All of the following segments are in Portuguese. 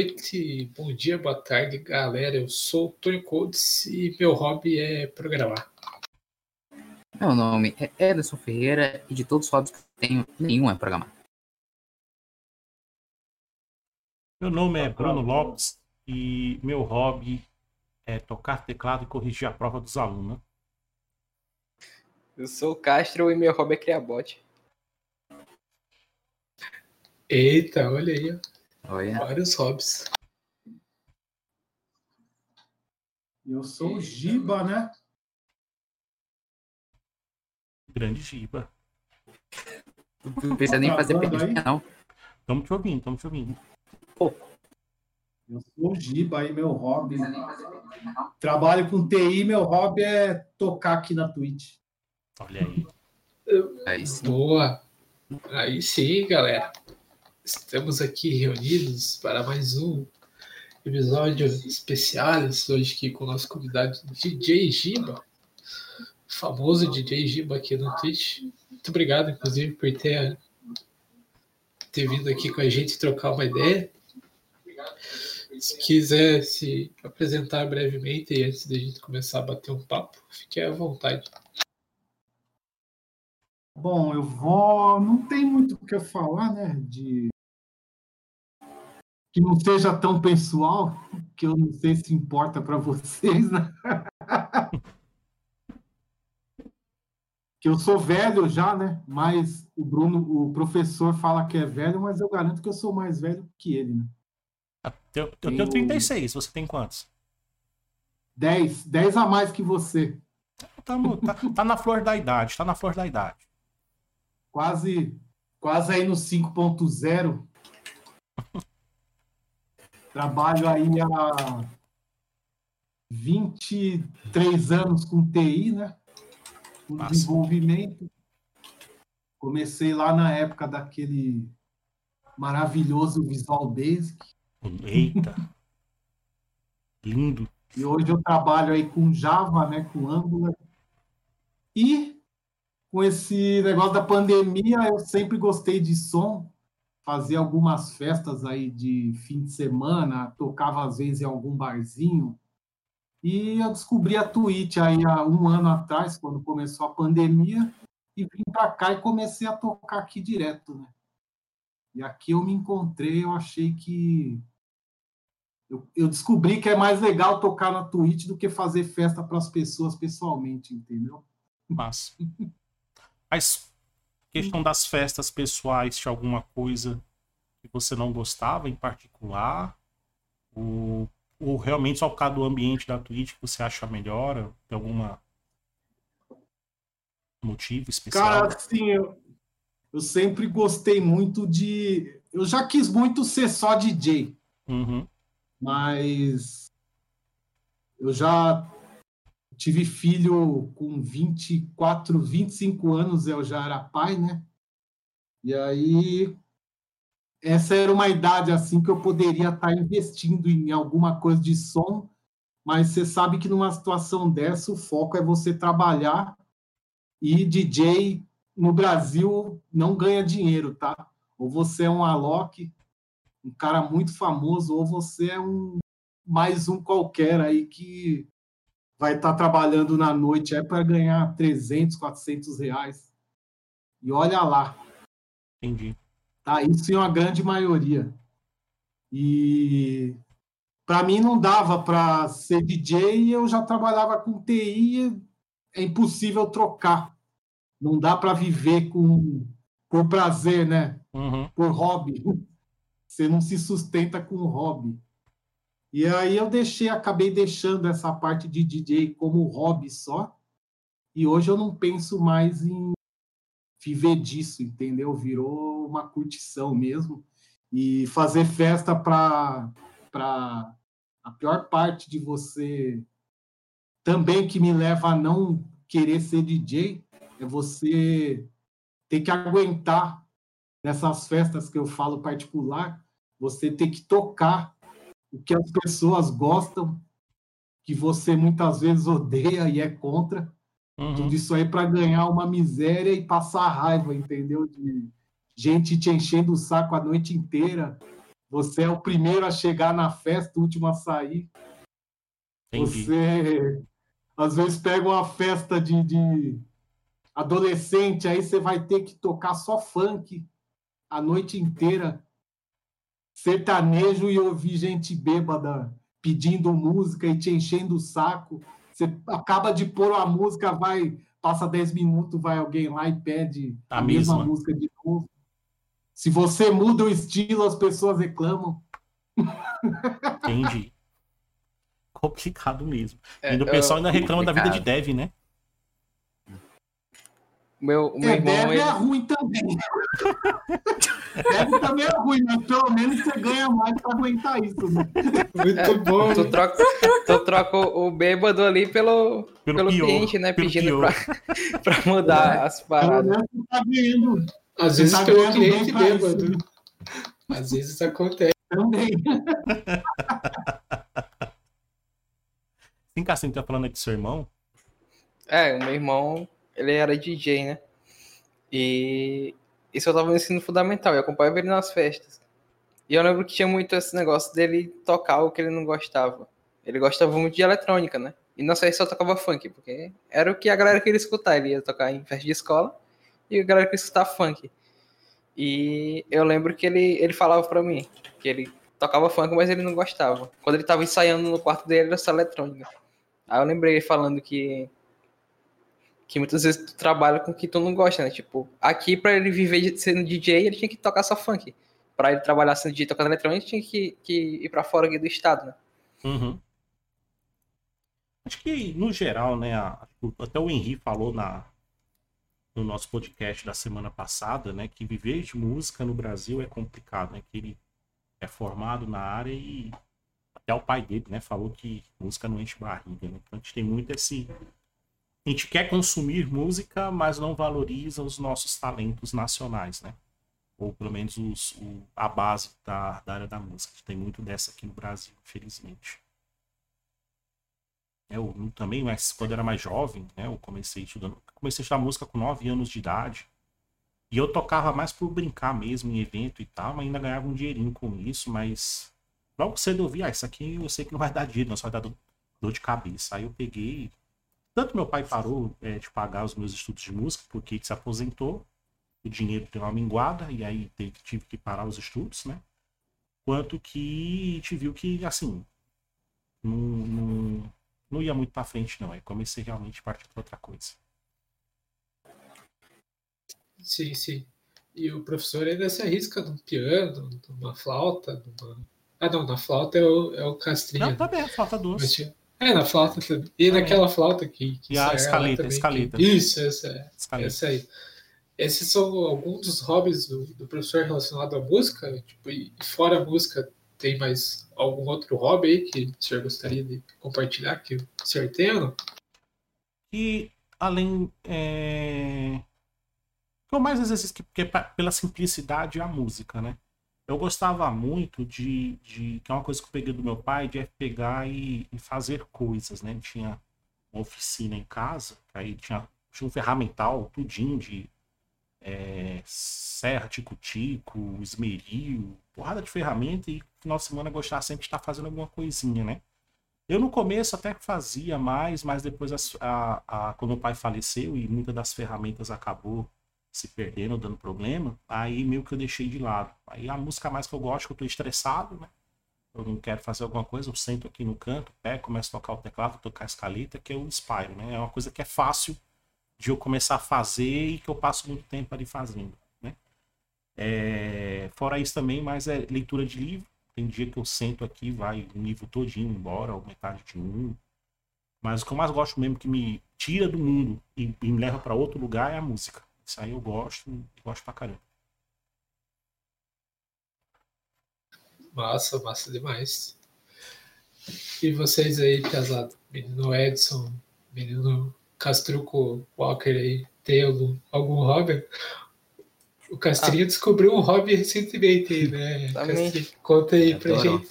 Boa noite, bom dia, boa tarde, galera. Eu sou o Tony Codes e meu hobby é programar. Meu nome é Ederson Ferreira e de todos os hobbies que tenho, nenhum é programar. Meu nome é Bruno Lopes e meu hobby é tocar teclado e corrigir a prova dos alunos. Eu sou o Castro e meu hobby é criar bot. Eita, olha aí. Olha. Vários hobbies. Eu sou o Giba, né? Grande Giba. Não precisa nem fazer aí? pergunta, não. Estamos te ouvindo, estamos te ouvindo. Eu sou o Giba aí, meu hobby. Trabalho com TI, meu hobby é tocar aqui na Twitch. Olha aí. Aí sim. Boa. Aí sim, galera. Estamos aqui reunidos para mais um episódio especial. Hoje aqui com o nosso convidado DJ Giba, famoso DJ Giba aqui no Twitch. Muito obrigado, inclusive, por ter, ter vindo aqui com a gente trocar uma ideia. Se quiser se apresentar brevemente antes da gente começar a bater um papo, fique à vontade. Bom, eu vou. Não tem muito o que eu falar, né? De. Que não seja tão pessoal, que eu não sei se importa para vocês, né? que eu sou velho já, né? Mas o Bruno, o professor fala que é velho, mas eu garanto que eu sou mais velho que ele, né? Eu, eu tenho Tenho- 36, você tem quantos? 10, 10 a mais que você. Tamo- tá, tá na flor da idade, tá na flor da idade. quase quase aí no 5.0. Trabalho aí há 23 anos com TI, né? Com desenvolvimento. Comecei lá na época daquele maravilhoso Visual Basic. Eita. Lindo. E hoje eu trabalho aí com Java, né, com Angular. E com esse negócio da pandemia, eu sempre gostei de som, fazia algumas festas aí de fim de semana, tocava às vezes em algum barzinho. E eu descobri a Twitch aí há um ano atrás, quando começou a pandemia, e vim para cá e comecei a tocar aqui direto, né? E aqui eu me encontrei, eu achei que eu, eu descobri que é mais legal tocar na Twitch do que fazer festa para as pessoas pessoalmente, entendeu? Massa. Mas, questão das festas pessoais, tinha alguma coisa que você não gostava em particular? Ou, ou realmente só por causa do ambiente da Twitch que você acha melhor? Tem alguma motivo especial? Cara, assim, eu, eu sempre gostei muito de. Eu já quis muito ser só DJ, Uhum. mas eu já tive filho com 24, 25 anos, eu já era pai, né? E aí essa era uma idade assim que eu poderia estar investindo em alguma coisa de som, mas você sabe que numa situação dessa o foco é você trabalhar e DJ no Brasil não ganha dinheiro, tá? Ou você é um Alok, um cara muito famoso, ou você é um mais um qualquer aí que vai estar trabalhando na noite é para ganhar 300, 400 reais. E olha lá, Entendi. tá? Isso em uma grande maioria. E para mim não dava para ser DJ e eu já trabalhava com TI, é impossível trocar. Não dá para viver com por prazer, né? Uhum. Por hobby. Você não se sustenta com hobby. E aí eu deixei, acabei deixando essa parte de DJ como hobby só. E hoje eu não penso mais em viver disso, entendeu? Virou uma curtição mesmo. E fazer festa para para a pior parte de você também que me leva a não querer ser DJ é você ter que aguentar nessas festas que eu falo particular, você ter que tocar o que as pessoas gostam, que você muitas vezes odeia e é contra. Uhum. Tudo isso aí para ganhar uma miséria e passar raiva, entendeu? De gente te enchendo o saco a noite inteira Você é o primeiro a chegar na festa, o último a sair. Entendi. Você às vezes pega uma festa de, de adolescente, aí você vai ter que tocar só funk a noite inteira, sertanejo e ouvir gente bêbada pedindo música e te enchendo o saco. Você acaba de pôr uma música, vai, passa 10 minutos, vai alguém lá e pede A a, mesma mesma. música de novo. Se você muda o estilo, as pessoas reclamam. Entendi. Complicado mesmo. É, e o pessoal ainda reclama da vida de complicado. dev, né? O meu, o meu É, irmão, deve ele, é ruim também. deve também é ruim, mas pelo menos você ganha mais para aguentar isso. Né? Muito bom. tu troca, tu troca o bêbado ali pelo, Pelo pelo, pior, cliente, né? pelo Pedindo pior. pra, pra mudar as Pelo paradas. tá ganhando Às vezes tá pelo cliente pra isso, bêbado. né? Às vezes acontece. também. Sim, Cassim, tá falando aí do seu irmão? É, o meu irmão, ele era DJ, né? E isso eu tava no ensino fundamental, eu acompanhava ele nas festas. E eu lembro que tinha muito esse negócio dele tocar o que ele não gostava. Ele gostava muito de eletrônica, né? E nas festas só tocava funk, porque era o que a galera queria escutar. Ele ia tocar em festa de escola e a galera queria escutar funk. E eu lembro que ele, ele falava pra mim que ele tocava funk, mas ele não gostava. Quando ele tava ensaiando no quarto dele, era só eletrônica. Aí eu lembrei ele falando que que muitas vezes tu trabalha com o que tu não gosta, né? Tipo, aqui pra ele viver sendo DJ, ele tinha que tocar só funk. Pra ele trabalhar sendo DJ tocando eletrônica, tinha que, que ir pra fora aqui do estado, né? Uhum. Acho que, no geral, né, até o Henri falou na, no nosso podcast da semana passada, né, que viver de música no Brasil é complicado, né, que ele é formado na área e até o pai dele, né, falou que música não enche barriga, né, então a gente tem muito esse... A gente quer consumir música, mas não valoriza os nossos talentos nacionais, né? Ou pelo menos os, o- a base da, da área da música. Tem muito dessa aqui no Brasil, infelizmente. Eu não- também, mas quando eu era mais jovem, né, eu comecei estudando, comecei a estudar música com 9 anos de idade. E eu tocava mais por brincar mesmo em evento e tal, mas ainda ganhava um dinheirinho com isso, mas logo cedo eu vi, ah, isso aqui eu sei que não vai dar dinheiro, não, só vai dar dor de cabeça. Aí eu peguei, tanto meu pai parou é, de pagar os meus estudos de música, porque ele se aposentou, o dinheiro deu uma minguada, e aí teve, tive que parar os estudos, né? Quanto que a gente viu que, assim, não, não, não ia muito pra frente, não. Aí comecei realmente a partir pra outra coisa. Sim, sim. E o professor ainda se arrisca num piano, numa flauta, numa... Ah, não, na flauta é o, é o castrinha. Não, tá bem, falta Mas duas. tinha- É, na flauta também. E Também. naquela flauta que. que E a ela escaleta, que- Isso, essa, é, Escaleta. essa aí. Esses são alguns dos hobbies do, do professor relacionado à música. Tipo, e fora a música, tem mais algum outro hobby aí que o senhor gostaria de compartilhar que o senhor tem ou não? E além. É... Que eu mais exercício que, que é pela simplicidade é a música, né? Eu gostava muito de, de. Que é uma coisa que eu peguei do meu pai, de é pegar e, e fazer coisas, né? Ele tinha uma oficina em casa, aí tinha, tinha um ferramental, tudinho de é, serra, tico-tico, esmeril, porrada de ferramenta, e no final de semana eu gostava sempre de estar fazendo alguma coisinha, né? Eu no começo até fazia mais, mas depois as- a, a- quando meu pai faleceu e muitas das ferramentas acabou se perdendo, dando problema, aí meio que eu deixei de lado. Aí a música mais que eu gosto, que eu tô estressado, né? Eu não quero fazer alguma coisa, eu sento aqui no canto, pego, começo a tocar o teclado, tocar a escaleta, que eu inspiro, né? É uma coisa que é fácil de eu começar a fazer e que eu passo muito tempo ali fazendo, né? É, Fora isso também, mas é leitura de livro. Tem dia que eu sento aqui, vai um livro todinho embora, ou metade de um. Mas o que eu mais gosto mesmo, que me tira do mundo e me leva para outro lugar, é a música. Isso aí eu gosto, gosto pra caramba. Massa, massa demais. E vocês aí, Piazada? Menino Edson, menino Castruco Walker aí, tem algum, algum hobby? O Castrinho descobriu um hobby recentemente aí, né? Castrinho, conta aí pra Adoro. gente.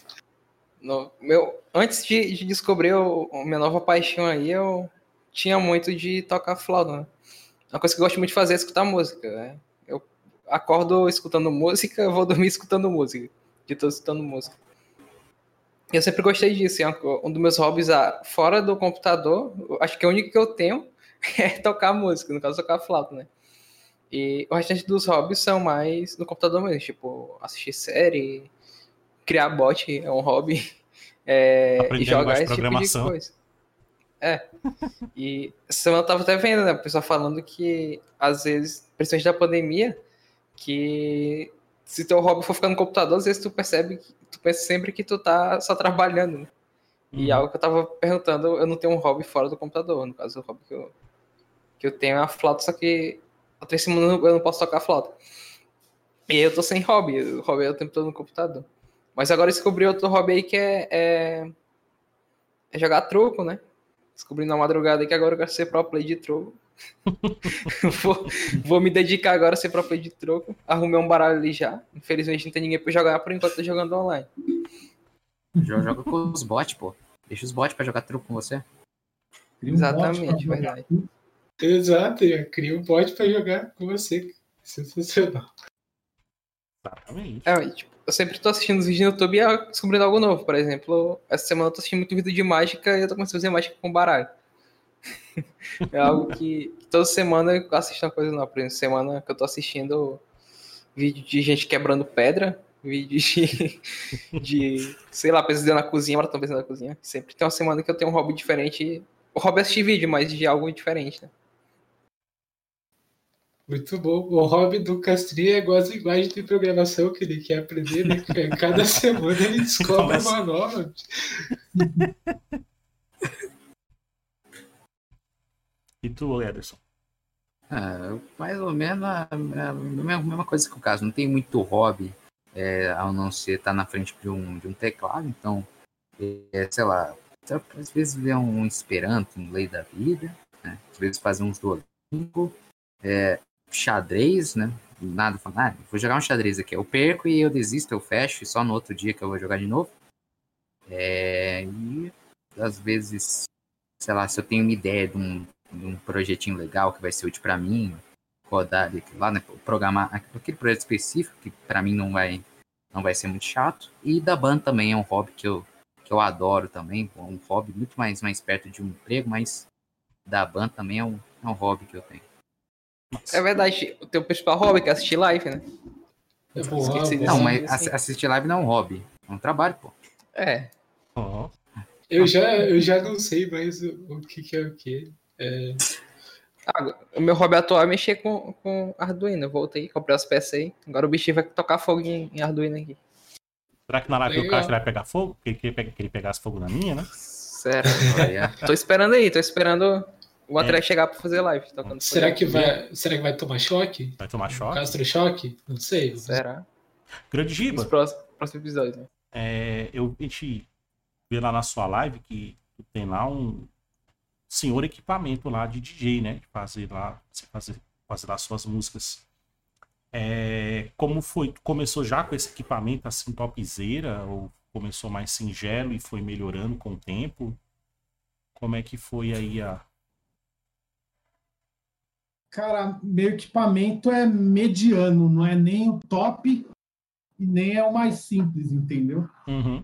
No, meu, antes de, de descobrir o, a minha nova paixão aí, eu tinha muito de tocar flauta, né? Uma coisa que eu gosto muito de fazer é escutar música, né? Eu acordo escutando música, eu vou dormir escutando música. de tô escutando música. Eu sempre gostei disso. É um dos meus hobbies ah, fora do computador, acho que o único que eu tenho é tocar música, no caso tocar flauta, né? E o restante dos hobbies são mais no computador mesmo, tipo assistir série, criar bot é um hobby, é, e jogar esse tipo de coisa. É. E essa semana eu tava até vendo, né? O pessoal falando que, às vezes, principalmente da pandemia, que se teu hobby for ficar no computador, às vezes tu percebe que tu pensa sempre que tu tá só trabalhando, né? E uhum. algo que eu tava perguntando, eu não tenho um hobby fora do computador. No caso, o hobby que eu, que eu tenho é a flauta, só que até esse mundo eu não posso tocar flauta. E eu tô sem hobby, o hobby é o tempo todo no computador. Mas agora descobri outro hobby aí que é, é, é jogar truco, né? Descobri na madrugada que agora eu quero ser pro play de troco. vou, vou, me dedicar agora a ser pro play de troco. Arrumei um baralho ali já. Infelizmente não tem ninguém pra jogar, por enquanto tô jogando online. Joga com os bots, pô. Deixa os bots pra jogar truco com você. Exatamente, verdade. Exato, cria um bot pra jogar com você. Sensacional. Exatamente. É, tipo, eu sempre tô assistindo os vídeos no YouTube e descobrindo algo novo. Por exemplo, essa semana eu tô assistindo muito vídeo de mágica e eu tô começando a fazer mágica com baralho. é algo que, que, toda semana eu assisto uma coisa nova. Por exemplo, semana que eu tô assistindo vídeo de gente quebrando pedra, vídeo de, de sei lá, pesquisando na cozinha, estão pesquisando na cozinha. Sempre tem uma semana que eu tenho um hobby diferente. O hobby é assistir vídeo, mas de algo diferente, né? Muito bom. O hobby do Castrinha é igual as linguagens de programação que ele quer aprender, né? Cada semana ele descobre uma nova. E tu, Ederson? Ah, mais ou menos a, a, mesma coisa que o caso. Não tem muito hobby, é, ao não ser estar tá na frente de um, de um teclado. Então, é, sei lá, às vezes ver um Esperanto, um lei da vida, né? às vezes fazer uns Duolingo. É, xadrez, né? Nada, falar, ah, vou jogar um xadrez aqui. Eu perco e eu desisto, eu fecho, e só no outro dia que eu vou jogar de novo. É, e às vezes, sei lá, se eu tenho uma ideia de um, de um projetinho legal que vai ser útil para mim, rodar lá, né, programar aquele projeto específico que para mim não vai não vai ser muito chato. E da banda também é um hobby que eu, que eu adoro também, um hobby muito mais mais perto de um emprego, mas da banda também é um, é um hobby que eu tenho. É verdade, o teu principal hobby é assistir live, né? É bom, não, mas assim. assistir live não é um hobby, é um trabalho, pô. É. Uhum. Eu, já, eu já não sei mais o, que, que, é o que. É... Ah, o meu hobby atual é mexer com, com Arduino. Eu voltei, comprei as peças aí. Agora o bichinho vai tocar fogo em, em Arduino aqui. Será que na live do Castro vai pegar fogo? Porque ele que ele pegasse fogo na minha, né? Sério, tô esperando aí, tô esperando o é. chegar pra fazer live. Será que, vai, será que vai tomar choque? Vai tomar choque? Castro choque? Não sei. Será? Grande Giba. Nos próximos, episódios, né? É, eu, a gente vê lá na sua live que tem lá um senhor equipamento lá de DJ, né? De fazer lá, fazer, fazer lá suas músicas. É, como foi? Começou já com esse equipamento assim topzera? Ou começou mais singelo e foi melhorando com o tempo? Como é que foi aí a, Cara, meu equipamento é mediano, não é nem o top e nem é o mais simples, entendeu? Uhum.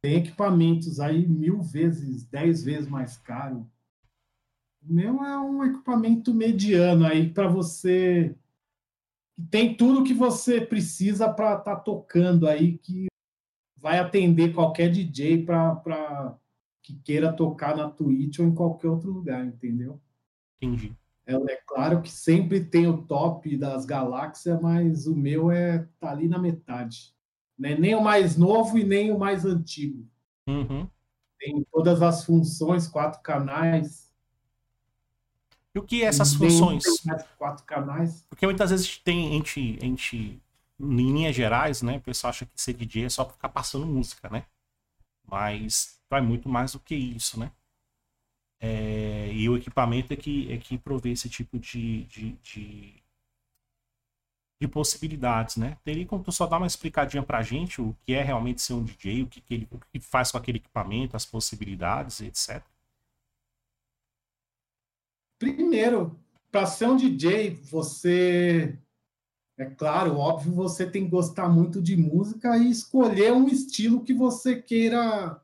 Tem equipamentos aí mil vezes, dez vezes mais caro. O meu é um equipamento mediano aí para você. Tem tudo que você precisa para estar tá tocando aí, que vai atender qualquer DJ para que queira tocar na Twitch ou em qualquer outro lugar, entendeu? Entendi. É, claro que sempre tem o top das galáxias, mas o meu é tá ali na metade. Né? Nem o mais novo e nem o mais antigo. Uhum. Tem todas as funções, quatro canais. E o que é essas funções? Quatro canais. Porque muitas vezes tem gente, gente, em linhas gerais, né? O pessoal acha que ser DJ é só ficar passando música, né? Mas vai muito mais do que isso, né? É, e o equipamento é que, é que provê esse tipo de, de, de, de possibilidades, né? Teria como tu só dar uma explicadinha pra gente o que é realmente ser um DJ, o que, que ele o que faz com aquele equipamento, as possibilidades, etc. Primeiro, para ser um DJ, você É claro, óbvio, você tem que gostar muito de música e escolher um estilo que você queira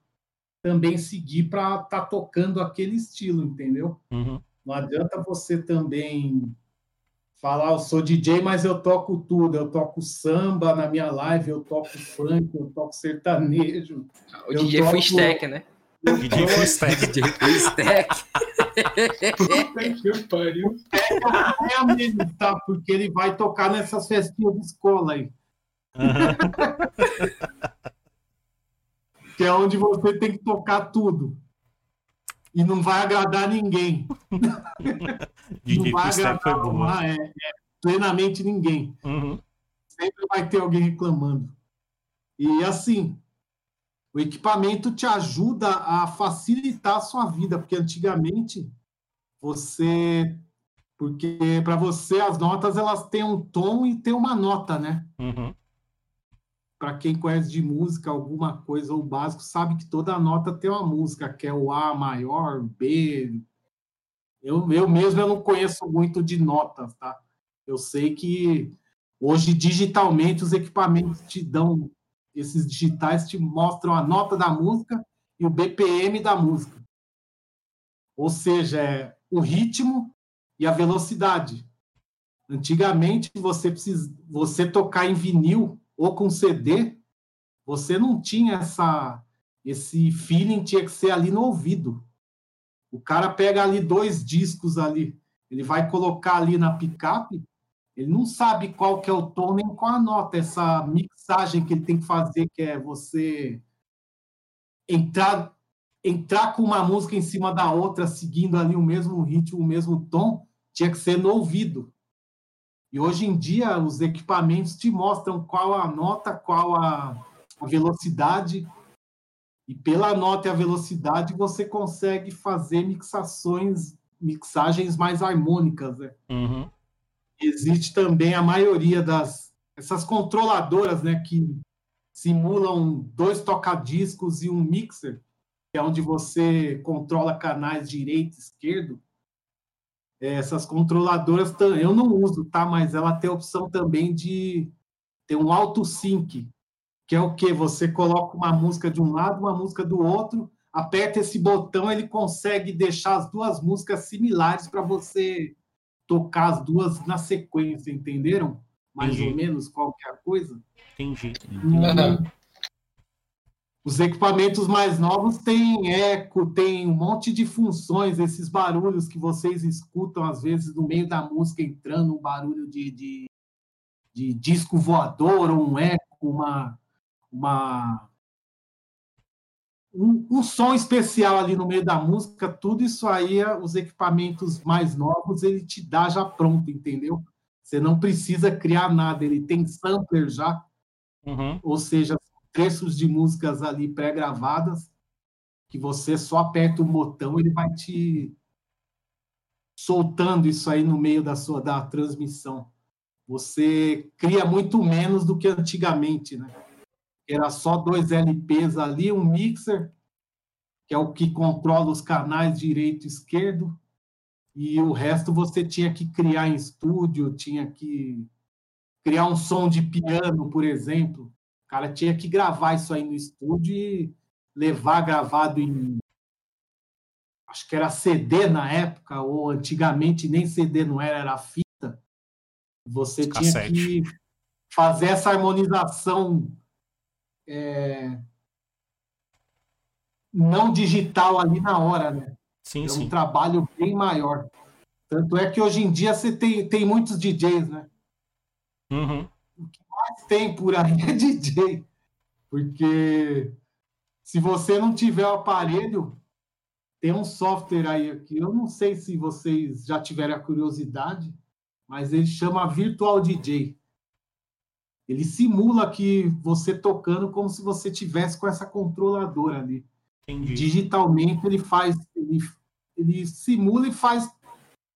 também seguir para estar tá tocando aquele estilo, entendeu? Uhum. Não adianta você também falar, eu sou DJ, mas eu toco tudo. Eu toco samba na minha live, eu toco funk, eu toco sertanejo. O DJ toco... stack, né? DJ full stack. DJ full stack. que pariu. É a mesmo, tá? Porque ele vai tocar nessas festinhas de escola aí. Uhum. que é onde você tem que tocar tudo. E não vai agradar ninguém. não vai agradar é, é, plenamente ninguém. Uhum. Sempre vai ter alguém reclamando. E assim, o equipamento te ajuda a facilitar a sua vida, porque antigamente você porque para você as notas elas têm um tom e tem uma nota, né? Uhum. Para quem conhece de música alguma coisa ou básico sabe que toda nota tem uma música que é o A maior, B. Eu, eu mesmo eu não conheço muito de notas, tá? Eu sei que hoje digitalmente os equipamentos te dão esses digitais te mostram a nota da música e o BPM da música. Ou seja, é o ritmo e a velocidade. Antigamente, você precisa, você tocar em vinil ou com CD, você não tinha essa esse feeling tinha que ser ali no ouvido. O cara pega ali dois discos ali, ele vai colocar ali na picape ele não sabe qual que é o tom nem qual a nota, essa mixagem que ele tem que fazer, que é você entrar entrar com uma música em cima da outra, seguindo ali o mesmo ritmo, o mesmo tom, tinha que ser no ouvido. E hoje em dia os equipamentos te mostram qual a nota, qual a, a velocidade, e pela nota e a velocidade você consegue fazer mixações, mixagens mais harmônicas, né? Uhum existe também a maioria das essas controladoras, né, que simulam dois tocadiscos e um mixer, que é onde você controla canais direito e esquerdo. É, essas controladoras eu não uso, tá? Mas ela tem a opção também de ter um auto sync, que é o que você coloca uma música de um lado, uma música do outro, aperta esse botão, ele consegue deixar as duas músicas similares para você tocar as duas na sequência, entenderam? Mais Entendi. ou menos qualquer coisa. Entendi. Hum, os equipamentos mais novos têm eco, tem um monte de funções, esses barulhos que vocês escutam às vezes no meio da música entrando um barulho de, de, de disco voador, ou um eco, uma, uma um, um, som especial ali no meio da música, tudo isso aí, os equipamentos mais novos, ele te dá já pronto, entendeu? Você não precisa criar nada, ele tem sampler já, uhum. ou seja, trechos de músicas ali pré-gravadas, que você só aperta o botão, ele vai te soltando isso aí no meio da sua da transmissão. Você cria muito menos do que antigamente, né? era só dois LPs ali, um mixer, que é o que controla os canais direito e esquerdo, e o resto você tinha que criar em estúdio, tinha que criar um som de piano, por exemplo. Cara tinha que gravar isso aí no estúdio e levar gravado em acho que era CD na época, ou antigamente nem CD não era, era fita. Você tinha que fazer essa harmonização é, não digital ali na hora, né? Sim, é um sim. trabalho bem maior. Tanto é que hoje em dia você tem, tem muitos DJs, né? Uhum. Tem por aí é DJ. Porque se você não tiver o aparelho, tem um software aí que eu não sei se vocês já tiveram a curiosidade, mas ele chama Virtual DJ. Ele simula que você tocando como se você tivesse com essa controladora ali. Entendi. Digitalmente ele faz, ele, ele simula e faz,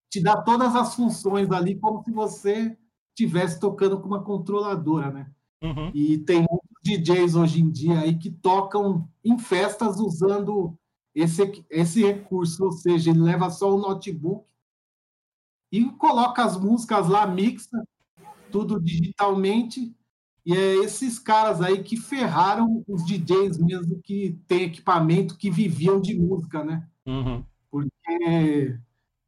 te dá todas as funções ali como se você estivesse tocando com uma controladora, né? Uhum. E tem muitos DJs hoje em dia aí que tocam em festas usando esse, esse recurso, ou seja, ele leva só o notebook e coloca as músicas lá, mixa, tudo digitalmente. E é esses caras aí que ferraram os DJs mesmo que tem equipamento, que viviam de música, né? Uhum. Porque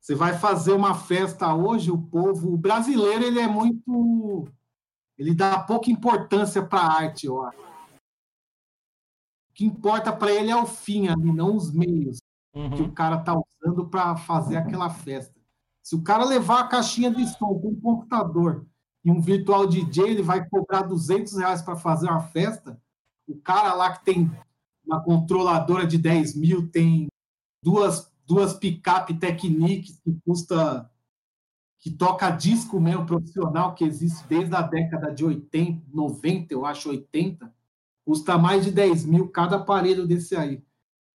você vai fazer uma festa hoje, o povo o brasileiro ele é muito, ele dá pouca importância para a arte, eu acho. O que importa para ele é o fim ali, não os meios Uhum. que o cara tá usando para fazer aquela festa. Se o cara levar a caixinha de som com um computador e um virtual DJ, ele vai cobrar 200 reais para fazer uma festa. O cara lá que tem uma controladora de 10 mil, tem duas, duas picape Technics que custa que toca disco mesmo profissional que existe desde a década de 80, 90, eu acho 80, custa mais de 10 mil cada aparelho desse aí.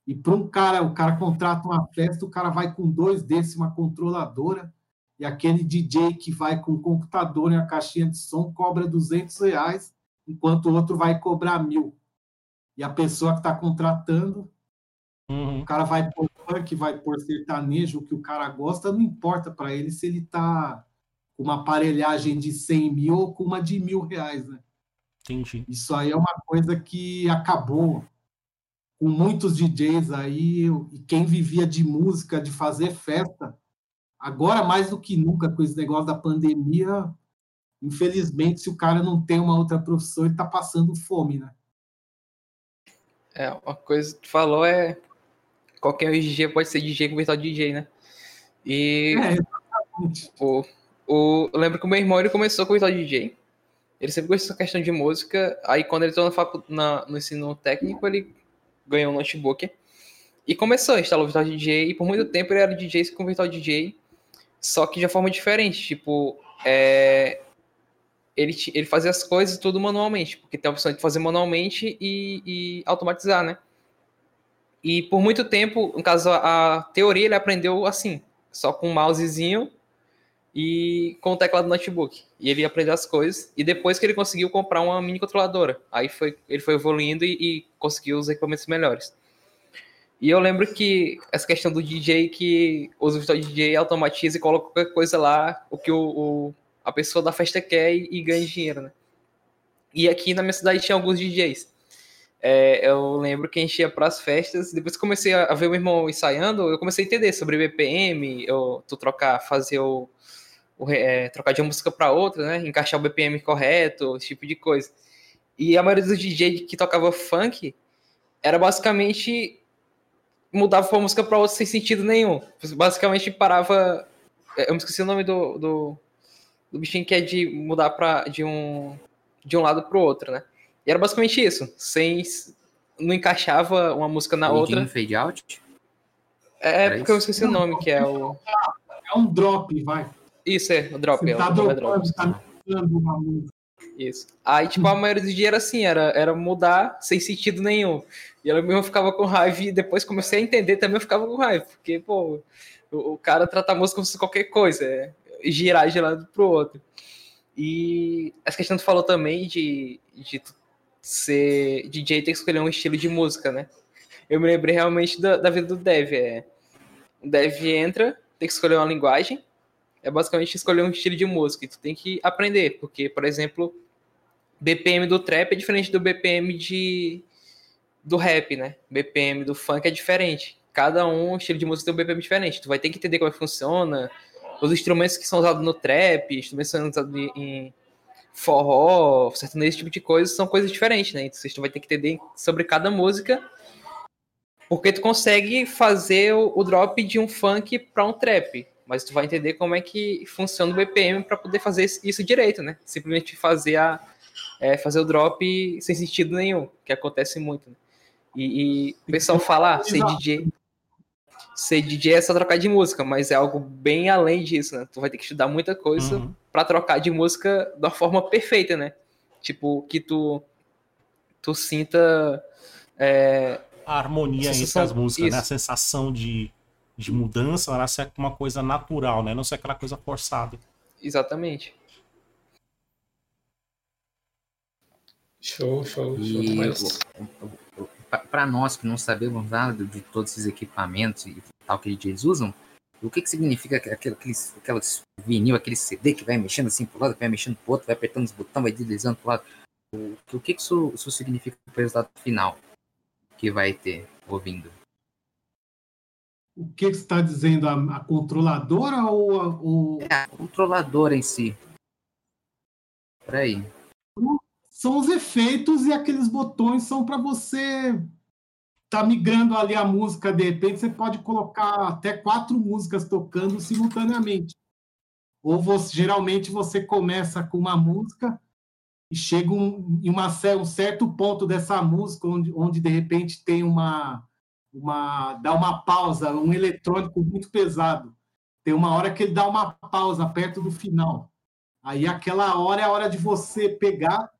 E para um cara, o cara contrata uma festa, o cara vai com dois desses, uma controladora, e aquele DJ que vai com o computador e a caixinha de som cobra 200 reais, enquanto o outro vai cobrar mil. E a pessoa que está contratando, Uhum. o cara vai por funk, vai por sertanejo, o que o cara gosta, não importa para ele se ele está com uma aparelhagem de 100 mil ou com uma de mil reais, né? Entendi. Isso aí é uma coisa que acabou com muitos DJs aí, e quem vivia de música, de fazer festa, agora mais do que nunca com esse negócio da pandemia, infelizmente, se o cara não tem uma outra profissão, ele tá passando fome, né? É, uma coisa que tu falou é. Qualquer DJ pode ser DJ com virtual DJ, né? E É, o, o, eu lembro que o meu irmão ele começou com virtual DJ. Ele sempre gostou dessa questão de música. Aí quando ele entrou na na, no ensino técnico, ele ganhou um notebook. E começou, instalou o Virtual DJ. E por muito tempo ele era DJ com Virtual DJ. Só que de uma forma diferente. Tipo, é, ele, ele fazia as coisas tudo manualmente. Porque tem a opção de fazer manualmente e, e automatizar, né? E por muito tempo, no caso, a, teoria ele aprendeu assim. Só com um mousezinho e com o teclado do notebook. E ele aprendeu as coisas. E depois que ele conseguiu comprar uma mini controladora. Aí foi, ele foi evoluindo e, e conseguiu os equipamentos melhores. E eu lembro que essa questão do DJ que usa o DJ, automatiza e coloca qualquer coisa lá, o que o, o- a pessoa da festa quer e, e ganha dinheiro, né? E aqui na minha cidade tinha alguns DJs. É, eu lembro que a gente ia para as festas, depois que comecei a ver meu irmão ensaiando, eu comecei a entender sobre BPM, eu, tu trocar, fazer o, o é, trocar de uma música para outra, né? Encaixar o BPM correto, esse tipo de coisa. E a maioria dos DJ que tocava funk era basicamente mudava uma música para outra sem sentido nenhum. Basicamente parava. é, Eu me esqueci o nome do, do, do bichinho que é de mudar pra, de, um, de um lado pro outro, né? E era basicamente isso. Sem. Não encaixava uma música na Fade outra. in, fade out? É Era porque eu isso? esqueci o nome, que é o. É um drop, vai. Isso, é, o drop. Você é, o tá nome é dropando, drop. tá uma música. Isso. Aí, tipo, a maioria dos dias era assim, era, era mudar sem sentido nenhum. E ela mesmo ficava com raiva e depois comecei a entender também eu ficava com raiva. Porque, pô, o, o cara trata a música como se fosse qualquer coisa, é girar de lado pro outro. E essa questão que tu falou também de, de tu ser DJ ter que escolher um estilo de música, né? Eu me lembrei realmente da, da vida do Dev. É, o Dev entra, tem que escolher uma linguagem, é basicamente escolher um estilo de música e tu tem que aprender, porque, por exemplo, BPM do trap é diferente do BPM de do rap, né? BPM do funk é diferente. Cada um estilo de música tem um BPM diferente. Tu vai ter que entender como é que funciona, os instrumentos que são usados no trap, instrumentos que são usados em forró, sertanejo, esse tipo de coisa, são coisas diferentes, né? Então tu vai ter que entender sobre cada música, porque tu consegue fazer o, o drop de um funk para um trap, mas tu vai entender como é que funciona o BPM para poder fazer isso direito, né? Simplesmente fazer a é, fazer o drop sem sentido nenhum, que acontece muito. Né? E, e o pessoal fala, ah, ser DJ, ser DJ é só trocar de música, mas é algo bem além disso, né? Tu vai ter que estudar muita coisa Uhum. para trocar de música da forma perfeita, né? Tipo, que tu tu sinta é, A harmonia entre Sensação- as músicas, né? A sensação de, de mudança, ela ser uma coisa natural, né? Não ser aquela coisa forçada. exatamente. Show, show, show. E Mas, para nós que não sabemos nada de todos esses equipamentos e tal que eles usam, O que que significa aquele, aqueles, aqueles vinil, aquele CD que vai mexendo assim pro lado, que vai mexendo pro outro, vai apertando os botões, vai deslizando pro lado. O, o que que isso, isso significa pro resultado final que vai ter ouvindo? O que, que você está dizendo? A, a controladora ou a, o... É a controladora em si. Peraí. São os efeitos e aqueles botões são para você tá migrando ali a música, de repente você pode colocar até quatro músicas tocando simultaneamente. Ou você, geralmente você começa com uma música e chega um, em uma, um certo ponto dessa música onde, onde de repente tem uma uma dá uma pausa, um eletrônico muito pesado. Tem uma hora que ele dá uma pausa perto do final. Aí aquela hora é a hora de você pegar,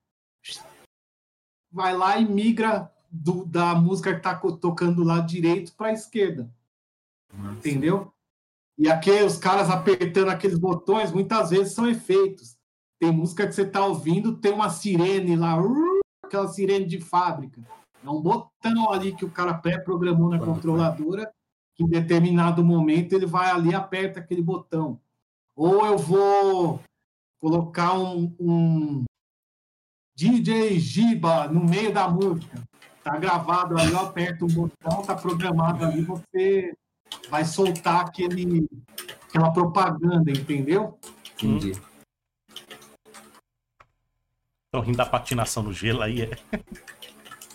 vai lá e migra do, da música que está tocando lá direito para a esquerda. Nossa. Entendeu? E aqui os caras apertando aqueles botões, muitas vezes são efeitos. Tem música que você está ouvindo, tem uma sirene lá, aquela sirene de fábrica. É um botão ali que o cara pré-programou na controladora, que em determinado momento ele vai ali e aperta aquele botão. Ou eu vou colocar um, um DJ Giba no meio da música. Tá gravado ali, eu aperto o botão, tá programado ali, você vai soltar aquele, aquela propaganda, entendeu? Entendi. Tô rindo da patinação no gelo aí, é.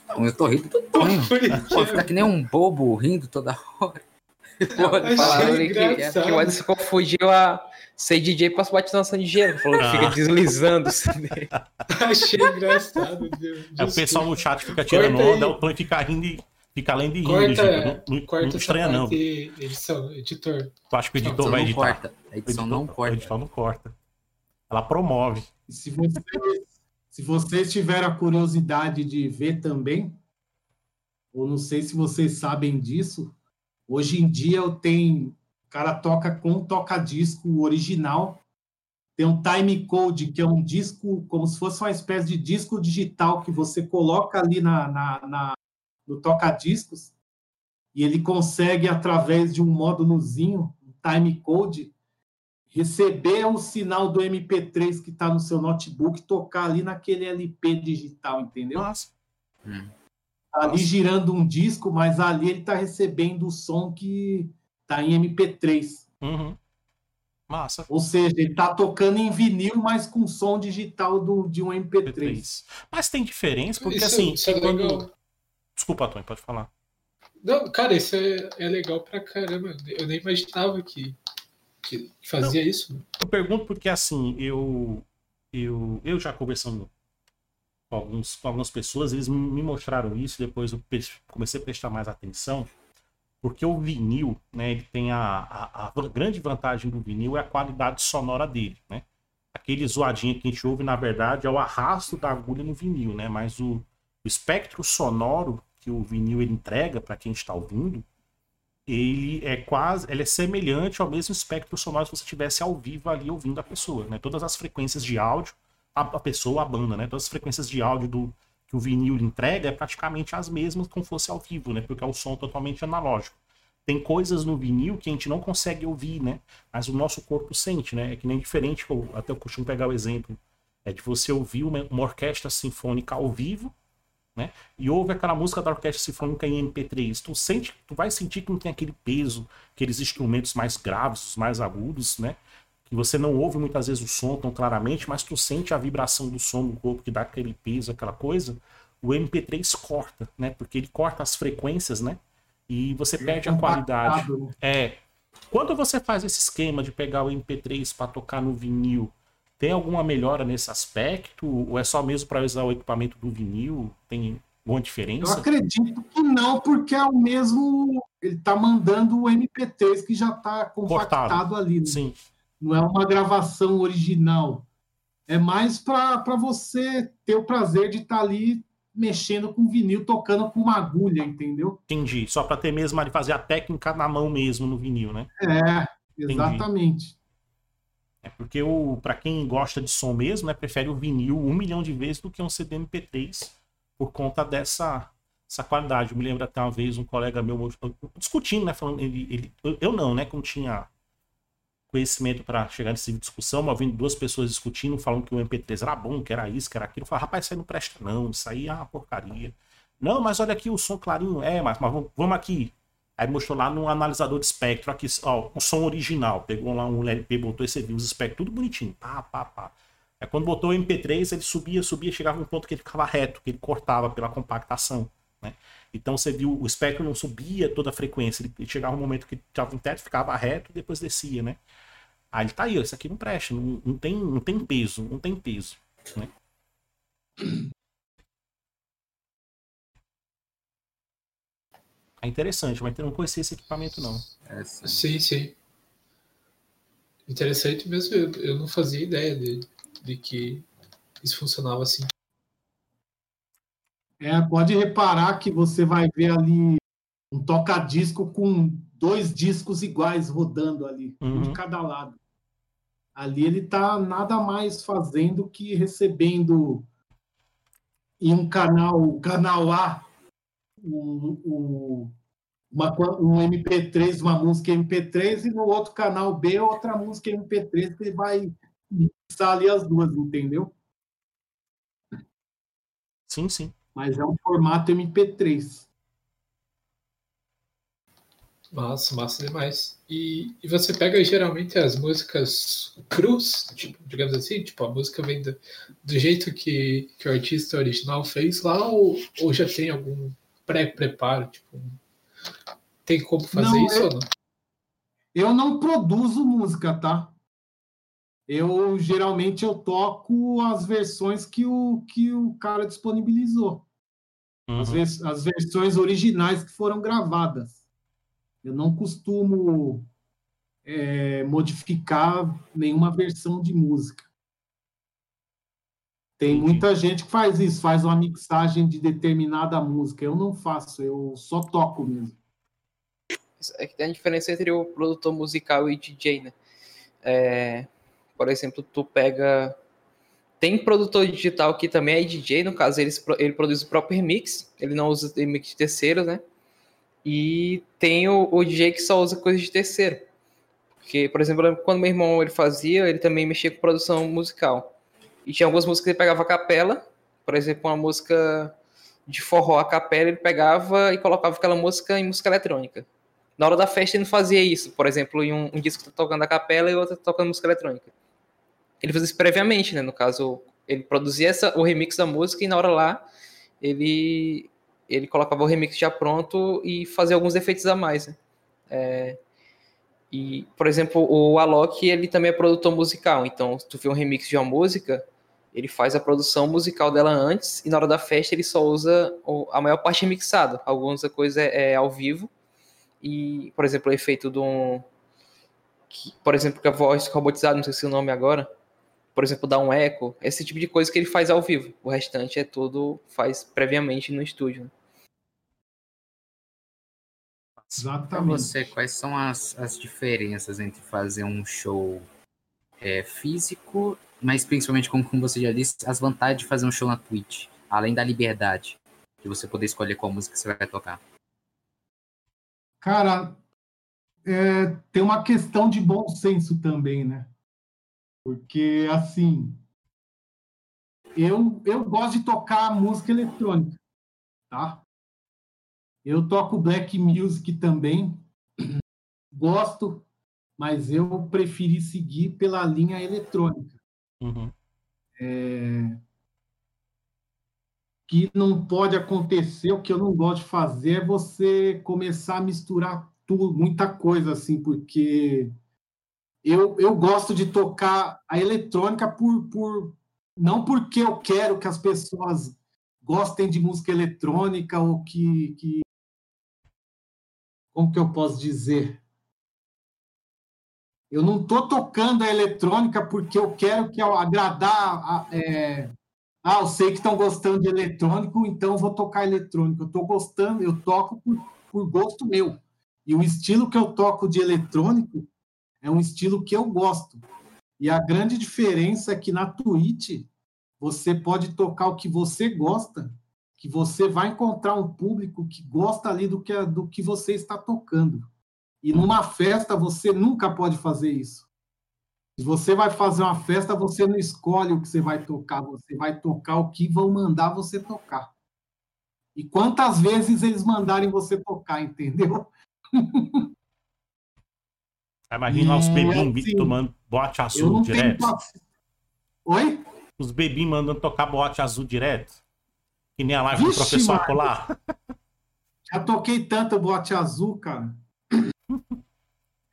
Não, eu tô rindo do Tonho. Pô, fica que nem um bobo rindo toda hora. Pô, falaram que, que o Edson confundiu a ser DJ para patinação de gelo. Falou que fica ah. deslizando. Achei engraçado. Deus. É, o pessoal no chat fica tirando corta onda, o Tonho fica rindo e fica além de rindo. Corta, não, corta não estranha, não. Edição, editor. Tu acha que o editor vai editar? Corta. A edição não corta. A edição não corta. Ela promove. Se você, se vocês tiveram a curiosidade de ver também, ou não sei se vocês sabem disso, hoje em dia eu tenho. O cara toca com toca-disco original. Tem um time code, que é um disco, como se fosse uma espécie de disco digital que você coloca ali na, na, na no toca-discos, e ele consegue, através de um módulozinho, um time code, receber o sinal do MP3 que está no seu notebook, tocar ali naquele LP digital, entendeu? Nossa. Hum. Ali girando um disco, mas ali ele está recebendo o som que está em MP3. Uhum. Massa. Ou seja, ele está tocando em vinil, mas com som digital do, de um MP3. MP3. Mas tem diferença, porque isso, assim. Isso é quando... Desculpa, Tony, pode falar. Não, cara, isso é, é legal pra caramba. Eu nem imaginava que, que fazia Não, isso. Eu pergunto porque, assim, eu, eu, eu já conversando com, alguns, com algumas pessoas, eles me mostraram isso, depois eu comecei a prestar mais atenção, porque o vinil, né, ele tem a, a, a grande vantagem do vinil é a qualidade sonora dele, né? Aquele zoadinho que a gente ouve, na verdade, é o arrasto da agulha no vinil, né? Mas o, o espectro sonoro que o vinil ele entrega para quem está ouvindo, ele é quase, ele é semelhante ao mesmo espectro sonoro se você estivesse ao vivo ali ouvindo a pessoa, né? Todas as frequências de áudio, a, a pessoa, a banda, né? Todas as frequências de áudio do que o vinil entrega é praticamente as mesmas como fosse ao vivo, né? Porque é um som totalmente analógico. Tem coisas no vinil que a gente não consegue ouvir, né? Mas o nosso corpo sente, né? É que nem diferente, eu, até eu costumo pegar o exemplo, é de você ouvir uma, uma orquestra sinfônica ao vivo né? E ouve aquela música da orquestra sinfônica em MP3, tu sente, tu vai sentir que não tem aquele peso, aqueles instrumentos mais graves, mais agudos, né? Que você não ouve muitas vezes o som tão claramente, mas tu sente a vibração do som no corpo que dá aquele peso, aquela coisa. O MP3 corta, né? Porque ele corta as frequências, né? E você perde a qualidade. Né? É. Quando você faz esse esquema de pegar o MP3 para tocar no vinil, tem alguma melhora nesse aspecto? Ou é só mesmo para usar o equipamento do vinil? Tem alguma diferença? Eu acredito que não, porque é o mesmo. Ele está mandando o MP3 que já está compactado ali. Né? Sim. Não é uma gravação original. É mais para você ter o prazer de estar tá ali mexendo com vinil, tocando com uma agulha, entendeu? Entendi. Só para ter mesmo ali fazer a técnica na mão mesmo no vinil, né? É, exatamente. Entendi. É porque o para quem gosta de som mesmo, né, prefere o vinil um milhão de vezes do que um CD MP3 por conta dessa essa qualidade. Eu me lembro até uma vez um colega meu discutindo, né, falando ele, ele eu não, né, como tinha conhecimento para chegar nesse tipo discussão, mas vendo duas pessoas discutindo, falando que o MP3 era bom, que era isso, que era aquilo. Eu falei, rapaz, isso aí não presta, não, isso aí é uma porcaria. Não, mas olha aqui o som clarinho. É, mas, mas vamos aqui. Aí mostrou lá no analisador de espectro, aqui, ó, o som original. Pegou lá um LP, botou esse viu os espectros, tudo bonitinho. Pá, pá, pá. Aí quando botou o MP3, ele subia, subia, chegava um ponto que ele ficava reto, que ele cortava pela compactação. Né? Então você viu, o espectro não subia toda a frequência, ele chegava um momento que estava em teto, ficava reto e depois descia, né? Aí ele tá aí, ó, isso aqui não presta, não, não, tem, não tem peso, não tem peso, né? É interessante, mas eu não conhecia esse equipamento, não. É, sim. sim, sim. Interessante mesmo, eu, eu não fazia ideia de, de que isso funcionava assim. É, pode reparar que você vai ver ali um toca-disco com dois discos iguais rodando ali, uhum. um de uhum. cada lado. Ali ele está nada mais fazendo que recebendo em um canal, canal A, o, o, uma, um MP3, uma música MP3, e no outro canal B, outra música MP3, que ele vai mixar ali as duas, entendeu? Sim, sim mas é um formato MP3. Massa, massa demais. E, e você pega geralmente as músicas cruz, tipo, digamos assim, tipo, a música vem do, do jeito que, que o artista original fez lá, ou, ou já tem algum pré-preparo? Tipo, tem como fazer não, isso eu, ou não? Eu não produzo música, tá? eu geralmente eu toco as versões que o, que o cara disponibilizou. Uhum. As, vers as versões originais que foram gravadas. Eu não costumo é, modificar nenhuma versão de música. Tem muita gente que faz isso, faz uma mixagem de determinada música. Eu não faço, eu só toco mesmo. É que tem a diferença entre o produtor musical e DJ, né? É, por exemplo, tu pega. Tem produtor digital que também é DJ, no caso, ele, ele produz o próprio remix, ele não usa remix de terceiro, né? E tem o, o DJ que só usa coisas de terceiro. Porque, por exemplo, quando meu irmão ele fazia, ele também mexia com produção musical. E tinha algumas músicas que ele pegava a capela, por exemplo, uma música de forró a capela, ele pegava e colocava aquela música em música eletrônica. Na hora da festa ele não fazia isso, por exemplo, em um, um disco tá tocando a capela e outro tá tocando música eletrônica ele fazia isso previamente, né? No caso, ele produzia essa, o remix da música e na hora lá ele ele colocava o remix já pronto e fazia alguns efeitos a mais. Né? É, e, por exemplo, o Alok, ele também é produtor musical, então se tu vê um remix de uma música, ele faz a produção musical dela antes e na hora da festa ele só usa a maior parte remixada. Algumas coisas é, é ao vivo e, por exemplo, o efeito de um... Que, por exemplo, que a voz robotizada, não sei se é o nome agora, por exemplo, dar um eco, esse tipo de coisa que ele faz ao vivo. O restante é tudo faz previamente no estúdio. Né? Exatamente. Para você, quais são as, as diferenças entre fazer um show é, físico, mas principalmente, como, como você já disse, as vantagens de fazer um show na Twitch, além da liberdade de você poder escolher qual música você vai tocar? Cara, é, tem uma questão de bom senso também, né? Porque, assim, eu, eu gosto de tocar música eletrônica, tá? Eu toco black music também, gosto, mas eu preferi seguir pela linha eletrônica. Uhum. É... Que não pode acontecer, o que eu não gosto de fazer é você começar a misturar tudo, muita coisa, assim, porque eu, eu gosto de tocar a eletrônica por, por não porque eu quero que as pessoas gostem de música eletrônica ou que, que como que eu posso dizer? Eu não estou tocando a eletrônica porque eu quero que eu agradar. É, ah, eu sei que estão gostando de eletrônico, então vou tocar eletrônico. Eu estou gostando, eu toco por, por gosto meu. E o estilo que eu toco de eletrônico é um estilo que eu gosto. E a grande diferença é que na Twitch você pode tocar o que você gosta, que você vai encontrar um público que gosta ali do que, do que você está tocando. E numa festa você nunca pode fazer isso. Se você vai fazer uma festa, você não escolhe o que você vai tocar, você vai tocar o que vão mandar você tocar. E quantas vezes eles mandarem você tocar, entendeu? Imagina os bebinhos assim, tomando boate azul tenho direto. paci- Oi? Os bebinhos mandando tocar boate azul direto. Que nem a live do Vixe, professor Maria. Acolá. Já toquei tanto boate azul, cara.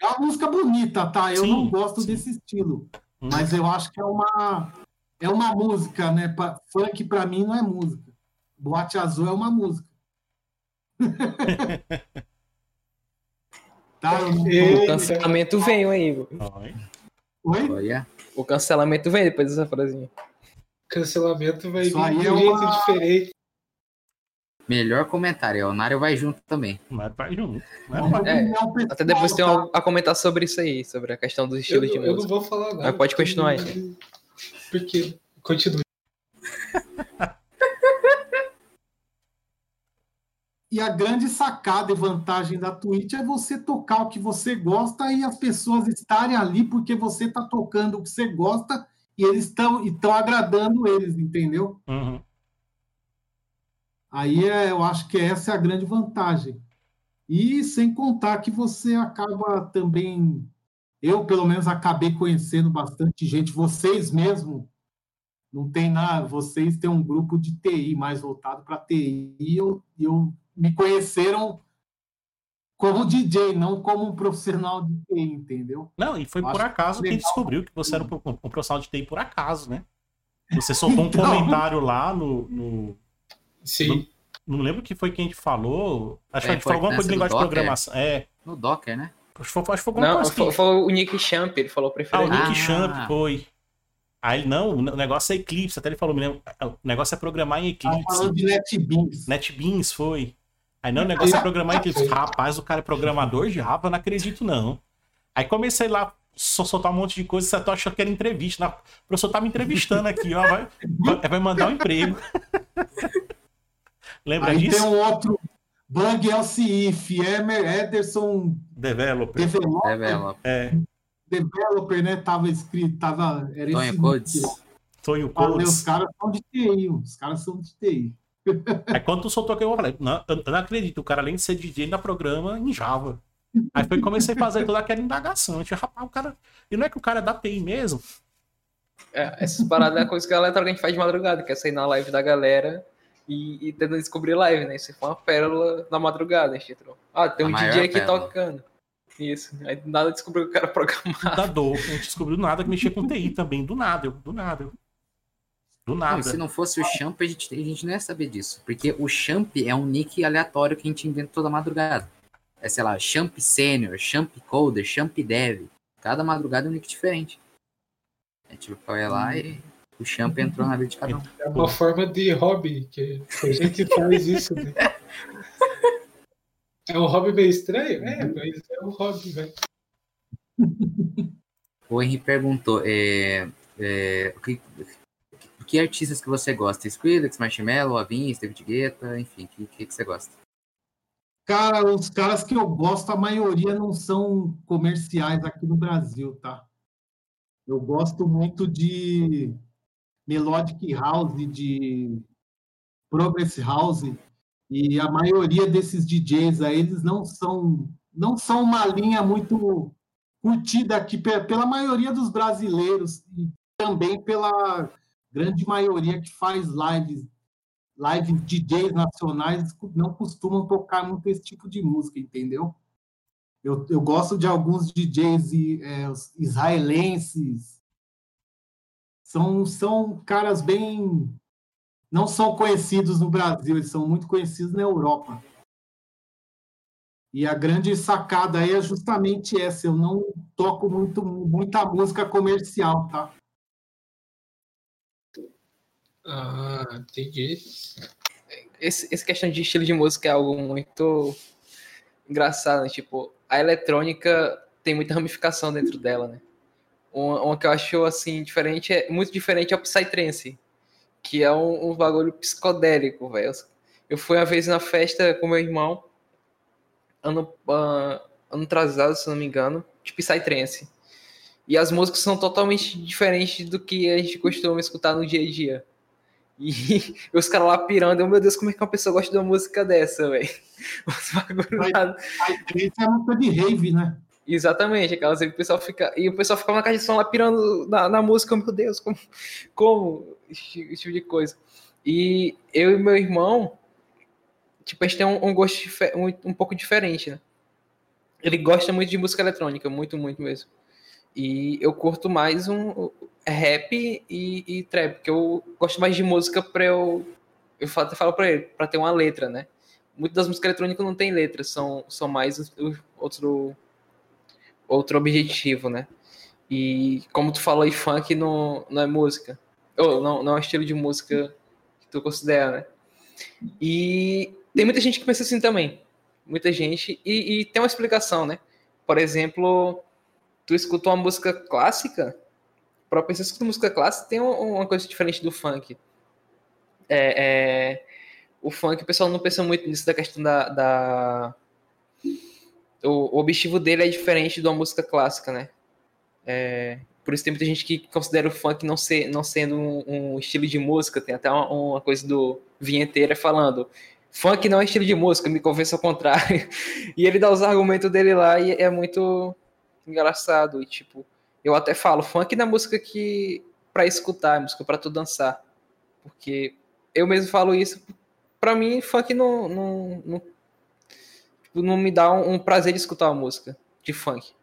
É uma música bonita, tá? Eu Sim, não gosto sim. desse estilo. Hum. Mas eu acho que é uma é uma música, né? Pa- Funk pra mim não é música. Boate azul é uma música. tá? eu não- O cancelamento veio aí, Igor. Oi. Oi? Olha, O cancelamento vem depois dessa frasinha. Cancelamento vai vir Isso aí de é um jeito uma- diferente. melhor comentário. O Nário vai junto também. Mas vai junto. É Né? É, pessoal, Até depois tem tá? algo a comentar sobre isso aí, sobre a questão dos Eu, estilos de não- eu não música. vou falar nada. Mas pode porque- continuar aí. Porque. Continue. E a grande sacada e vantagem da Twitch é você tocar o que você gosta e as pessoas estarem ali porque você está tocando o que você gosta e eles estão estão agradando eles, entendeu? Uhum. Aí é, eu acho que essa é a grande vantagem. E sem contar que você acaba também, eu pelo menos acabei conhecendo bastante gente, vocês mesmo, não tem nada, vocês têm um grupo de TI mais voltado para TI, e eu, eu me conheceram como DJ, não como um profissional de TI, entendeu? Não, e foi Eu por acaso que descobriu que você era um, pro- um profissional de TI por acaso, né? Você soltou um Então. comentário lá no, no- Sim. Não lembro o que foi que a gente falou. Acho que É, a gente falou alguma coisa de linguagem de programação. É. No Docker, né? Acho que foi, acho que foi alguma Não, coisa que- foi, foi o Nick Champ, ele falou Ah, o. Nick Ah. Champ foi. Aí ele, não, o negócio é Eclipse. Até ele falou, me lembro, o negócio é programar em Tava Eclipse. falando de NetBeans. NetBeans foi. Aí não, o negócio é programar em Eclipse. Rapaz, o cara é programador de Java, não acredito não. Aí comecei lá, só soltar um monte de coisa, você achando que era entrevista. Não, o professor tá me entrevistando aqui, ó. Vai, vai- mandar um emprego. Lembra Aí disso? tem um outro, Bug LCI, Fiemer, Ederson, Developer. Developer, Develop. É, developer, né? Tava escrito, tava. Era Tonho Codes. Tonho os Codes. caras são de TI, os caras são de TI. Aí quando tu soltou aquilo, eu falei, não, eu não acredito, o cara além de ser DJ ainda programa em Java. Aí foi que comecei a fazer toda aquela indagação. Eu tinha, rapaz, o cara. E não é que o cara é da TI mesmo? É, essas paradas é coisa que a galera gente faz de madrugada, que é sair na live da galera e, e tentando descobrir live, né? Isso foi uma pérola na madrugada, a gente entrou. Ah, tem A um DJ aqui pérola. tocando. Isso. Aí do nada descobriu que o cara programava. Da dor. A gente descobriu do nada que mexia com TI também. Do nada, eu, do nada. Eu. Do Não, nada. e se não fosse o Champ, a gente, a gente não ia saber disso. Porque o Champ é um nick aleatório que a gente inventa toda madrugada. É, sei lá, Champ Senior, Champ Coder, Champ Dev. Cada madrugada é um nick diferente. A gente vai lá e o Champ entrou na vida de cada um. É uma forma de hobby que a gente faz isso, né? É um hobby meio estranho? É, mas é um hobby, velho. O Henry perguntou, é, é, o que, que artistas que você gosta? Skrillex, Marshmello, Avins, David Guetta, enfim, o que, que, que você gosta? Cara, os caras que eu gosto, a maioria não são comerciais aqui no Brasil, tá? Eu gosto muito de Melodic House, de Progress House, e a maioria desses DJs aí, eles não são, não são uma linha muito curtida aqui pe- pela maioria dos brasileiros e também pela grande maioria que faz lives live DJs nacionais não costumam tocar muito esse tipo de música, entendeu? Eu, eu gosto de alguns DJs é, israelenses. São, são caras bem. Não são conhecidos no Brasil, eles são muito conhecidos na Europa. E a grande sacada aí é justamente essa: eu não toco muito, muita música comercial, tá? Ah, entendi. Esse, essa questão de estilo de música é algo muito engraçado, né? Tipo, a eletrônica tem muita ramificação dentro dela, né? Uma, uma que eu acho, assim, diferente, é muito diferente é o Psytrance, que é um, um bagulho psicodélico, velho. Eu fui uma vez na festa com meu irmão, ano, ah, ano atrasado, se não me engano, de Psytrance. E as músicas são totalmente diferentes do que a gente costuma escutar no dia a dia. E os caras lá pirando, eu, meu Deus, como é que uma pessoa gosta de uma música dessa, velho? A igreja é música de rave, né? Exatamente, aquelas o pessoal fica. E o pessoal fica na caixa de som lá pirando na, na música, meu Deus, como, como esse, esse tipo de coisa. E eu e meu irmão, tipo, a gente tem um, um gosto um, um pouco diferente, né? Ele gosta muito de música eletrônica, muito, muito mesmo. E eu curto mais um rap e, e trap, porque eu gosto mais de música para eu. Eu falo, falo para ele, para ter uma letra, né? Muitas das músicas eletrônicas não tem letra, são, são mais outro, outro objetivo, né? E como tu falou aí, funk não, não é música. Ou não, não é estilo de música que tu considera, né? E tem muita gente que pensa assim também. Muita gente. E, e tem uma explicação, né? Por exemplo, tu escuta uma música clássica, para pessoa que escuta música clássica, tem uma coisa diferente do funk. É, é, o funk, o pessoal não pensa muito nisso da questão da. da... O, o, objetivo dele é diferente de uma música clássica, né? É, por isso tem muita gente que considera o funk não, ser, não sendo um, um estilo de música. Tem até uma, uma coisa do vinheteira falando funk não é estilo de música, me convence ao contrário. e ele dá os argumentos dele lá e é muito engraçado. E, tipo, eu até falo, funk na música que para escutar, música para tu dançar. Porque eu mesmo falo isso, para mim, funk não, não, não, tipo, não me dá um, um, prazer de escutar uma música de funk.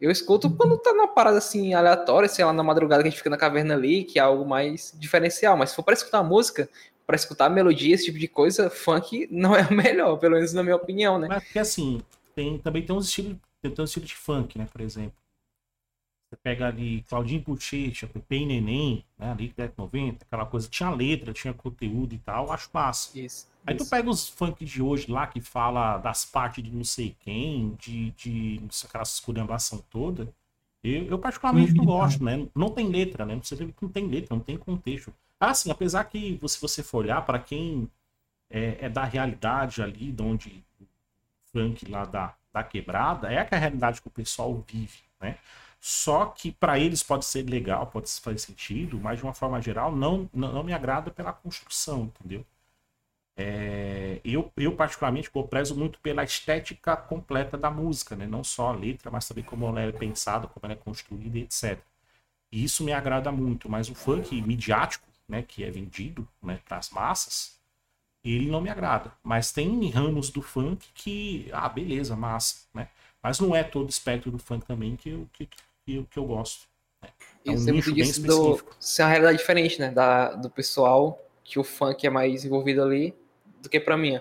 Eu escuto quando tá numa parada assim aleatória, sei lá, na madrugada que a gente fica na caverna ali, que é algo mais diferencial. Mas se for para escutar música, para escutar melodia, esse tipo de coisa, funk não é o melhor, pelo menos na minha opinião, né? Mas porque assim, tem, também tem uns estilos tem um estilo de funk, né? Por exemplo. Você pega ali Claudinho Bochecha, Pepe e Neném, né? Ali, década 90, aquela coisa. Tinha letra, tinha conteúdo e tal, acho massa. Isso. Aí isso. tu pega os funk de hoje lá que fala das partes de não sei quem, de, de não sei, aquela esculhambação toda. Eu, eu particularmente não gosto, né? Não tem letra, né? Você vê que não tem letra, não tem contexto. Assim, apesar que se você for olhar para quem é, é, da realidade ali, de onde o funk lá da, da quebrada é a realidade que o pessoal vive, né? Só que para eles pode ser legal, pode fazer sentido, mas de uma forma geral não, não, não me agrada pela construção, entendeu? É, eu, eu, particularmente, eu prezo muito pela estética completa da música, né? não só a letra, mas também como ela é pensada, como ela é construída, etc. E isso me agrada muito, mas o funk midiático, né, que é vendido né, para as massas, ele não me agrada. Mas tem ramos do funk que, ah, beleza, massa, né? Mas não é todo espectro do funk também que eu, que, que, que eu gosto. Né? É um Isso nicho bem específico. Do, isso é uma realidade diferente, né? Da, do pessoal, que o funk é mais envolvido ali do que pra mim.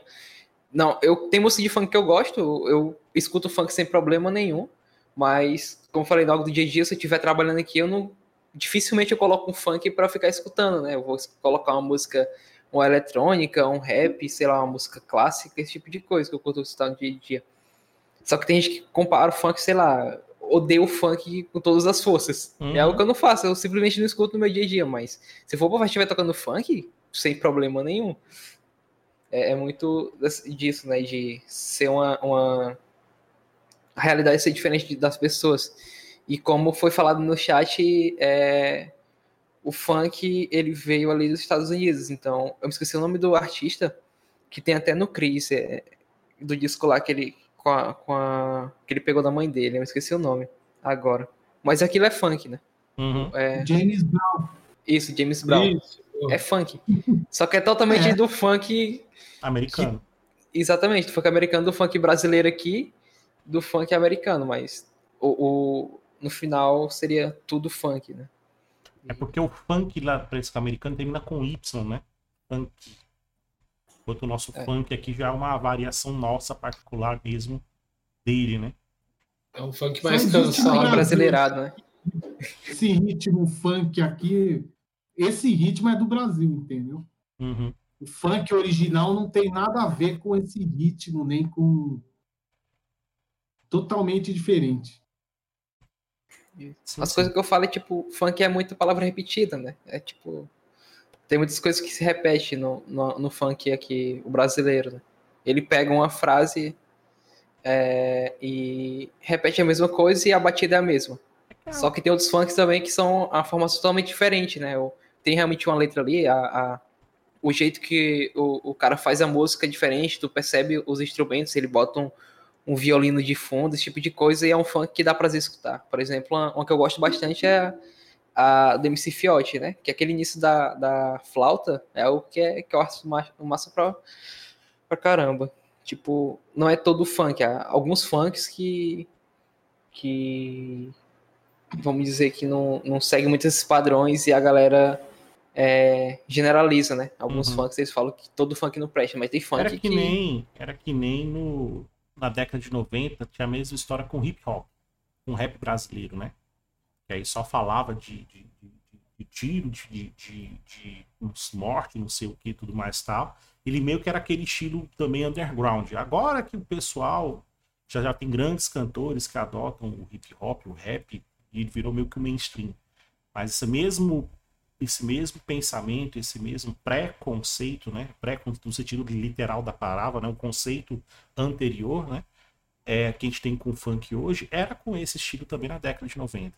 Não, eu tenho música de funk que eu gosto, eu escuto funk sem problema nenhum, mas, como eu falei, logo do dia a dia, se eu estiver trabalhando aqui, eu não. Dificilmente eu coloco um funk para ficar escutando, né? Eu vou colocar uma música uma eletrônica, um rap, sei lá, uma música clássica, esse tipo de coisa que eu curto escutar no dia a dia. Só que tem gente que compara o funk, sei lá, odeia o funk com todas as forças. Uhum. É algo que eu não faço, eu simplesmente não escuto no meu dia a dia, mas se for pra estiver tocando funk, sem problema nenhum. É, é, muito disso, né, de ser uma, uma... A realidade ser diferente das pessoas. E como foi falado no chat, é, o funk ele veio ali dos Estados Unidos. Então, eu me esqueci o nome do artista, que tem até no Chris, é, do disco lá que ele, com a, com a, que ele pegou da mãe dele. Eu me esqueci o nome agora. Mas aquilo é funk, né? Uhum. É... James Brown. Isso, James Brown. Isso. É funk. Só que é totalmente é. do funk. Americano. Que... Exatamente, do funk americano, do funk brasileiro aqui, do funk americano, mas o, o, no final seria tudo funk, né? É porque o funk lá para esse americano termina com Y, né? Funk. Enquanto o nosso é. funk aqui já é uma variação nossa particular mesmo dele, né? É um funk mais cansado. brasileirado, né? Esse ritmo funk aqui, esse ritmo é do Brasil, entendeu? Uhum. O funk original não tem nada a ver com esse ritmo, nem com. Totalmente diferente. Sim, As sim. coisas que eu falo é tipo, funk é muito palavra repetida, né? É tipo. Tem muitas coisas que se repetem no, no, no funk aqui, o brasileiro, né? Ele pega uma frase é, e repete a mesma coisa e a batida é a mesma. Só que tem outros funks também que são a formação totalmente diferente, né? Tem realmente uma letra ali, a, a o jeito que o, o cara faz a música é diferente, tu percebe os instrumentos, ele bota um, um violino de fundo, esse tipo de coisa, e é um funk que dá prazer escutar. Por exemplo, uma, uma que eu gosto bastante é a do MC Fiote, né? Que é aquele início da, da flauta é o que, é, que eu acho massa, massa pra, pra caramba. Tipo, não é todo funk, há alguns funks que. que. vamos dizer que não, não seguem muitos esses padrões e a galera é, generaliza, né? Alguns uhum. funks eles falam que todo funk não presta, mas tem funk era que, que... nem Era que nem no, na década de 90 tinha a mesma história com hip hop, com rap brasileiro, né? Que aí só falava de, de, de, tiro, de, de, de, morte, não sei o que, tudo mais tal. Ele meio que era aquele estilo também underground. Agora que o pessoal já, já tem grandes cantores que adotam o hip hop, o rap, e virou meio que o mainstream. Mas esse mesmo esse mesmo pensamento, esse mesmo pré-conceito, né, pré no sentido literal da palavra, né, o conceito anterior, né, é, que a gente tem com o funk hoje, era com esse estilo também na década de 90.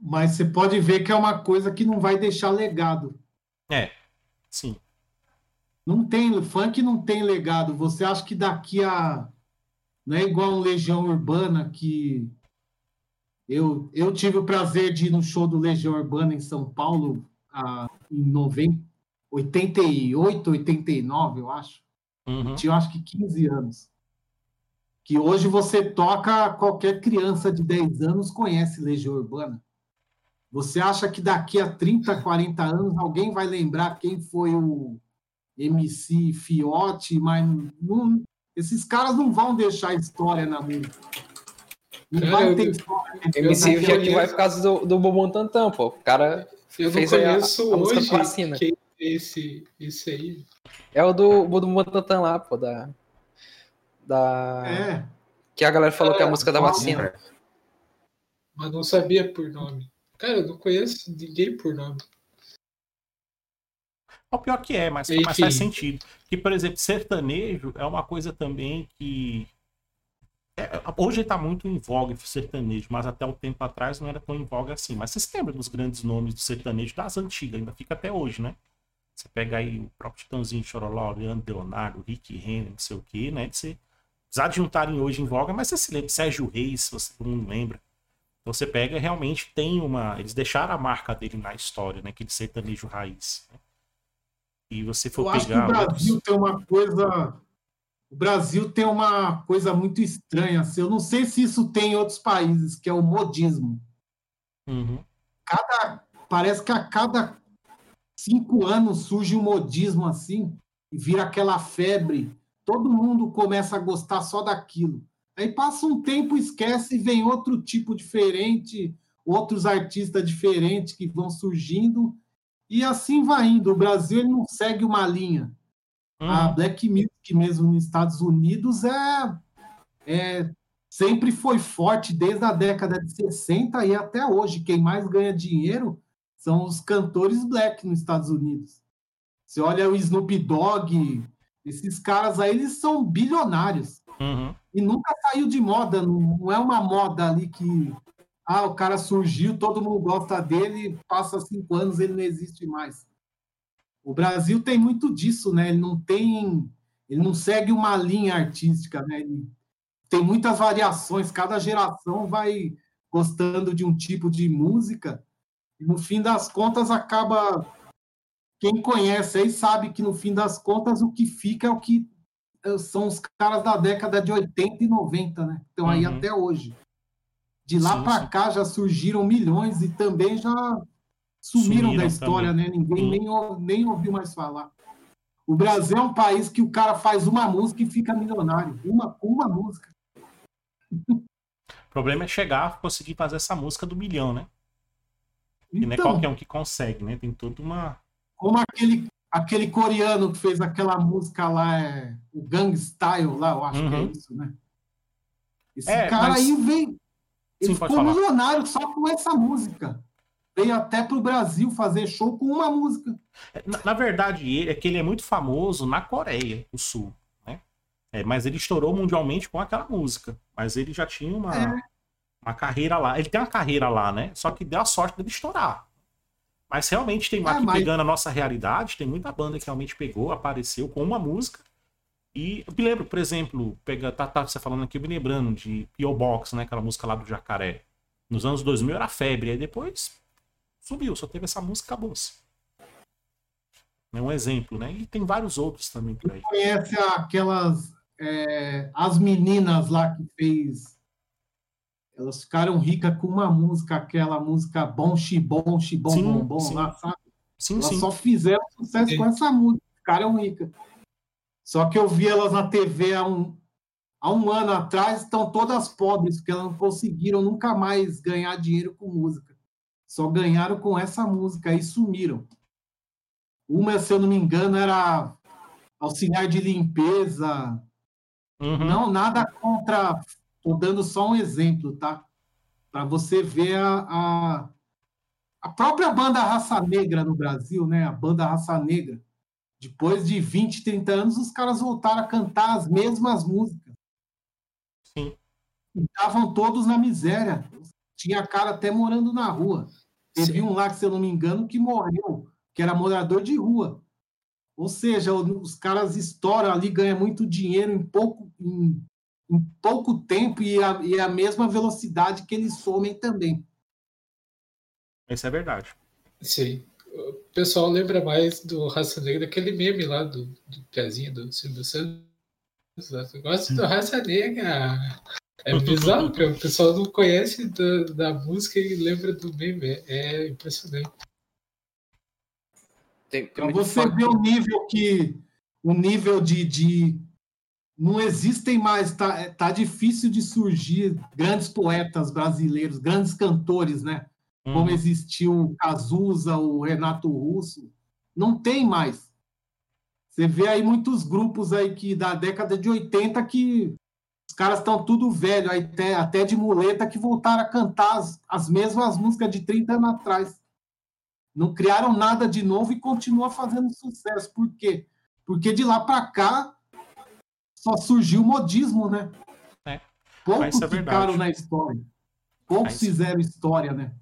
Mas você pode ver que é uma coisa que não vai deixar legado. É, sim. Não tem, funk não tem legado. Você acha que daqui a. Não é igual um Legião Urbana que eu, eu tive o prazer de ir no show do Legião Urbana em São Paulo ah, em 90, 88, 89, eu acho. Uhum. Eu tinha, acho que 15 anos. Que hoje você toca, qualquer criança de 10 anos conhece Legião Urbana. Você acha que daqui a 30, 40 anos alguém vai lembrar quem foi o MC Fiote, mas não, esses caras não vão deixar história na música. Não vai ter história. MC vai por causa do, do Bobon Tantan, pô. O cara eu fez não conheço a, a hoje vacina. quem é esse, esse aí. É o do Bobon Tantan lá, pô, da... da... É. Que a galera falou é, que é a música da vacina. Mas não sabia por nome. Cara, eu não conheço ninguém por nome. O pior que é, mas, mas faz sentido. Que, por exemplo, sertanejo é uma coisa também que. É, hoje está muito em voga sertanejo, mas até um tempo atrás não era tão em voga assim. Mas vocês lembram dos grandes nomes do sertanejo das antigas, ainda fica até hoje, né? Você pega aí o próprio Titãozinho Choroló, Leandro Leonardo, Rick Renner, não sei o que, né? Ser, apesar de juntarem hoje em voga, mas você se lembra, Sérgio Reis, se você todo mundo lembra. Você pega realmente tem uma. Eles deixaram a marca dele na história, né? Aquele sertanejo raiz. Né? E você for Eu pegar. Acho que o Brasil outros... tem uma coisa. O Brasil tem uma coisa muito estranha. Assim, eu não sei se isso tem em outros países, que é o modismo. Uhum. Cada, parece que a cada cinco anos surge um modismo assim e vira aquela febre. Todo mundo começa a gostar só daquilo. Aí passa um tempo, esquece e vem outro tipo diferente, outros artistas diferentes que vão surgindo e assim vai indo. O Brasil não segue uma linha. Hum. A Black Music mesmo nos Estados Unidos é, é sempre foi forte desde a década de 60 e até hoje. Quem mais ganha dinheiro são os cantores black nos Estados Unidos. Você olha o Snoop Dogg, esses caras aí, eles são bilionários. Uhum. E nunca saiu de moda, não é uma moda ali que ah, o cara surgiu, todo mundo gosta dele, passa cinco anos ele não existe mais. O Brasil tem muito disso, né? Ele não tem, ele não segue uma linha artística, né? Ele tem muitas variações, cada geração vai gostando de um tipo de música e no fim das contas acaba quem conhece aí sabe que no fim das contas o que fica é o que são os caras da década de 80 e 90, né? Estão uhum. aí até hoje. De lá para cá já surgiram milhões e também já sumiram, sumiram da história, também. né? Ninguém uhum. nem, nem ouviu mais falar. O Brasil é um país que o cara faz uma música e fica milionário. Uma, uma música. O problema é chegar, conseguir fazer essa música do milhão, né? Então, e não é então. qualquer um que consegue, né? Tem toda uma. Como aquele aquele coreano que fez aquela música lá, é, o Gang Style lá, eu acho uhum. que é uhum. isso, né? Esse é, cara mas... aí veio. Ele Sim, ficou milionário só com essa música. Veio até para o Brasil fazer show com uma música. Na, na, verdade, ele, é que ele é muito famoso na Coreia do Sul, né? É, mas ele estourou mundialmente com aquela música. Mas ele já tinha uma, é. uma carreira lá. Ele tem uma carreira lá, né? Só que deu a sorte dele estourar. Mas realmente tem É, aqui mas- pegando a nossa realidade, tem muita banda que realmente pegou, apareceu com uma música. E eu me lembro, por exemplo, pega, tá, tá você falando aqui, eu me lembrando de P.O. Box, né? Aquela música lá do Jacaré. Nos anos 2000 era febre, aí depois subiu, só teve essa música e acabou-se. É um exemplo, né? E tem vários outros também por aí. Conhece aquelas. é, as meninas lá que fez. Elas ficaram ricas com uma música, aquela música Bom Xibom, Xibom, Sim, Bom Bom sim. lá, sabe? Sim, Elas sim. só fizeram sucesso Sim. com essa música, ficaram ricas. Só que eu vi elas na TV há um, há um ano atrás, estão todas pobres, porque elas não conseguiram nunca mais ganhar dinheiro com música. Só ganharam com essa música e sumiram. Uma, se eu não me engano, era auxiliar de limpeza. Uhum. Não, nada contra. Estou dando só um exemplo, tá? Para você ver a, a, a própria banda Raça Negra no Brasil, né? A banda Raça Negra. Depois de 20, 30 anos, os caras voltaram a cantar as mesmas músicas. Sim. E estavam todos na miséria. Tinha cara até morando na rua. Teve Sim. um lá, que, se eu não me engano, que morreu, que era morador de rua. Ou seja, os caras estouram ali, ganham muito dinheiro em pouco, em, em pouco tempo e a, e a mesma velocidade que eles somem também. Isso é verdade. Sim. O pessoal lembra mais do Raça Negra, daquele meme lá do, do pezinho do Silvio Santos. Eu gosto do Raça Negra. É bizarro, porque o pessoal não conhece da, da música e lembra do meme. É, é impressionante. Tem, tem você ver o nível que. O nível de. de não existem mais, tá, tá difícil de surgir grandes poetas brasileiros, grandes cantores, né? como Uhum. existiu o Cazuza, o Renato Russo, não tem mais. Você vê aí muitos grupos aí que da década de 80 que os caras estão tudo velho, até, até de muleta que voltaram a cantar as, as mesmas músicas de 30 anos atrás. Não criaram nada de novo e continua fazendo sucesso. Por quê? Porque de lá para cá só surgiu o modismo, né? É. Poucos é ficaram na história. Poucos Mas- fizeram história, né?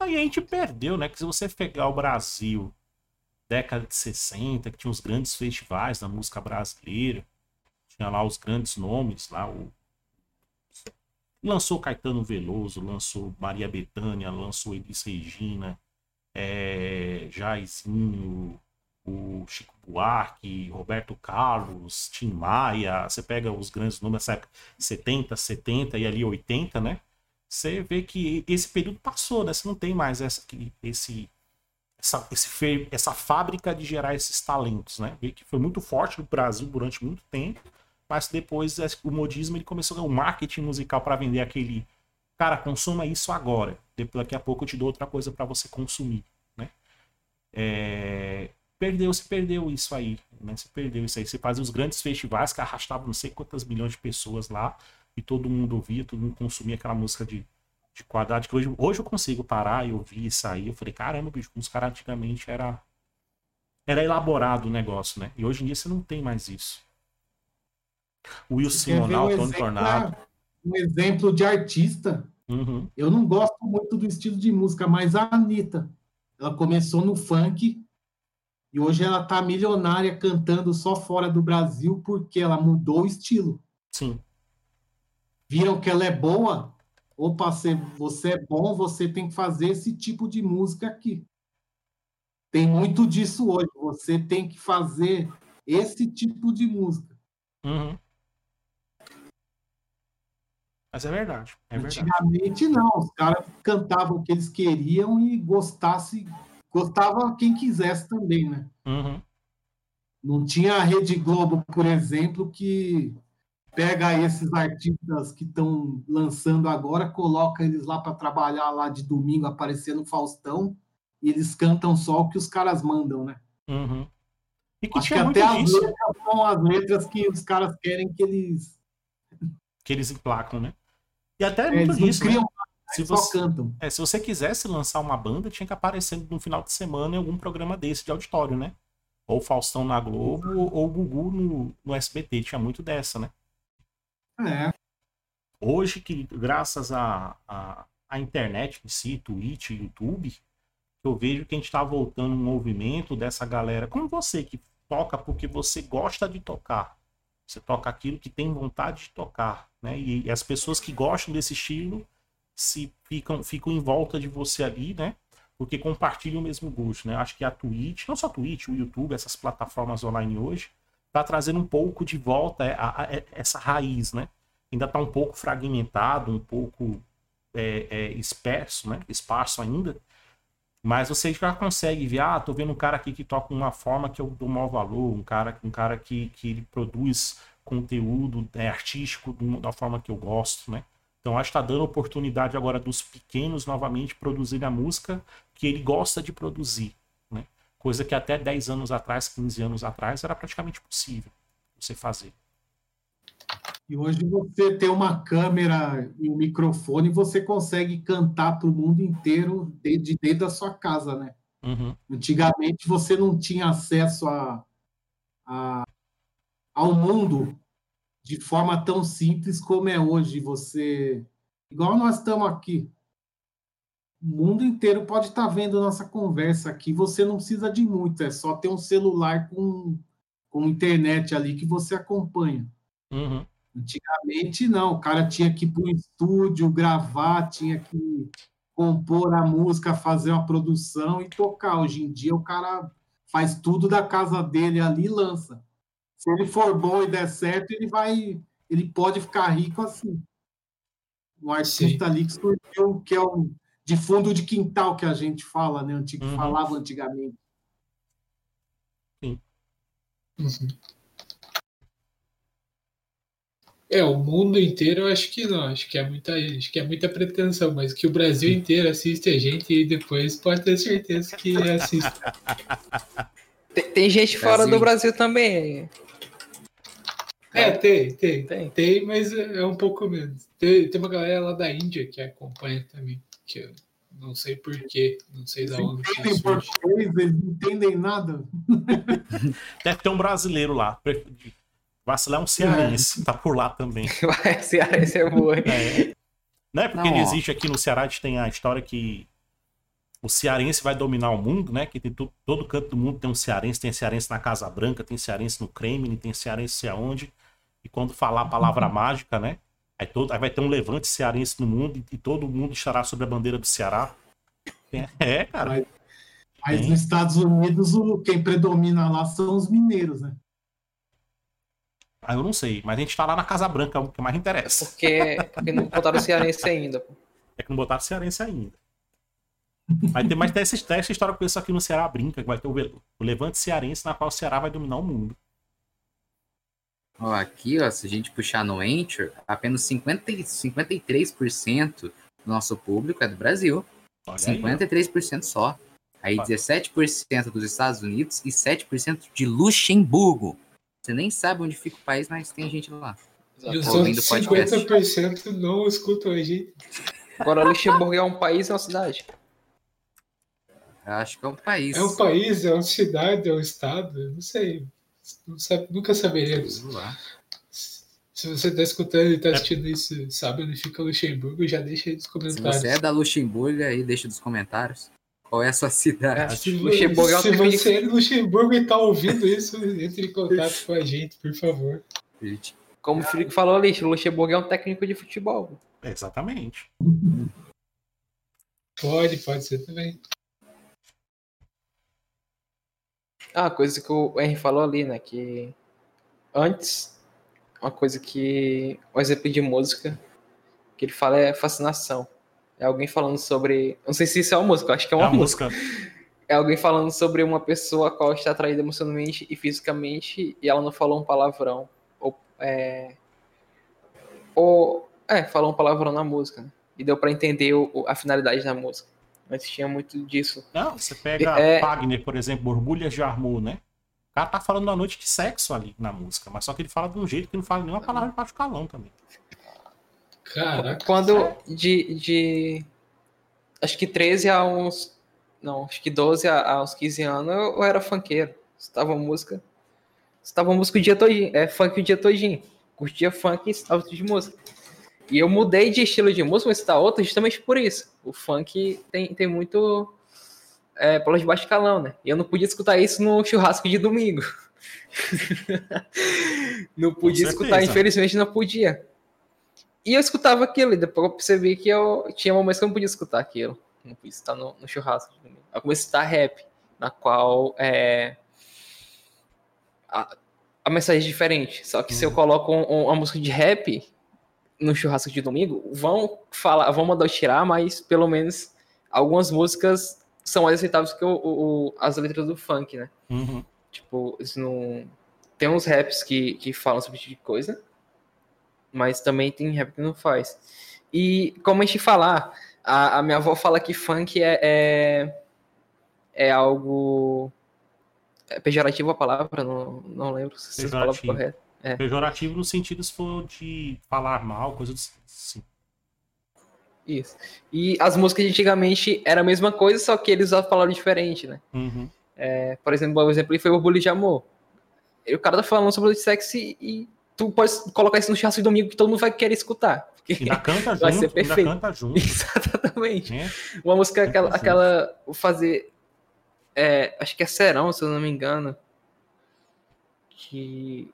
Aí a gente perdeu, né? Que se você pegar o Brasil, década de 60, que tinha os grandes festivais da música brasileira, tinha lá os grandes nomes, lá o. Lançou Caetano Veloso, lançou Maria Bethânia, lançou Elis Regina, é, Jairzinho, o Chico Buarque, Roberto Carlos, Tim Maia. Você pega os grandes nomes dessa época, 70, 70 e ali 80, né? você vê que esse período passou, né? Você não tem mais essa, esse, essa, esse essa fábrica de gerar esses talentos, né? Vê que foi muito forte no Brasil durante muito tempo, mas depois esse- o modismo ele começou a o marketing musical para vender aquele cara, consuma isso agora. Depois, daqui a pouco eu te dou outra coisa para você consumir, né? É, Perdeu, se perdeu isso aí, né? Se perdeu isso aí. Você fazia os grandes festivais que arrastavam não sei quantas milhões de pessoas lá e todo mundo ouvia, todo mundo consumia aquela música de, de qualidade que hoje, hoje eu consigo parar e ouvir isso aí. Eu falei, caramba, bicho, os caras antigamente era era elaborado o negócio, né? E hoje em dia você não tem mais isso. Will Simonal, um Tony Tornado. Um exemplo de artista. Uhum, Eu não gosto muito do estilo de música, mas a Anitta, ela começou no funk e hoje ela tá milionária cantando só fora do Brasil porque ela mudou o estilo. sim. Viram que ela é boa? Opa, você é bom, você tem que fazer esse tipo de música aqui. Tem muito disso hoje. Você tem que fazer esse tipo de música. Uhum. Mas é verdade. É verdade. Antigamente não, os caras cantavam o que eles queriam e gostasse, gostava quem quisesse também, né? Uhum. Não tinha a Rede Globo, por exemplo, que pega esses artistas que estão lançando agora, coloca eles lá para trabalhar lá de domingo, aparecer no Faustão, e eles cantam só o que os caras mandam, né? Uhum. E que Acho que até as disso letras são as letras que os caras querem que eles, que eles emplacam, né? E até é, muito disso, né? criam, Se só você, cantam. É, se você quisesse lançar uma banda, tinha que aparecer no final de semana em algum programa desse de auditório, né? Ou Faustão na Globo, ou o Gugu no, no SBT. Tinha muito dessa, né? É. hoje que graças à a, a, a, internet em si, Twitch, YouTube, eu vejo que a gente está voltando um movimento dessa galera, como você que toca porque você gosta de tocar. Você toca aquilo que tem vontade de tocar, né? E, e as pessoas que gostam desse estilo se ficam, ficam em volta de você ali, né? Porque compartilham o mesmo gosto, né? Acho que a Twitch, não só a Twitch, o YouTube, essas plataformas online hoje, tá trazendo um pouco de volta a, a, a essa raiz, né? Ainda tá um pouco fragmentado, um pouco é, é, esparso, né? Esparso ainda. Mas você já consegue ver, ah, tô vendo um cara aqui que toca uma forma que eu dou maior valor, um cara, um cara que, que ele produz conteúdo né, artístico da forma que eu gosto, né? Então acho que está dando oportunidade agora dos pequenos novamente produzirem a música que ele gosta de produzir. Né? Coisa que até 10 anos atrás, 15 anos atrás, era praticamente possível você fazer. E hoje você tem uma câmera e um microfone, você consegue cantar para o mundo inteiro de dentro da sua casa, né? Uhum. Antigamente você não tinha acesso a, a, ao mundo de forma tão simples como é hoje. Você, igual nós estamos aqui, o mundo inteiro pode estar tá vendo nossa conversa aqui. Você não precisa de muito, é só ter um celular com, com internet ali que você acompanha. Uhum. Antigamente, não, o cara tinha que ir para o estúdio, gravar, tinha que compor a música, fazer uma produção e tocar. Hoje em dia, o cara faz tudo da casa dele ali e lança. Se ele for bom e der certo, ele vai, ele pode ficar rico assim. Um artista Sim. ali que surgiu, que é um de fundo de quintal que a gente fala, né? Antigo, uhum. falava antigamente. Sim. Uhum. É, o mundo inteiro eu acho que não, acho que é muita, acho que é muita pretensão, mas que o Brasil inteiro assiste a gente e depois pode ter certeza que assiste. Tem, tem gente Brasil. fora do Brasil também. É, tem, tem, tem, tem, mas é um pouco menos. Tem, tem uma galera lá da Índia que acompanha também, que eu não sei porquê, não sei da onde. Entendem português, eles não entendem nada. Deve ter um brasileiro lá. Vacilar é um cearense, é. tá por lá também. cearense é boa. É. Não é porque não, ele existe aqui no Ceará, a gente tem a história que o cearense vai dominar o mundo, né? Que tem todo, todo canto do mundo tem um cearense, tem cearense na Casa Branca, tem cearense no Kremlin, tem cearense sei aonde. E quando falar a palavra uhum. mágica, né? Aí, todo, aí vai ter um levante cearense no mundo e, e todo mundo estará sobre a bandeira do Ceará. É, é cara. Mas, mas nos Estados Unidos, o, quem predomina lá são os mineiros, né? Ah, eu não sei, mas a gente tá lá na Casa Branca, é o que mais interessa. Porque, porque não botaram cearense ainda. Pô. É que não botaram cearense ainda. Vai ter mais essa, essa história com isso aqui no Ceará brinca, que vai ter o, o Levante Cearense, na qual o Ceará vai dominar o mundo. Ó, aqui, ó, se a gente puxar no Enter, apenas 50, 53% do nosso público é do Brasil. Olha 53% aí, só. Aí 17% dos Estados Unidos e 7% de Luxemburgo. Você nem sabe onde fica o país, mas tem gente lá. E os outros 50% não escutam a gente. Agora, Luxemburgo é um país ou uma cidade? Acho que é um país. É um país, é uma cidade, é um estado, não sei. Não sabe, nunca saberemos. Se você está escutando e está assistindo isso, sabe onde fica Luxemburgo, já deixa aí nos comentários. Se você é da Luxemburgo, aí deixa nos comentários. Qual é a sua cidade? Se, Luxemburgo é se você é de Luxemburgo e está ouvindo isso, entre em contato com a gente, por favor. Como o Felipe falou ali, Luxemburgo é um técnico de futebol. Exatamente. Pode, pode ser também. Ah, coisa que o Henry falou ali, né? Que antes, uma coisa que. Um exemplo de música que ele fala é fascinação. É alguém falando sobre. Não sei se isso é uma música, acho que é uma é música. música. É alguém falando sobre uma pessoa a qual está atraída emocionalmente e fisicamente e ela não falou um palavrão. Ou. É, ou é, falou um palavrão na música. Né? E deu para entender o, a finalidade da música. Mas tinha muito disso. Não, você pega é... Wagner, por exemplo, Borbulhas de Armor, né? O cara tá falando uma noite de sexo ali na música, mas só que ele fala de um jeito que não fala nenhuma palavra de baixo calão também. Caraca. Quando de, de. Acho que 13 a uns. Não, acho que 12 a, a uns 15 anos eu, era funkeiro. Estava música. Estava música o dia todinho. É funk o dia todinho. Curtia funk e estava de música. E eu mudei de estilo de música, mas tá outra justamente por isso. O funk tem, tem muito é, de baixo calão, né? E eu não podia escutar isso no churrasco de domingo. não podia escutar, infelizmente não podia. E eu escutava aquilo, e depois eu percebi que eu tinha momentos que eu não podia escutar aquilo. Não podia estar no, no churrasco de domingo. Eu comecei a escutar rap, na qual é, a, a mensagem é diferente. Só que se eu uhum. coloco um, um, uma música de rap no churrasco de domingo, vão falar, vão mandar eu tirar, mas pelo menos algumas músicas são mais aceitáveis que o, o, as letras do funk, né? Uhum. Tipo, isso não. Tem uns raps que, que falam sobre esse tipo de coisa, mas também tem rap que não faz. E como a gente falar, a, a minha avó fala que funk é, é, é algo. É pejorativo a palavra, não, não lembro se é a palavra correta. É. Pejorativo no sentido se for de falar mal, coisa assim. Isso. E as músicas antigamente era a mesma coisa, só que eles usavam palavras diferentes, né? Uhum. É, por exemplo, o exemplo foi o Bully de Amor. E o cara tá falando sobre o sexo e tu pode colocar isso no chassi de domingo que todo mundo vai querer escutar. Ainda canta vai junto, ser perfeito. canta junto. Exatamente. É. Uma música, aquela, aquela fazer. É, acho que é Serão, se eu não me engano. Que.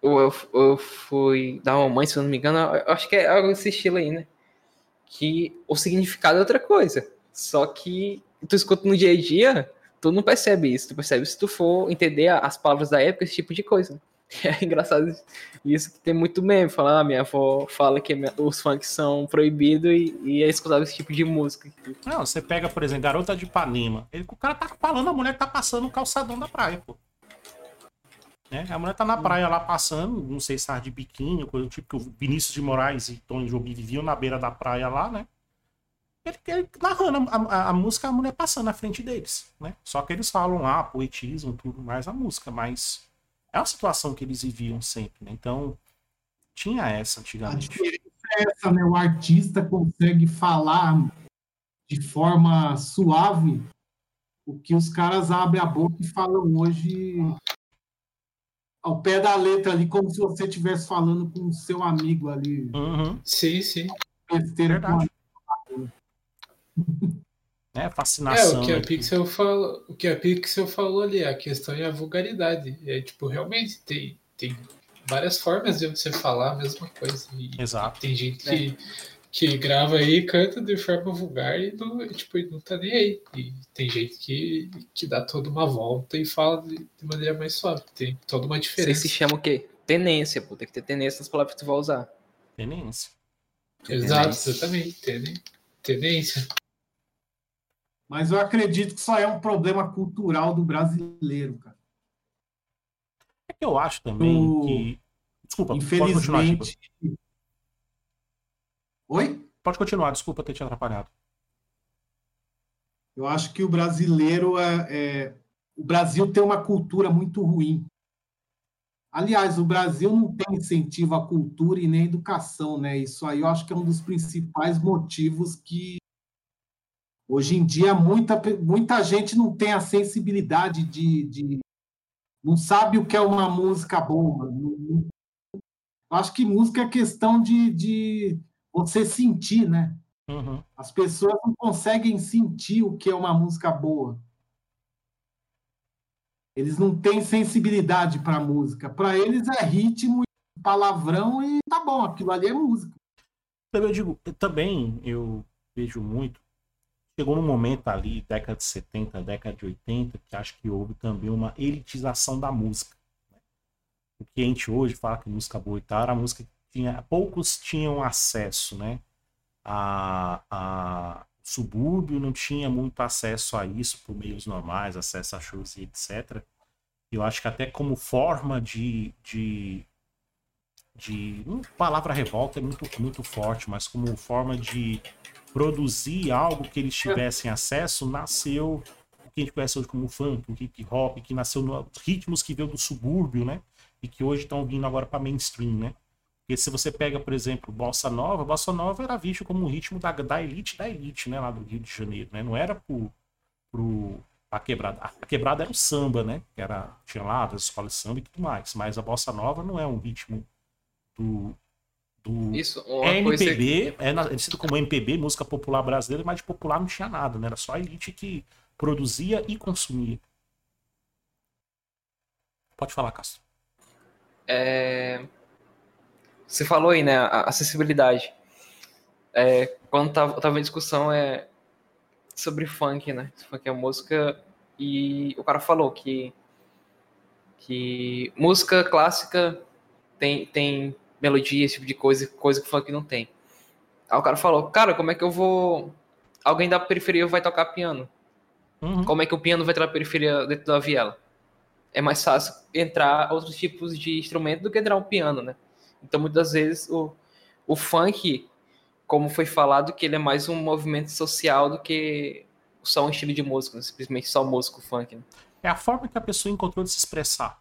Ou eu, eu fui dar uma mãe, se eu não me engano. Acho que é algo desse estilo aí, né? Que o significado é outra coisa. Só que tu escuta no dia a dia, tu não percebe isso. Tu percebe se tu for entender as palavras da época, esse tipo de coisa. É engraçado isso que tem muito meme. Falar, ah, minha avó fala que os funks são proibidos e, e é escutado esse tipo de música. Não, você pega, por exemplo, Garota de Ipanema. Ele, o cara tá falando, a mulher tá passando o calçadão da praia, pô. Né? A mulher tá na praia lá passando, não sei se tá de biquíni, coisa do tipo, que o Vinícius de Moraes e Tony Jobim viviam na beira da praia lá, né? Ele, ele narrando a, a, a, música, a mulher passando na frente deles, né? Só que eles falam, ah, poetismo, tudo mais a música, mas é uma situação que eles viviam sempre, né? Então, tinha essa antigamente. A diferença é essa, né? O artista consegue falar de forma suave o que os caras abrem a boca e falam hoje ao pé da letra ali, como se você estivesse falando com o seu amigo ali. Uhum. Sim, sim. Besteira Verdade. É, fascinação. É, o que a Pixel falou, o que a Pixel falou ali, a questão é a vulgaridade. É tipo, realmente tem, tem várias formas de você falar a mesma coisa. E Exato. Tem gente que, é. que grava aí e canta de forma vulgar e não, tipo, não tá nem aí. E tem gente que, que dá toda uma volta e fala de, de maneira mais suave. Tem toda uma diferença. Você se chama o quê? Tenência, pô. Tem que ter tenência nas palavras que tu vai usar. Tenência. Exato, exatamente. Tenência. Mas eu acredito que só é um problema cultural do brasileiro, cara. É que eu acho também que. Desculpa, infelizmente. Pode continuar, Oi? Pode continuar, desculpa ter te atrapalhado. Eu acho que o brasileiro é, é, o Brasil tem uma cultura muito ruim. Aliás, o Brasil não tem incentivo à cultura e nem à educação, né? Isso aí eu acho que é um dos principais motivos que Hoje em dia, muita, muita gente não tem a sensibilidade de, de não sabe o que é uma música boa. Acho que música é questão de, de você sentir, né? Uhum. As pessoas não conseguem sentir o que é uma música boa. Eles não têm sensibilidade para música. Para eles é ritmo, palavrão e tá bom, aquilo ali é música. Eu digo, também eu vejo muito chegou num momento ali, década de 70, década de 80, que acho que houve também uma elitização da música. Né? O que a gente hoje fala que música boa e tal, era a música que tinha, poucos tinham acesso, né? A, a subúrbio não tinha muito acesso a isso por meios normais, acesso a shows e etc. Eu acho que até como forma de, de, de palavra revolta é muito, muito forte, mas como forma de produzir algo que eles tivessem acesso, nasceu o que a gente conhece hoje como funk, o hip hop, que nasceu nos ritmos que veio do subúrbio, né? E que hoje estão vindo agora para mainstream, né? Porque se você pega, por exemplo, Bossa Nova, Bossa Nova era visto como um ritmo da, da elite da elite, né? Lá do Rio de Janeiro, né? Não era pro, pro, a quebrada. A quebrada era o samba, né? Que era, tinha lá as escolas de samba e tudo mais. Mas a Bossa Nova não é um ritmo do, do Isso, uma é coisa MPB, é, na- é tido como MPB, música popular brasileira, mas de popular não tinha nada, né? Era só a elite que produzia e consumia. Pode falar, Castro. É, Você falou aí, né? A acessibilidade. É, quando tava, tava em discussão é sobre funk, né? Funk é música. E o cara falou que, que música clássica tem, tem melodia, esse tipo de coisa, coisa que funk não tem. Aí o cara falou, cara, como é que eu vou. Alguém da periferia vai tocar piano. Uhum. Como é que o piano vai entrar na periferia dentro da viela? É mais fácil entrar outros tipos de instrumento do que entrar um piano, né? Então, muitas vezes, o, o funk, como foi falado, que ele é mais um movimento social do que só um estilo de música, né? simplesmente só música, o funk. Né? É a forma que a pessoa encontrou de se expressar.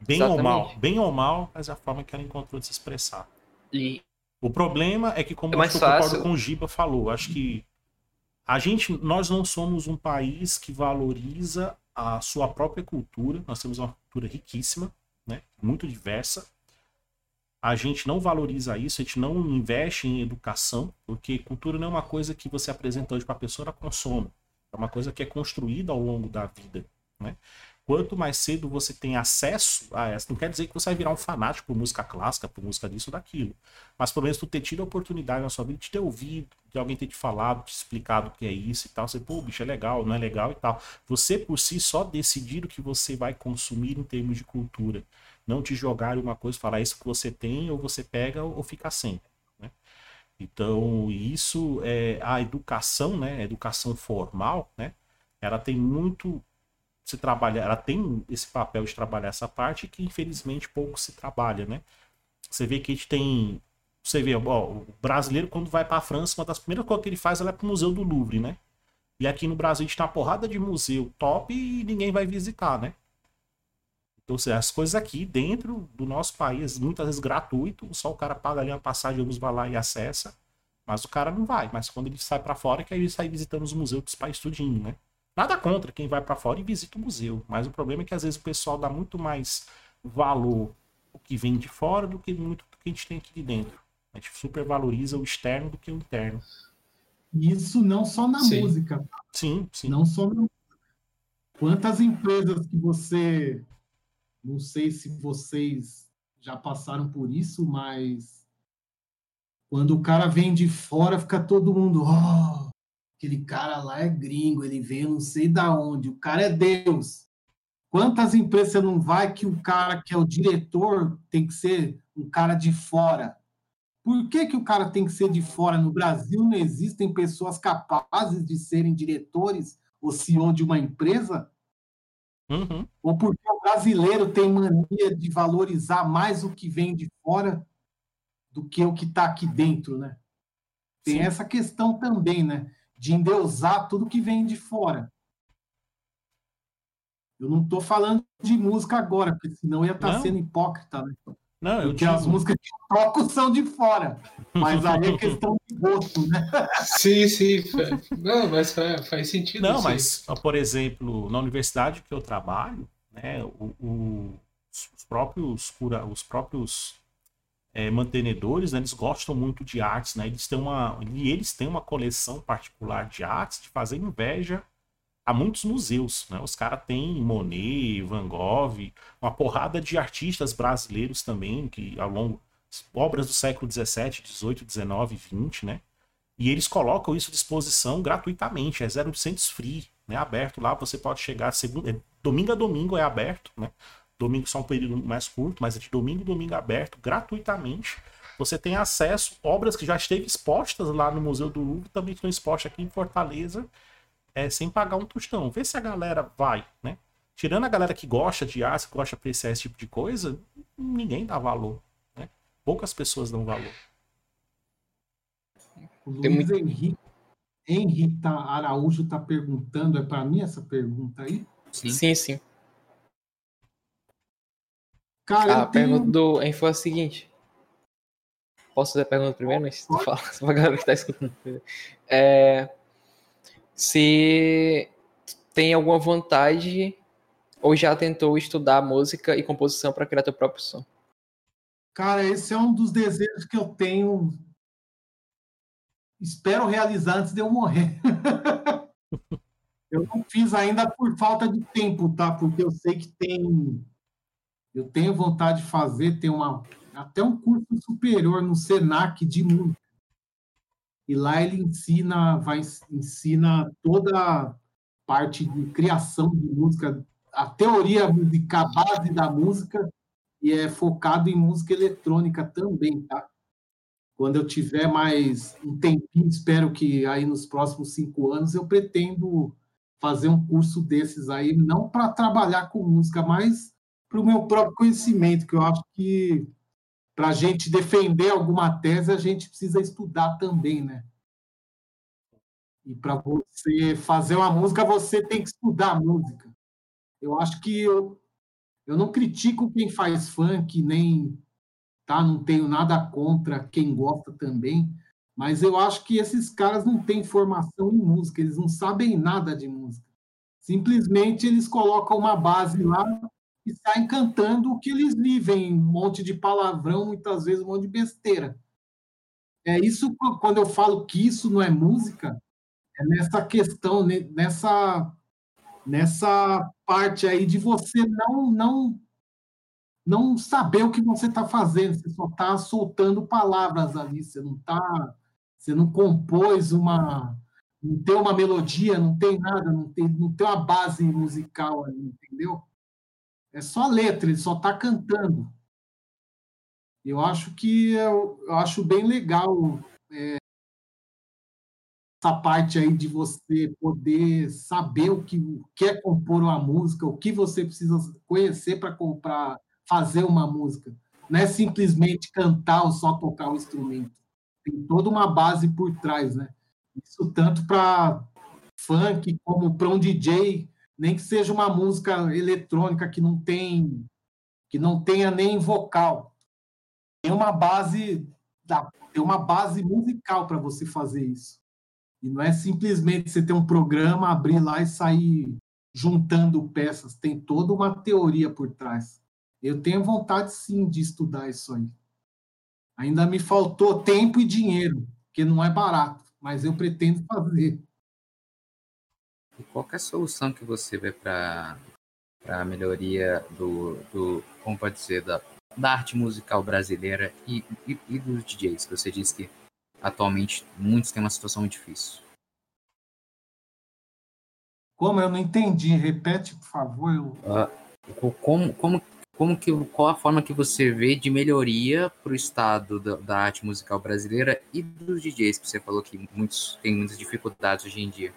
Bem ou mal. Bem ou mal, mas é a forma que ela encontrou de se expressar. E O problema é que, como É eu mais eu concordo com o Giba falou, acho que a gente, nós não somos um país que valoriza a sua própria cultura. Nós temos uma cultura riquíssima, né? Muito diversa. A gente não valoriza isso, a gente não investe em educação, porque cultura não é uma coisa que você apresenta hoje para a pessoa, ela consome. É uma coisa que é construída ao longo da vida, né? Quanto mais cedo você tem acesso a essa, não quer dizer que você vai virar um fanático por música clássica, por música disso ou daquilo. Mas pelo menos tu ter tido a oportunidade na sua vida de ter ouvido, de alguém ter te falado, te explicado o que é isso e tal. Você, pô, bicho, é legal, não é legal e tal. Você por si só decidir o que você vai consumir em termos de cultura. Não te jogar uma coisa e falar isso que você tem, ou você pega ou fica sem. Né? Então, isso é a educação, né? A educação formal, né? Ela tem muito se trabalha, ela tem esse papel de trabalhar essa parte que infelizmente pouco se trabalha, né? Você vê que a gente tem, você vê, ó, o brasileiro quando vai para a França, uma das primeiras coisas que ele faz é para o Museu do Louvre, né? E aqui no Brasil a gente tem uma porrada de museu top e ninguém vai visitar, né? Então, assim, as coisas aqui dentro do nosso país, muitas vezes gratuito, só o cara paga ali uma passagem, vai lá e acessa, mas o cara não vai. Mas quando ele sai para fora, que aí ele sai visitando os museus dos países tudinho, né? Nada contra quem vai para fora e visita o museu, mas o problema é que às vezes o pessoal dá muito mais valor o que vem de fora do que muito do que a gente tem aqui de dentro. A gente supervaloriza o externo do que o interno. Isso não só na Sim. música, Sim, sim. não só na Quantas empresas que você. Não sei se vocês já passaram por isso, mas quando o cara vem de fora, fica todo mundo. Oh, aquele cara lá é gringo, ele veio não sei da onde, o cara é Deus. Quantas empresas não vai que o cara que é o diretor tem que ser um cara de fora? Por que, que o cara tem que ser de fora? No Brasil não existem pessoas capazes de serem diretores ou CEO de uma empresa? Uhum. Ou porque o brasileiro tem mania de valorizar mais o que vem de fora do que o que está aqui dentro, né? Tem Sim. essa questão também, né? De endeusar tudo que vem de fora. Eu não estou falando de música agora, porque senão ia estar Não. sendo hipócrita, né? Não, eu Porque as digo, músicas que eu toco são de fora. Mas aí é questão de gosto, né? Sim, sim. fa- Não, mas fa- faz sentido. Não, sim. mas, por exemplo, na universidade que eu trabalho, né, o- o- os próprios cura, os próprios é, mantenedores, né, eles gostam muito de artes, né? Eles têm uma e eles têm uma coleção particular de artes de fazer inveja a muitos museus, né? Os caras têm Monet, Van Gogh, uma porrada de artistas brasileiros também que ao longo obras do século 17, 18, 19, 20, né? E eles colocam isso à disposição gratuitamente, é 0% free, né? Aberto lá, você pode chegar segunda, é, domingo a domingo é aberto, né? Domingo só um período mais curto, mas é de domingo a domingo aberto, gratuitamente. Você tem acesso a obras que já esteve expostas lá no Museu do Louvre, também estão expostas aqui em Fortaleza, é, sem pagar um tostão. Vê se a galera vai, né? Tirando a galera que gosta de arte, que gosta de apreciar esse tipo de coisa, ninguém dá valor, né? Poucas pessoas dão valor. O Tem Luiz muito- Henrique, Henrique Araújo está perguntando, é para mim essa pergunta aí? Sim. sim, sim. Cara, A eu tenho... pergunta do Enf foi a seguinte. Posso fazer a pergunta primeiro, mas tu fala só pra galera que tá escutando. É, se tem alguma vontade ou já tentou estudar música e composição para criar teu próprio som? Cara, esse é um dos desejos que eu tenho. Espero realizar antes de eu morrer. eu não fiz ainda por falta de tempo, tá? Porque eu sei que tem. Eu tenho vontade de fazer, tem uma até um curso superior no Senac de música. E lá ele ensina, vai ensina toda a parte de criação de música, a teoria musical, base da música e é focado em música eletrônica também, tá? Quando eu tiver mais um tempinho, espero que aí nos próximos cinco anos eu pretendo fazer um curso desses aí, não para trabalhar com música, mas para o meu próprio conhecimento, que eu acho que para a gente defender alguma tese, a gente precisa estudar também, né? E para você fazer uma música, você tem que estudar a música. Eu acho que eu, eu não critico quem faz funk, nem tá, não tenho nada contra quem gosta também, mas eu acho que esses caras não têm formação em música, eles não sabem nada de música. Simplesmente eles colocam uma base lá e saem cantando o que eles vivem, um monte de palavrão, muitas vezes um monte de besteira. É isso quando eu falo que isso não é música, é nessa questão, nessa nessa parte aí de você não não não saber o que você está fazendo, você só está soltando palavras ali, você não tá, você não compôs uma, não tem uma melodia, não tem nada, não tem, não tem uma base musical ali, entendeu? É só letra, ele só está cantando. Eu acho que eu, eu acho bem legal é, essa parte aí de você poder saber o que quer compor uma música, o que você precisa conhecer para comprar, fazer uma música. Não é simplesmente cantar ou só tocar o instrumento. Tem toda uma base por trás, né? Isso tanto para funk como para um DJ, nem que seja uma música eletrônica que não tem que não tenha nem vocal. Tem uma base da, tem uma base musical para você fazer isso. E não é simplesmente você ter um programa, abrir lá e sair juntando peças. Tem toda uma teoria por trás. Eu tenho vontade, sim, de estudar isso aí. Ainda me faltou tempo e dinheiro, que não é barato, mas eu pretendo fazer. E qual é a solução que você vê para a melhoria do, do, como pode dizer, da, da arte musical brasileira e, e, e dos DJs? Você disse que atualmente muitos têm uma situação difícil. Como eu não entendi, repete, por favor. Eu... Uh, como, como, como que, qual a forma que você vê de melhoria para o estado da, da, arte musical brasileira e dos DJs, que você falou que muitos têm muitas dificuldades hoje em dia?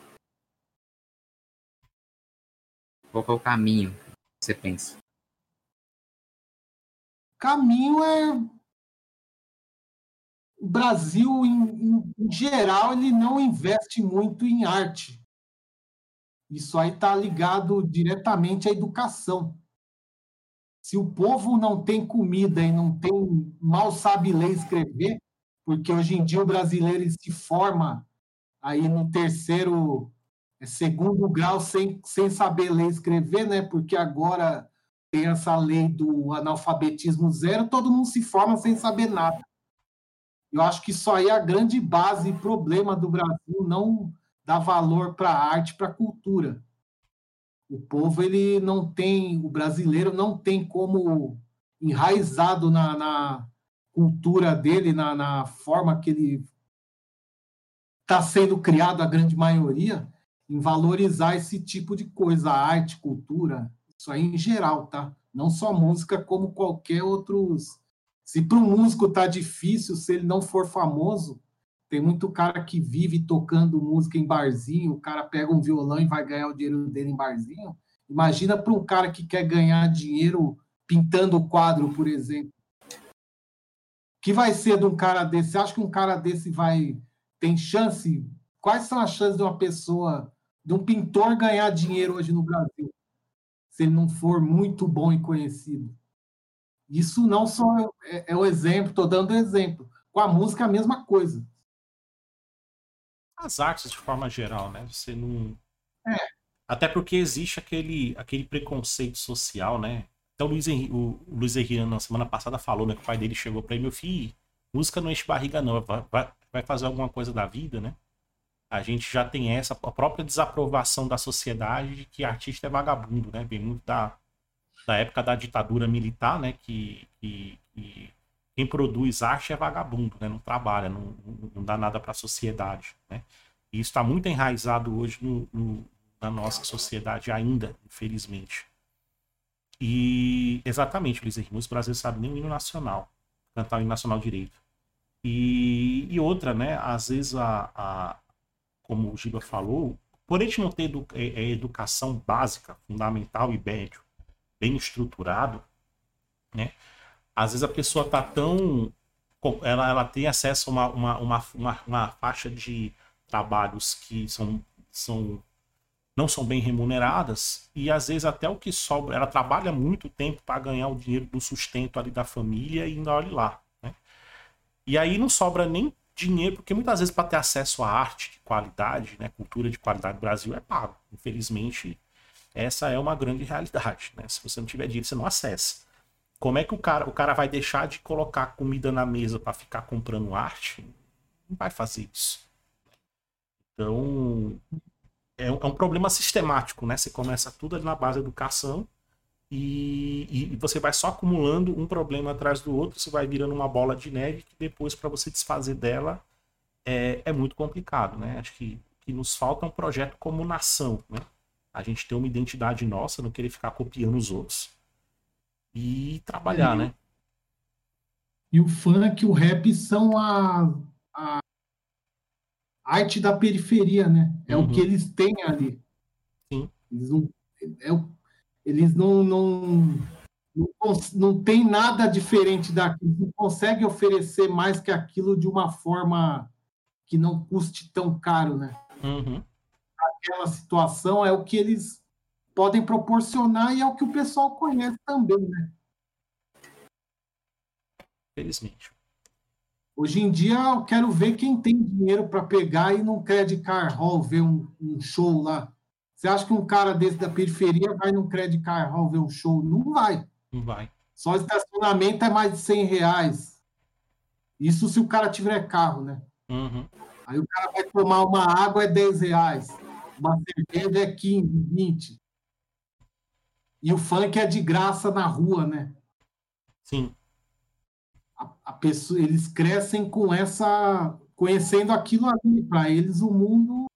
Qual é o caminho que você pensa? Caminho é o Brasil, em, em, geral, ele não investe muito em arte. Isso aí está ligado diretamente à educação. Se o povo não tem comida e não tem mal sabe ler e escrever, porque hoje em dia o brasileiro se forma aí no terceiro, é, segundo grau sem, sem saber ler e escrever, né? Porque agora tem essa lei do analfabetismo zero, todo mundo se forma sem saber nada. Eu acho que isso aí é a grande base e problema do Brasil não dar valor para a arte, para a cultura. O povo ele não tem, o brasileiro não tem como enraizado na, na cultura dele, na, na forma que ele está sendo criado, a grande maioria, em valorizar esse tipo de coisa, arte, cultura, isso aí em geral, tá? Não só música, como qualquer outros se para um músico tá difícil, se ele não for famoso, tem muito cara que vive tocando música em barzinho, o cara pega um violão e vai ganhar o dinheiro dele em barzinho. Imagina para um cara que quer ganhar dinheiro pintando quadro, por exemplo. que vai ser de um cara desse? Você acha que um cara desse vai tem chance? Quais são as chances de uma pessoa, de um pintor ganhar dinheiro hoje no Brasil? Se ele não for muito bom e conhecido. Isso não só é, é o exemplo, estou dando exemplo. Com a música, a mesma coisa. As artes, de forma geral, né? Você não. É. Até porque existe aquele, aquele preconceito social, né? Então o Luiz Henrique, o Luiz Henrique na semana passada falou, né? Que o pai dele chegou para ele, meu filho, música não enche barriga, não. Vai, vai, vai fazer alguma coisa da vida, né? A gente já tem essa a própria desaprovação da sociedade de que artista é vagabundo, né? Vem muito da, da época da ditadura militar, né? Que, que, que quem produz arte é vagabundo, né? Não trabalha, não, não dá nada para a sociedade, né? E isso está muito enraizado hoje no, no, na nossa sociedade ainda, infelizmente. E exatamente, Luiz Henrique, o Brasil sabe nem o hino nacional, cantar o hino nacional direito. E, e outra, né? Às vezes, a, a, como o Giba falou, por gente não ter edu, é, é, educação básica, fundamental e médio, bem estruturado, né? Às vezes a pessoa tá tão. Ela, ela tem acesso a uma, uma, uma, uma, uma faixa de trabalhos que são, são não são bem remuneradas e às vezes até o que sobra, ela trabalha muito tempo para ganhar o dinheiro do sustento ali da família e ainda olhe lá. Né? E aí não sobra nem dinheiro, porque muitas vezes para ter acesso à arte de qualidade, né, cultura de qualidade no Brasil é pago. Infelizmente, essa é uma grande realidade. Né? Se você não tiver dinheiro, você não acessa. Como é que o cara, o cara vai deixar de colocar comida na mesa para ficar comprando arte? Não vai fazer isso. Então, é um, é um, problema sistemático, né? Você começa tudo ali na base da educação e, e, você vai só acumulando um problema atrás do outro, você vai virando uma bola de neve que depois, para você desfazer dela, é, é muito complicado, né? Acho que, que nos falta um projeto como nação, né? A gente ter uma identidade nossa, não querer ficar copiando os outros. E trabalhar, né? E o funk, o rap são a, a arte da periferia, né? É uhum. o que eles têm ali. Sim. Eles não, é, eles não, não, não, não tem nada diferente daquilo, não conseguem oferecer mais que aquilo de uma forma que não custe tão caro, né? Uhum. Aquela situação é o que eles podem proporcionar e é o que o pessoal conhece também, né? Felizmente. Hoje em dia, eu quero ver quem tem dinheiro para pegar e não Credit Car Hall ver um, um, show lá. Você acha que um cara desse da periferia vai num Credit Car Hall ver um show? Não vai. Não vai. Só estacionamento é mais de 100 reais. Isso se o cara tiver carro, né? Uhum. Aí o cara vai tomar uma água é 10 reais. Uma cerveja é 15, 20. E o funk é de graça na rua, né? Sim a pessoa, eles crescem com essa conhecendo aquilo ali. Para eles, o mundo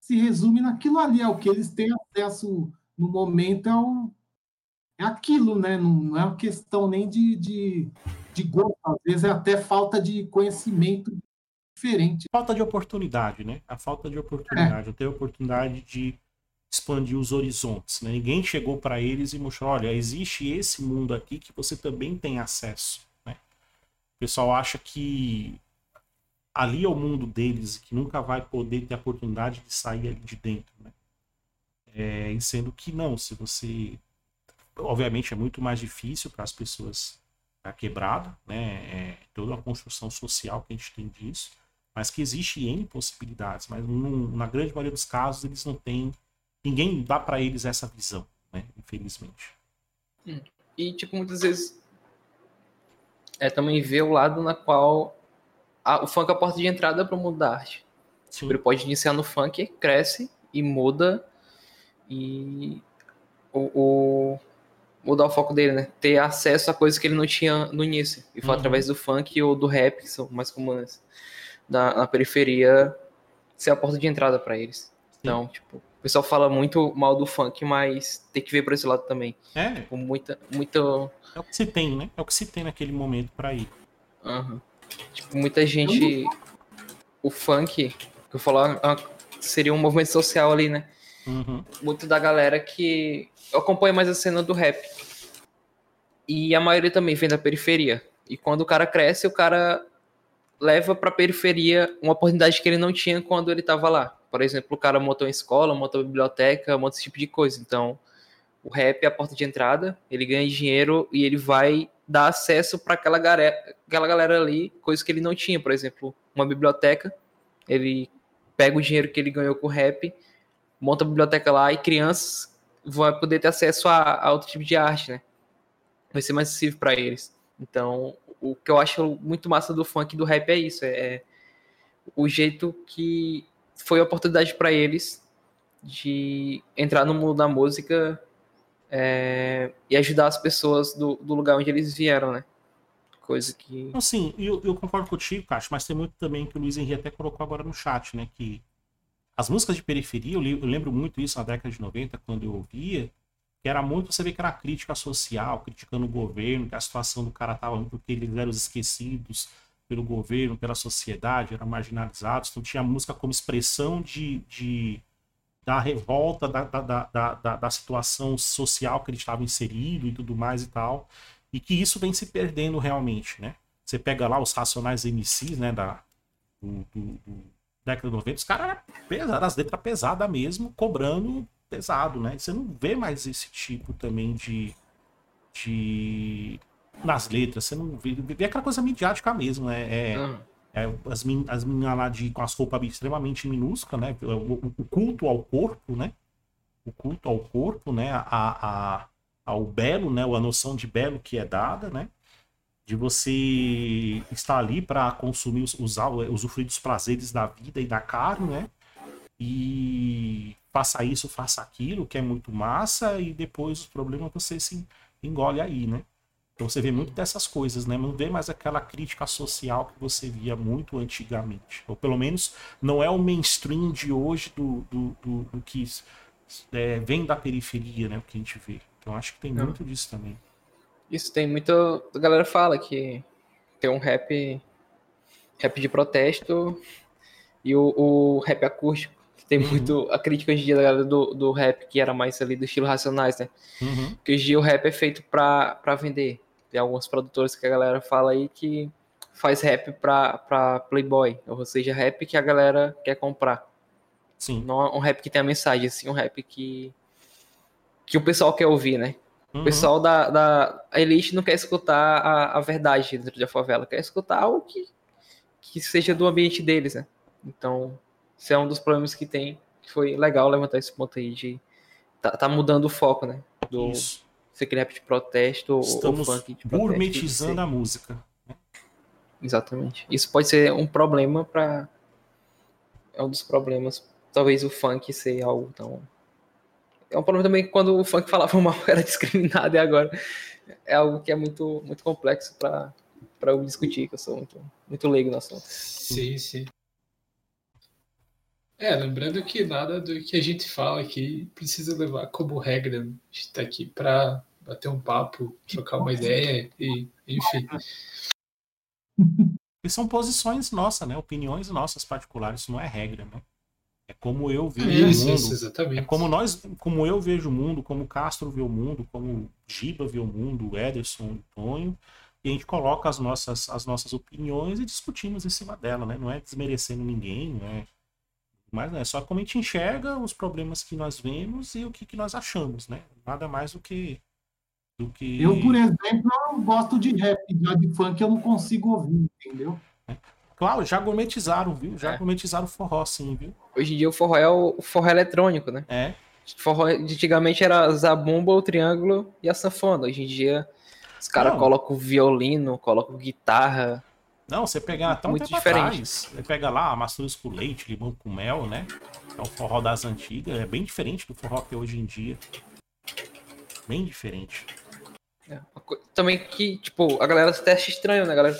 se resume naquilo ali, é o que eles têm acesso no momento é, o, é aquilo, né? Não, é uma questão nem de, de, de gosto, às vezes é até falta de conhecimento diferente. Falta de oportunidade, né? A falta de oportunidade, é. ter oportunidade de expandir os horizontes. Né? Ninguém chegou para eles e mostrou: olha, existe esse mundo aqui que você também tem acesso pessoal acha que ali é o mundo deles, que nunca vai poder ter a oportunidade de sair ali de dentro, né? É, sendo que não, se você. Obviamente é muito mais difícil para as pessoas a quebrada, né? É toda uma construção social que a gente tem disso, mas que existe N possibilidades, mas num, na grande maioria dos casos eles não têm. Ninguém dá para eles essa visão, né? Infelizmente. Hum. E, tipo, muitas vezes é também ver o lado na qual a, o funk é a porta de entrada para o mundo da arte. Sim. Ele pode iniciar no funk, cresce e muda e o, o, mudar o foco dele, né? Ter acesso a coisas que ele não tinha no início. E foi uhum. através do funk ou do rap, que são mais comuns na, na periferia, ser a porta de entrada para eles. Sim. Então, tipo, o pessoal fala muito mal do funk, mas tem que ver por esse lado também. É. Tipo, muita, muita... É o que se tem, né? É o que se tem naquele momento para ir. Uhum. Tipo, muita gente. O funk, que eu falar, ah, seria um movimento social ali, né? Uhum. Muito da galera que acompanha mais a cena do rap. E a maioria também vem da periferia. E quando o cara cresce, o cara leva pra periferia uma oportunidade que ele não tinha quando ele tava lá. Por exemplo, o cara montou uma escola, montou uma biblioteca, monta esse tipo de coisa. Então, o rap é a porta de entrada, ele ganha dinheiro e ele vai dar acesso para aquela aquela galera ali, coisa que ele não tinha. Por exemplo, uma biblioteca, ele pega o dinheiro que ele ganhou com o rap, monta a biblioteca lá e crianças vão poder ter acesso a, a outro tipo de arte, né? vai ser mais acessível para eles. Então, o que eu acho muito massa do funk e do rap é isso, é, é o jeito que foi a oportunidade para eles de entrar no mundo da música é, e ajudar as pessoas do, do, lugar onde eles vieram, né? Coisa que. Não, sim, eu, eu concordo contigo, Cacho, mas tem muito também que o Luiz Henrique até colocou agora no chat, né? Que as músicas de periferia, eu, eu lembro muito isso na década de 90, quando eu ouvia, que era muito, você vê que era crítica social, criticando o governo, que a situação do cara tava porque eles eram esquecidos pelo governo, pela sociedade, eram marginalizados, então tinha música como expressão de, de da revolta da, da, da, da, da situação social que ele estava inserido e tudo mais e tal, e que isso vem se perdendo realmente, né? Você pega lá os Racionais MCs, né, da, do, do, do década de 90, os caras eram pesados, as letras pesadas mesmo, cobrando pesado, né? Você não vê mais esse tipo também de, de nas letras, você não vê, vê aquela coisa midiática mesmo, né? É, uhum. É as, as meninas lá de, com as roupas extremamente minúsculas, né? O, o, culto ao corpo, né? O culto ao corpo, né? A, a, ao belo, né? A noção de belo que é dada, né? De você estar ali para consumir, usar, usufruir dos prazeres da vida e da carne, né? E faça isso, faça aquilo, que é muito massa, e depois os problemas você se engole aí, né? Então você vê muito dessas coisas, né? Não vê mais aquela crítica social que você via muito antigamente. Ou pelo menos não é o mainstream de hoje do, do, do, do que é, vem da periferia, né? O que a gente vê. Então acho que tem não. muito disso também. Isso tem muito. A galera fala que tem um rap. rap de protesto e o, o rap acústico. Tem uhum. muito a crítica hoje em dia da galera do, do rap, que era mais ali do estilo Racionais, né? Uhum. Que hoje em dia o rap é feito pra, pra vender. Tem alguns produtores que a galera fala aí que faz rap pra, pra Playboy, ou seja, rap que a galera quer comprar. Sim. Não é um rap que tem a mensagem, assim, um rap que, que o pessoal quer ouvir, né? Uhum. O pessoal da, da elite não quer escutar a, a verdade dentro da favela, quer escutar algo que, que seja do ambiente deles, né? Então, isso é um dos problemas que tem, que foi legal levantar esse ponto aí de tá, tá mudando o foco, né? Do, Isso ser rap de protesto Estamos ou funk de protesto. gourmetizando a música. Né? Exatamente. Isso pode ser um problema para é um dos problemas. Talvez o funk ser algo tão é um problema também que quando o funk falava mal era discriminado e agora é algo que é muito muito complexo para para eu discutir, que eu sou muito muito leigo no assunto. Sim, sim. É, lembrando que nada do que a gente fala aqui precisa levar como regra. A gente está aqui para bater um papo, trocar uma ideia e, enfim. E são posições nossas, né? Opiniões nossas particulares, isso não é regra, né? É como eu vejo isso, o mundo. Isso, exatamente. É como nós, como eu vejo o mundo, como o Castro vê o mundo, como Giba vê o mundo, o Ederson, o Tonho, e a gente coloca as nossas, as nossas opiniões e discutimos em cima dela, né? Não é desmerecendo ninguém, não é mas é só como a gente enxerga os problemas que nós vemos e o que, que nós achamos, né? Nada mais do que do que. Eu, por exemplo, eu gosto de rap, já de funk eu não consigo ouvir, entendeu? É. Claro, já gourmetizaram, viu? Já é. gourmetizaram o forró, sim, viu? Hoje em dia o forró é o forró eletrônico, né? É. Forró antigamente era a zabumba, o triângulo e a sanfona. Hoje em dia os caras colocam violino, colocam guitarra. Não, você pegar até um muito diferente. Atrás, você pega lá maçãs com leite, limão com mel, né? É o forró das antigas, é bem diferente do forró que é hoje em dia. Bem diferente. É, também que, tipo, a galera até acha estranho, né, galera?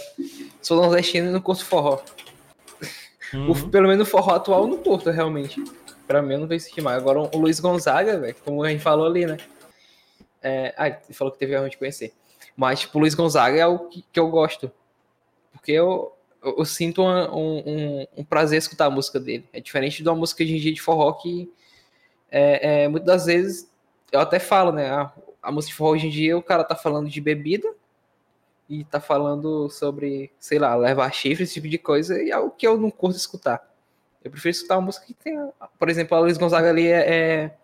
Sou nordestino e não curto forró. Uhum. O, pelo menos o forró atual eu não curto, realmente. Pra mim eu não vejo isso demais. Agora o Luiz Gonzaga, velho, como a gente falou ali, né? É... Ah, ele falou que teve a de conhecer. Mas, tipo, o Luiz Gonzaga é o que, que eu gosto. Porque eu, eu, sinto um, um, um, prazer escutar a música dele. É diferente de uma música de, de forró que é, é, muitas das vezes eu até falo, né? Ah, a música de forró hoje em dia o cara tá falando de bebida e tá falando sobre, sei lá, levar chifre, esse tipo de coisa, e é o que eu não curto escutar. Eu prefiro escutar uma música que tem. Por exemplo, a Luiz Gonzaga ali é. é...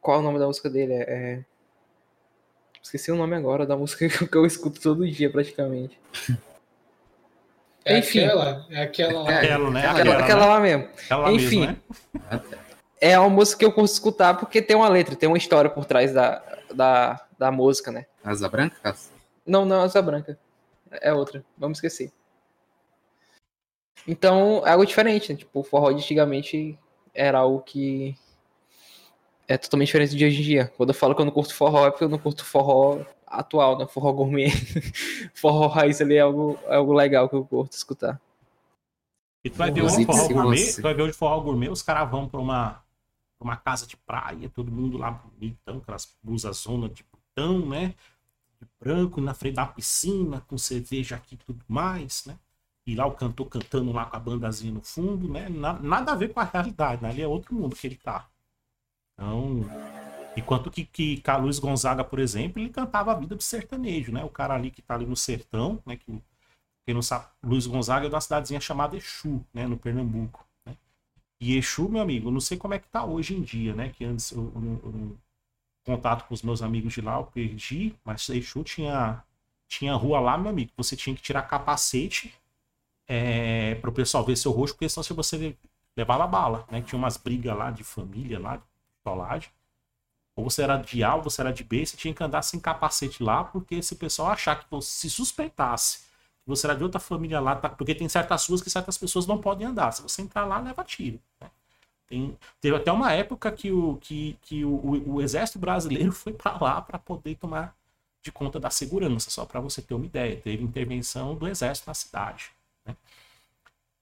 Qual é o nome da música dele? É... é esqueci o nome agora da música que eu escuto todo dia, praticamente. É Enfim. Aquela, é aquela lá. É, aquela, né? Aquela, aquela, aquela lá mesmo. Aquela Enfim. Mesmo, né? é uma música que eu curto escutar porque tem uma letra, tem uma história por trás da, da, da música, né? Asa Branca? Não, não, Asa Branca. É outra. Vamos esquecer. Então, é algo diferente, né? Tipo, o forró de antigamente era algo que é totalmente diferente de hoje em dia. Quando eu falo que eu não curto forró, é porque eu não curto forró atual, né? Forró gourmet. forró raiz ali é algo, é algo legal que eu curto escutar. E tu vai ver hoje forró gourmet, você- tu vai ver hoje forró gourmet, os caras vão pra uma, pra uma casa de praia, todo mundo lá bonitão, aquelas blusas zona de botão, né? De branco, na frente da piscina, com cerveja aqui e tudo mais, né? E lá o cantor cantando lá com a bandazinha no fundo, né? Na- nada a ver com a realidade, né? Ali é outro mundo que ele tá. Então, enquanto que, que Carlos Gonzaga, por exemplo, ele cantava a vida do sertanejo, né? O cara ali que tá ali no sertão, né? Que quem não sabe, Luiz Gonzaga é de uma cidadezinha chamada Exu, né, no Pernambuco. Né? E Exu, meu amigo, eu não sei como é que tá hoje em dia, né? Que antes eu- eu- eu- contato com os meus amigos de lá, eu perdi, mas Exu tinha, tinha rua lá, meu amigo. Você tinha que tirar capacete é, para o pessoal ver seu rosto, porque senão se você levava bala, né? Tinha umas brigas lá de família, lá, pistolagem. Ou você era de A ou você era de B, você tinha que andar sem capacete lá, porque se o pessoal achar que você se suspeitasse que você era de outra família lá, tá? porque tem certas ruas que certas pessoas não podem andar. Se você entrar lá, leva tiro. né? Tem, teve até uma época que o, que, que o, o, o exército brasileiro foi para lá para poder tomar de conta da segurança, só para você ter uma ideia. Teve intervenção do exército na cidade. né?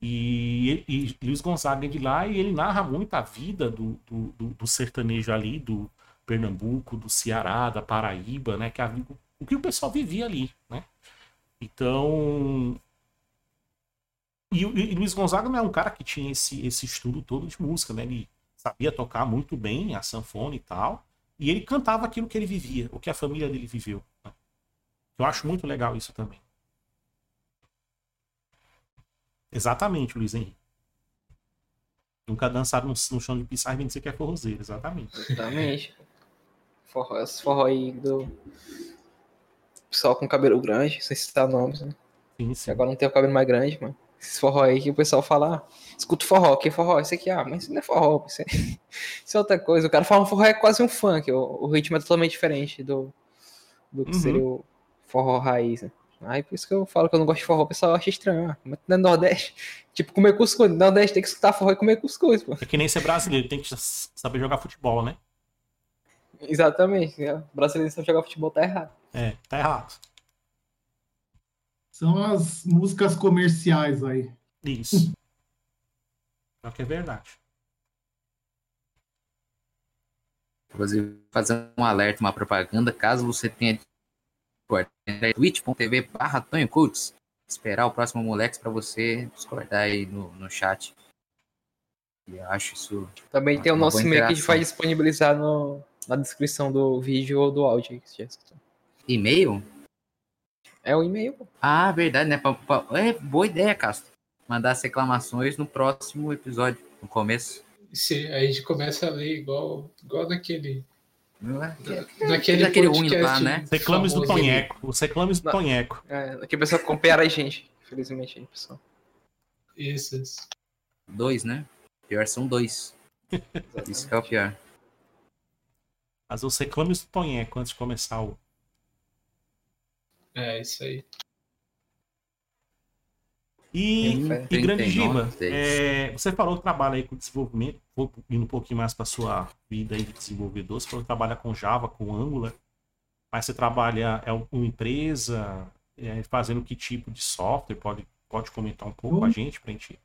E, e Luiz Gonzaga é de lá e ele narra muito a vida do, do, do, sertanejo ali, do Pernambuco, do Ceará, da Paraíba, né? Que a, o que o pessoal vivia ali, né? Então. E, e Luiz Gonzaga não é um cara que tinha esse, esse estudo todo de música, né? Ele sabia tocar muito bem a sanfona e tal. E ele cantava aquilo que ele vivia, o que a família dele viveu. né? Eu acho muito legal isso também. Exatamente, Luiz Henrique. Nunca dançaram no, no chão de pista e vem dizer que é forrozeiro, exatamente. Exatamente. Forró, esse forró aí do. Pessoal com cabelo grande, sem citar nomes, né? Sim, sim. agora não tem o cabelo mais grande, mano. Esse forró aí que o pessoal fala, ah, escuta forró, que forró? Esse aqui, ah, mas isso não é forró, isso é, isso é outra coisa. O cara fala um forró é quase um funk, o, o ritmo é totalmente diferente do, do que Uhum. seria o forró raiz, né? Aí por isso que eu falo que eu não gosto de forró, o pessoal acha estranho, ah, mas não é Nordeste. Tipo, comer cuscuz. No Nordeste tem que escutar forró e comer cuscuz, pô. É que nem ser brasileiro, tem que saber jogar futebol, né? Exatamente. né? Brasileiro só jogar futebol tá errado. É, tá errado. São as músicas comerciais aí. Isso. Só que é verdade. Inclusive, fazer um alerta, uma propaganda, caso você tenha twitch.tv barra Tonho Coates, esperar o próximo moleque para você discordar aí no, no chat. E eu acho isso. Também tem o nosso e-mail que a gente vai disponibilizar no, na descrição do vídeo ou do áudio aí que você já escutou. E-mail? É o e-mail. Ah, verdade, né? É boa ideia, Castro. Mandar as reclamações no próximo episódio, no começo. Se, aí a gente começa a ler igual, igual naquele. É, Naquele, Daquele podcast ruim lá, né? Reclames do. Tonheco. Os reclames do Não. Tonheco. É, aqui a pessoa compara a gente. Infelizmente, aí, pessoal. Isso, isso. Dois, né? Pior são dois. Isso que é o pior. Mas os reclames do Tonheco antes de começar o. É, isso aí. E, e Grande 39, Giba, é, você falou que trabalha aí com desenvolvimento, vou indo um pouquinho mais para sua vida aí de desenvolvedor, você falou que trabalha com Java, com Angular, mas você trabalha é uma empresa, é, fazendo que tipo de software? Pode, pode comentar um pouco com a gente pra gente.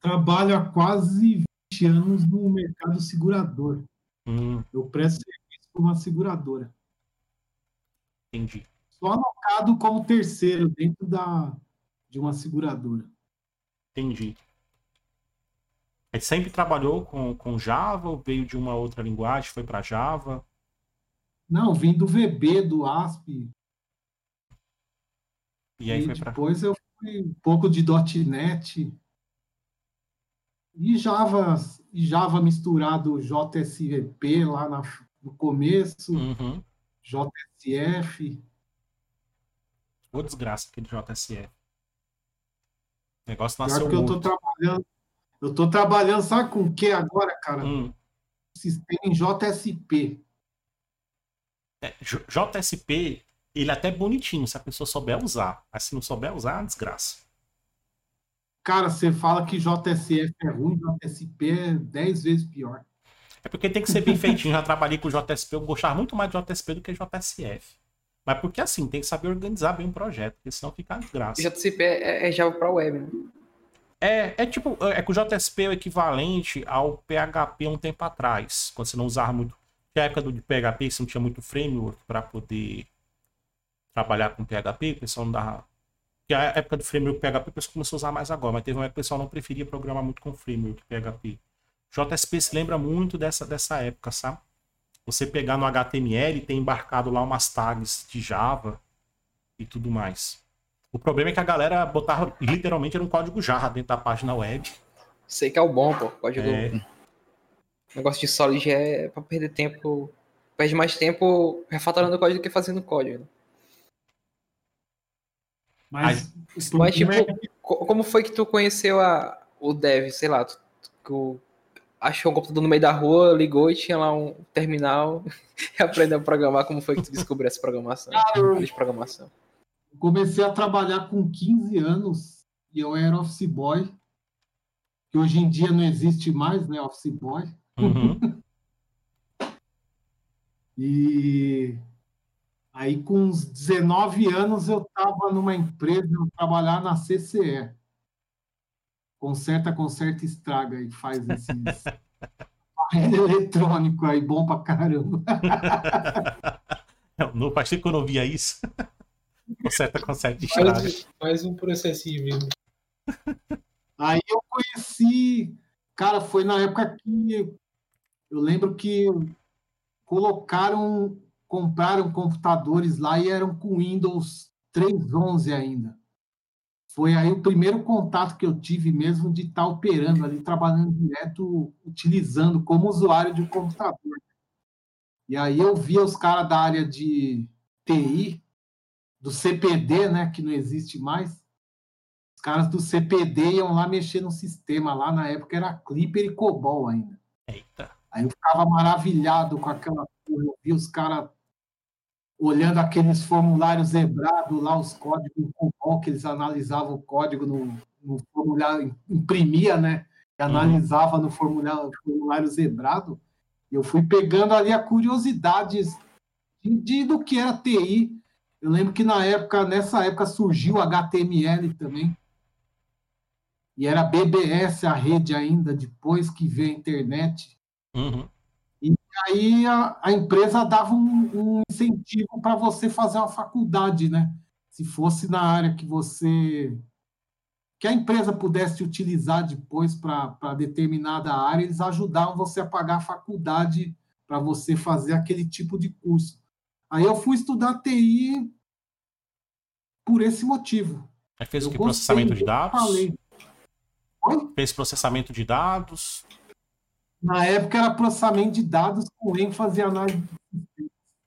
Trabalho há quase 20 anos no mercado segurador. Hum, Eu presto serviço para uma seguradora. entendi. Só alocado como terceiro dentro da, de uma seguradora. Entendi. Ele sempre trabalhou com, com Java ou veio de uma outra linguagem, foi para Java? Não, vim do VB, do ASP. E aí E foi para. depois eu fui um pouco de .NET. E Java, e Java misturado JSVP lá na- no começo, Uhum. JSF. Ô desgraça aquele JSF. O negócio Pior nasceu que eu tô trabalhando. Eu tô trabalhando, sabe com o que agora, cara? Hum, Sistema em JSP. É, JSP, ele é até bonitinho, se a pessoa souber usar. Mas se não souber usar, é uma desgraça. Cara, você fala que JSF é ruim, JSP é 10 vezes pior. É porque tem que ser bem feitinho. Já trabalhei com JSP, eu gostava muito mais de JSP do que JSF. Mas porque assim, tem que saber organizar bem o projeto, porque senão fica desgraça. JCP é, é Java para web, né? É, é tipo, é que o JSP é o equivalente ao PHP um tempo atrás, quando você não usava muito. Na época do PHP, você não tinha muito framework para poder trabalhar com PHP, o pessoal não dava. Porque a época do framework PHP, o pessoal começou a usar mais agora, mas teve uma época que o pessoal não preferia programar muito com framework PHP. JSP se lembra muito dessa, dessa época, sabe? Você pegar no HTML e ter embarcado lá umas tags de Java e tudo mais. O problema é que a galera botava literalmente era um código Java dentro da página web. Sei que é o bom, pô. Código. É, Negócio de Solid é pra perder tempo. Perde mais tempo refatorando código do que fazendo código. né? Mas, o Mas, problema tipo, é co- como foi que tu conheceu a, o dev? Sei lá, tu, tu achou um computador no meio da rua, ligou e tinha lá um terminal e aprendeu a programar. Como foi que tu descobriu essa programação? eu- de programação. comecei a trabalhar com 15 anos e eu era office boy, que hoje em dia não existe mais, né, office boy. uhum. E aí com uns 19 anos eu estava numa empresa, eu trabalhava na CCE. Conserta, conserta, e estraga e faz esses eletrônico aí, bom pra caramba. Não faz tempo que eu não via isso. Conserta, conserta, estraga. Mais, mais um processinho mesmo. Aí eu conheci, cara, foi na época que eu lembro que colocaram, compraram computadores lá e eram com Windows 3.11 ainda. Foi aí o primeiro contato que eu tive mesmo de estar operando ali, trabalhando direto, utilizando como usuário de um computador. E aí eu via os caras da área de TI, do CPD, né, que não existe mais, os caras do CPD iam lá mexer no sistema. Lá na época era Clipper e Cobol ainda. Eita. Aí eu ficava maravilhado com aquela coisa. Eu via os caras olhando aqueles formulários zebrados lá, os códigos Cobol, que eles analisavam o código no, no formulário, imprimia, né? E analisava no formulário, formulário zebrado. Eu fui pegando ali a curiosidade de, de- do que era TI. Eu lembro que na época, nessa época, surgiu HTML também. E era BBS a rede ainda, depois que veio a internet. Uhum. Aí a, a empresa dava um, um incentivo para você fazer uma faculdade, né? Se fosse na área que você. que a empresa pudesse utilizar depois para determinada área, eles ajudavam você a pagar a faculdade para você fazer aquele tipo de curso. Aí eu fui estudar TI por esse motivo. Aí fez o que? Processamento de dados? falei. Fez processamento de dados. Na época era processamento de dados com ênfase em análise.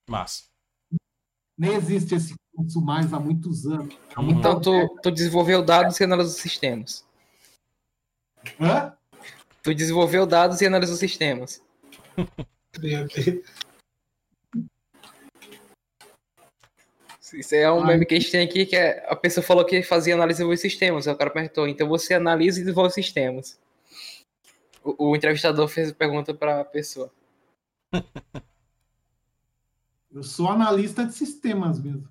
Massa. Nem existe esse curso mais há muitos anos. Há Uhum. muito Então tu, tu desenvolveu dados e analisou sistemas. Hã? Tu desenvolveu dados e analisou sistemas. Isso é um Ai. meme que a gente tem aqui, que é, a pessoa falou que fazia análise e desenvolve sistemas. O cara perguntou, então você analisa e desenvolve sistemas. O, o entrevistador fez a pergunta para a pessoa. Eu sou analista de sistemas mesmo.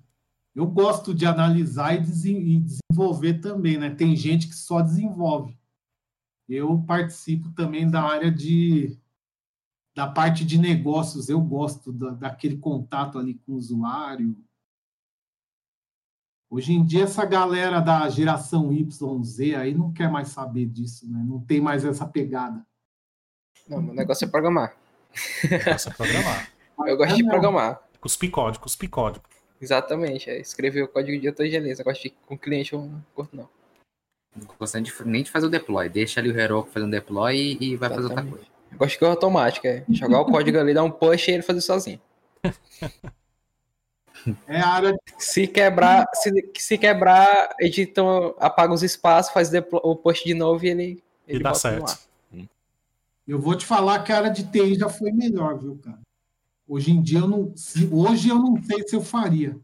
Eu gosto de analisar e, desen- desenvolver também, né? Tem gente que só desenvolve. Eu participo também da área de da parte de negócios. Eu gosto da, daquele contato ali com o usuário. Hoje em dia essa galera da geração YZ aí não quer mais saber disso, né? Não tem mais essa pegada. Não, meu negócio é programar. Começa a programar. Eu gosto de Não. programar. Cuspir código, cuspir código. Exatamente. É escrever o código de outra beleza. Eu gosto de com o cliente, eu não curto não. Não gosto de- nem de fazer o deploy. Deixa ali o Heroku fazer um deploy e, e vai fazer outra coisa. Eu gosto de coisa automática. É jogar o código ali, dar um push e ele fazer sozinho. É a área Se quebrar, se, se quebrar, edita, apaga os espaços, faz o push de novo e ele, E ele dá volta no certo. Eu vou te falar que a área de TI já foi melhor, viu, cara? Hoje em dia eu não, se, hoje eu não sei se eu faria.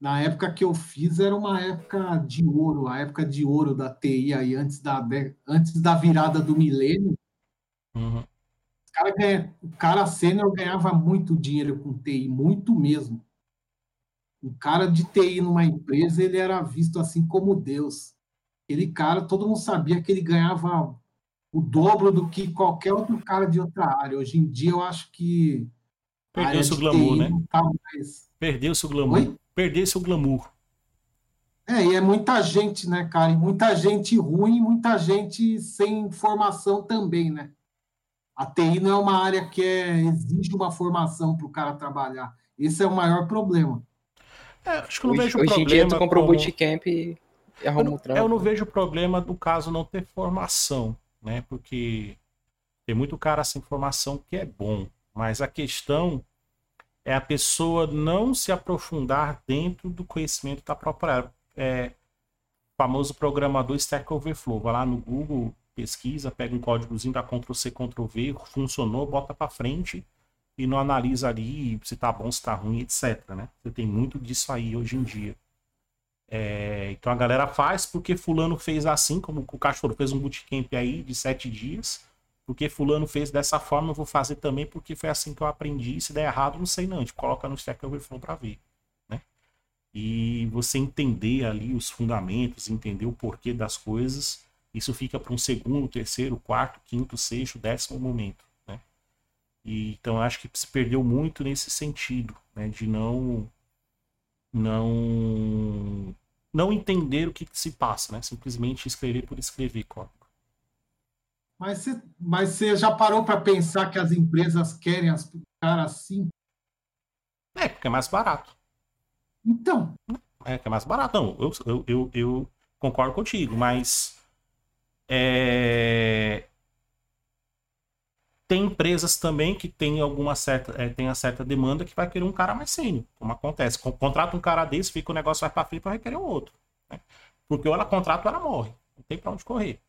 Na época que eu fiz era uma época de ouro, a época de ouro da TI aí antes da antes da virada do milênio. Uhum. O cara, ganha, o cara sênior ganhava muito dinheiro com TI, muito mesmo. O cara de TI numa empresa, ele era visto assim como Deus. Aquele cara, todo mundo sabia que ele ganhava o dobro do que qualquer outro cara de outra área. Hoje em dia, eu acho que. Perdeu-se o glamour, né? Tá mais... Perdeu-se o glamour. Oi? Perdeu-se o glamour. É, e é muita gente, né, cara? E muita gente ruim, muita gente sem formação também, né? A TI não é uma área que é, exige uma formação para o cara trabalhar. Esse é o maior problema. É, acho que eu não hoje, vejo hoje problema. Hoje em dia tu comprou como... bootcamp e arruma um trampo. Eu não vejo problema do caso não ter formação, né? Porque tem muito cara sem formação que é bom, mas a questão é a pessoa não se aprofundar dentro do conhecimento da própria área. É, famoso programador Stack Overflow. Vai lá no Google, pesquisa, pega um códigozinho da Ctrl-C, Ctrl-V, funcionou, bota para frente e não analisa ali se tá bom, se tá ruim, etc. Né? Você tem muito disso aí hoje em dia. É, então a galera faz porque fulano fez assim, como o cachorro fez um bootcamp aí de sete dias, porque fulano fez dessa forma, eu vou fazer também porque foi assim que eu aprendi, se der errado, não sei não, a gente coloca no Stack Overflow para ver, né? E você entender ali os fundamentos, entender o porquê das coisas, isso fica para um segundo, terceiro, quarto, quinto, sexto, décimo momento. E, então acho que se perdeu muito nesse sentido, né, de não não não entender o que, que, se passa, né? Simplesmente escrever por escrever código. Mas você, mas você já parou para pensar que as empresas querem as caras assim? É, porque é mais barato. Então. É, que é mais barato. Não, eu, eu, eu, eu concordo contigo, mas é, tem empresas também que tem alguma certa, é, tem a certa demanda que vai querer um cara mais sênior, como acontece. Contrata um cara desse, fica o negócio vai para frente para requerer um outro. Né? Porque ou ela contrata ou ela morre. Não tem para onde correr.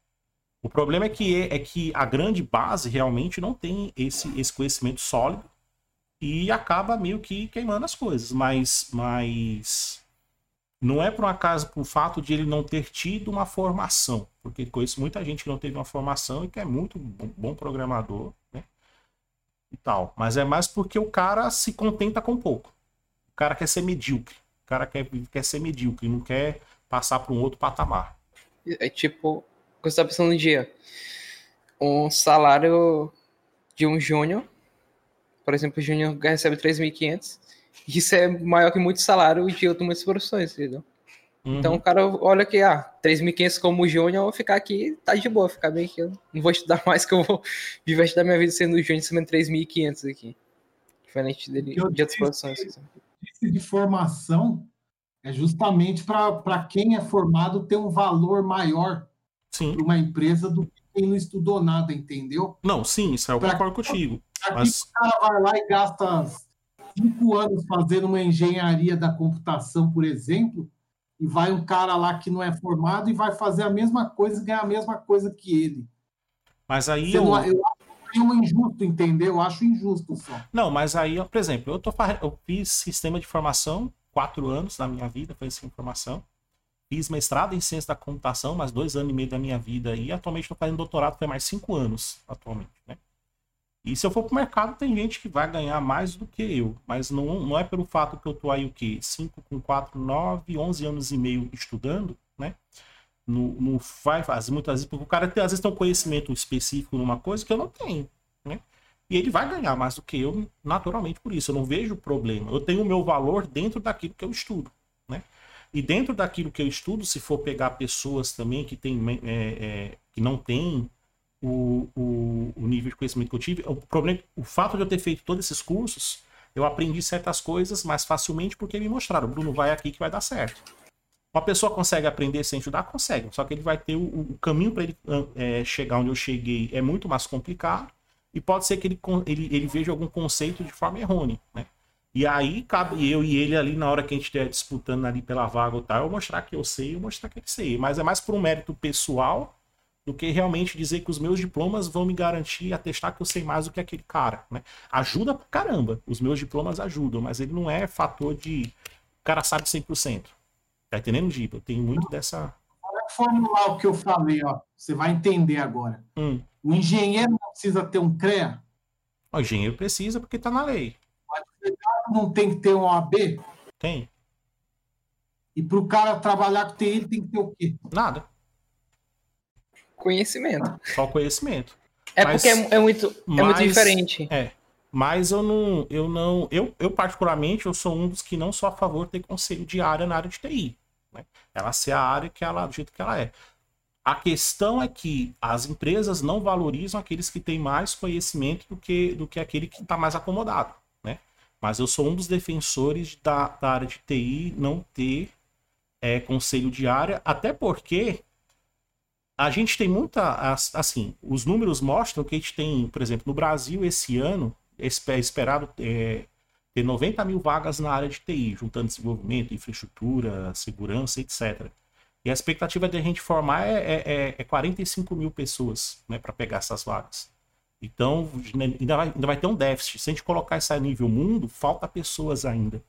O problema é que, é, é, que a grande base realmente não tem esse, esse conhecimento sólido e acaba meio que queimando as coisas. Mas, mas não é por um acaso por fato de ele não ter tido uma formação. Porque conheço muita gente que não teve uma formação e que é muito bom programador e tal. Mas é mais porque o cara se contenta com pouco. O cara quer ser medíocre. O cara quer, quer ser medíocre, não quer passar para um outro patamar. É tipo, o que você está pensando no dia. Um salário de um júnior, por exemplo, o júnior recebe 3.500, isso é maior que muito salário de outras profissões, entendeu? Uhum. Então o cara olha que, ah, 3.500 como júnior, eu vou ficar aqui, tá de boa, ficar bem aqui. Eu não vou estudar mais, que eu vou viver da minha vida sendo júnior, recebendo 3.500 aqui. Diferente dele, de outras profissões. De formação é justamente para quem é formado ter um valor maior para uma empresa do que quem não estudou nada, entendeu? Não, sim, isso é eu pra, concordo contigo. Mas... o cara vai lá e gasta cinco anos fazendo uma engenharia da computação, por exemplo, e vai um cara lá que não é formado e vai fazer a mesma coisa e ganhar a mesma coisa que ele. Mas aí eu... Não, eu acho um injusto, entendeu? Eu acho injusto só. Não, mas aí, por exemplo, eu, tô, eu fiz sistema de formação quatro anos na minha vida, foi essa informação. Fiz mestrado em ciência da computação, mais dois anos e meio da minha vida e atualmente estou fazendo doutorado, foi mais cinco anos atualmente, né? E se eu for pro mercado, tem gente que vai ganhar mais do que eu. Mas não, não é pelo fato que eu tô aí o quê? 5 com 4, 9, 11 anos e meio estudando, né? Não, vai fazer muitas vezes, porque o cara tem, às vezes tem um conhecimento específico numa coisa que eu não tenho, né? E ele vai ganhar mais do que eu, naturalmente, por isso. Eu não vejo problema. Eu tenho o meu valor dentro daquilo que eu estudo, né? E dentro daquilo que eu estudo, se for pegar pessoas também que, tem, é, é, que não têm o, o, o, nível de conhecimento que eu tive. O problema, o fato de eu ter feito todos esses cursos, eu aprendi certas coisas mais facilmente porque me mostraram. Bruno, vai aqui que vai dar certo. Uma pessoa consegue aprender sem ajudar? Consegue. Só que ele vai ter o, o caminho para ele é, chegar onde eu cheguei é muito mais complicado. E pode ser que ele, ele, ele veja algum conceito de forma errônea, né? E aí cabe eu e ele ali na hora que a gente estiver disputando ali pela vaga ou tal, eu mostrar que eu sei, eu mostrar que ele sei. Mas é mais por um mérito pessoal do que realmente dizer que os meus diplomas vão me garantir atestar que eu sei mais do que aquele cara, né? Ajuda pra caramba, os meus diplomas ajudam, mas ele não é fator de o cara sabe 100%. Tá entendendo, Giba? Eu tenho muito dessa... Para formular o que eu falei, ó, você vai entender agora. Hum. O engenheiro não precisa ter um CREA? O engenheiro precisa porque tá na lei. O advogado não tem que ter um OAB? Tem. E para o cara trabalhar com TI, ele tem que ter o quê? Nada. Conhecimento. Só conhecimento. É Mas- porque é, é muito, é muito mas- diferente. É. Mas eu não, eu não, eu, eu particularmente, eu sou um dos que não sou a favor de ter conselho de área na área de TI. Né? Ela ser a área que ela, do jeito que ela é. A questão é que as empresas não valorizam aqueles que têm mais conhecimento do que, do que aquele que está mais acomodado. Né? Mas eu sou um dos defensores da, da área de TI não ter é, conselho de área, até porque a gente tem muita. as- Assim, os números mostram que a gente tem, por exemplo, no Brasil, esse ano, é espe- é esperado é, ter 90 mil vagas na área de TI, juntando desenvolvimento, infraestrutura, segurança, etc. E a expectativa de a gente formar é, é, é- é 45 mil pessoas né, para pegar essas vagas. Então, ainda vai, ainda vai ter um déficit. Se a gente colocar isso a nível mundo, falta pessoas ainda.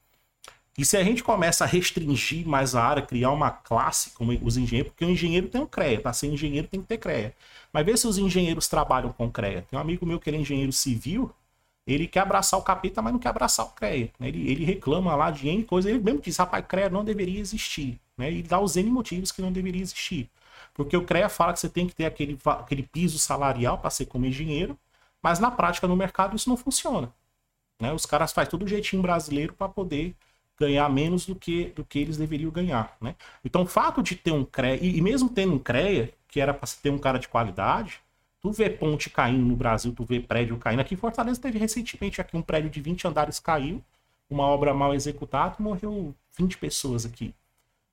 E se a gente começa a restringir mais a área, criar uma classe como os engenheiros, porque o engenheiro tem um CREA, para ser engenheiro tem que ter CREA. Mas vê se os engenheiros trabalham com CREA. Tem um amigo meu que ele é engenheiro civil, ele quer abraçar o capeta, mas não quer abraçar o CREA. né? Ele, ele reclama lá de N coisa, ele mesmo diz, rapaz, CREA não deveria existir. Né? E dá os N motivos que não deveria existir. Porque o CREA fala que você tem que ter aquele, aquele piso salarial para ser como engenheiro, mas na prática, no mercado, isso não funciona. né? Os caras fazem todo jeitinho brasileiro para poder ganhar menos do que, do que eles deveriam ganhar. Né? Então, o fato de ter um CREA, e, e mesmo tendo um CREA, que era para ter um cara de qualidade, tu vê ponte caindo no Brasil, tu vê prédio caindo. Aqui em Fortaleza teve recentemente aqui um prédio de 20 andares caiu, uma obra mal executada, morreu 20 pessoas aqui.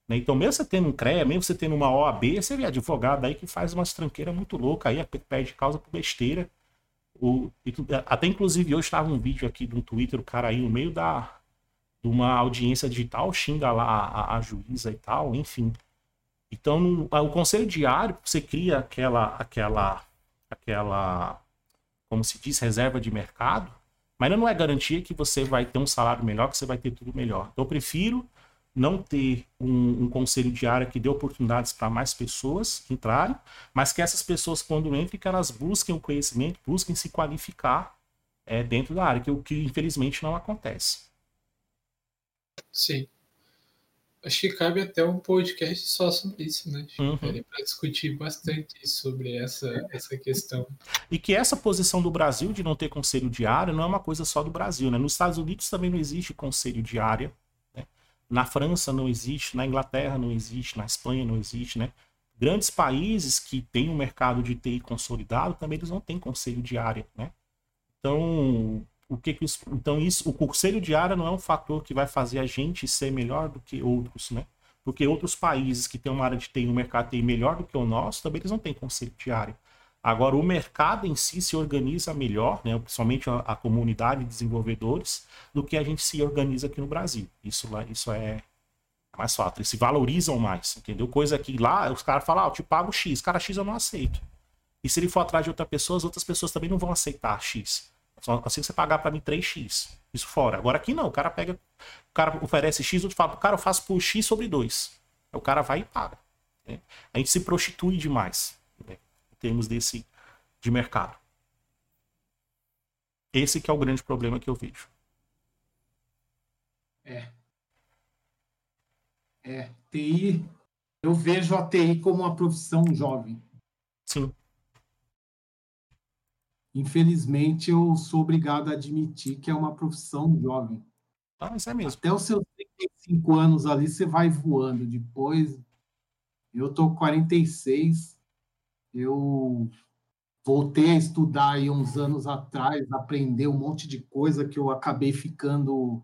né? Então, mesmo você tendo um CREA, mesmo você tendo uma OAB, você vê advogado aí que faz umas tranqueiras muito loucas aí, perde causa por besteira. O, até inclusive hoje estava um vídeo aqui do Twitter, o cara aí no meio da de uma audiência digital xinga lá a, a juíza e tal, enfim. Então, no- o conselho diário, você cria aquela aquela aquela como se diz, reserva de mercado, mas não é garantia que você vai ter um salário melhor, que você vai ter tudo melhor. Então, eu prefiro não ter um, um conselho de área que dê oportunidades para mais pessoas entrarem, mas que essas pessoas, quando entrem, que elas busquem o conhecimento, busquem se qualificar é, dentro da área, que o que infelizmente não acontece. Sim. Acho que cabe até um podcast só sobre isso, né? Uhum. Para discutir bastante sobre essa, essa questão. E que essa posição do Brasil de não ter conselho de área não é uma coisa só do Brasil, né? Nos Estados Unidos também não existe conselho de área, né? Na França não existe, na Inglaterra não existe, na Espanha não existe, né? Grandes países que têm um mercado de TI consolidado também eles não têm conselho de área, né? Então, o que que então isso, o conselho de área não é um fator que vai fazer a gente ser melhor do que outros, né? Porque outros países que têm uma área de TI, um mercado de TI melhor do que o nosso, também eles não têm conselho de área. Agora, o mercado em si se organiza melhor, né, principalmente a, a comunidade de desenvolvedores, do que a gente se organiza aqui no Brasil. Isso, lá, isso é mais fato. Eles se valorizam mais, entendeu? Coisa que lá os caras falam, ah, eu te pago X. Cara, X eu não aceito. E se ele for atrás de outra pessoa, as outras pessoas também não vão aceitar X. Só consigo você pagar para mim 3X. Isso fora. Agora aqui não, o cara pega, o cara oferece X, eu te falo, cara, eu faço por X sobre 2. Aí o cara vai e paga. né? A gente se prostitui demais né? em termos desse de mercado. Esse que é o grande problema que eu vejo. É. É, TI, eu vejo a TI como uma profissão jovem. Sim, Infelizmente, eu sou obrigado a admitir que é uma profissão jovem. ah, mas é mesmo. Até os seus 35 anos ali, você vai voando. Depois, eu tô com 46, eu voltei a estudar aí uns anos atrás, aprender um monte de coisa que eu acabei ficando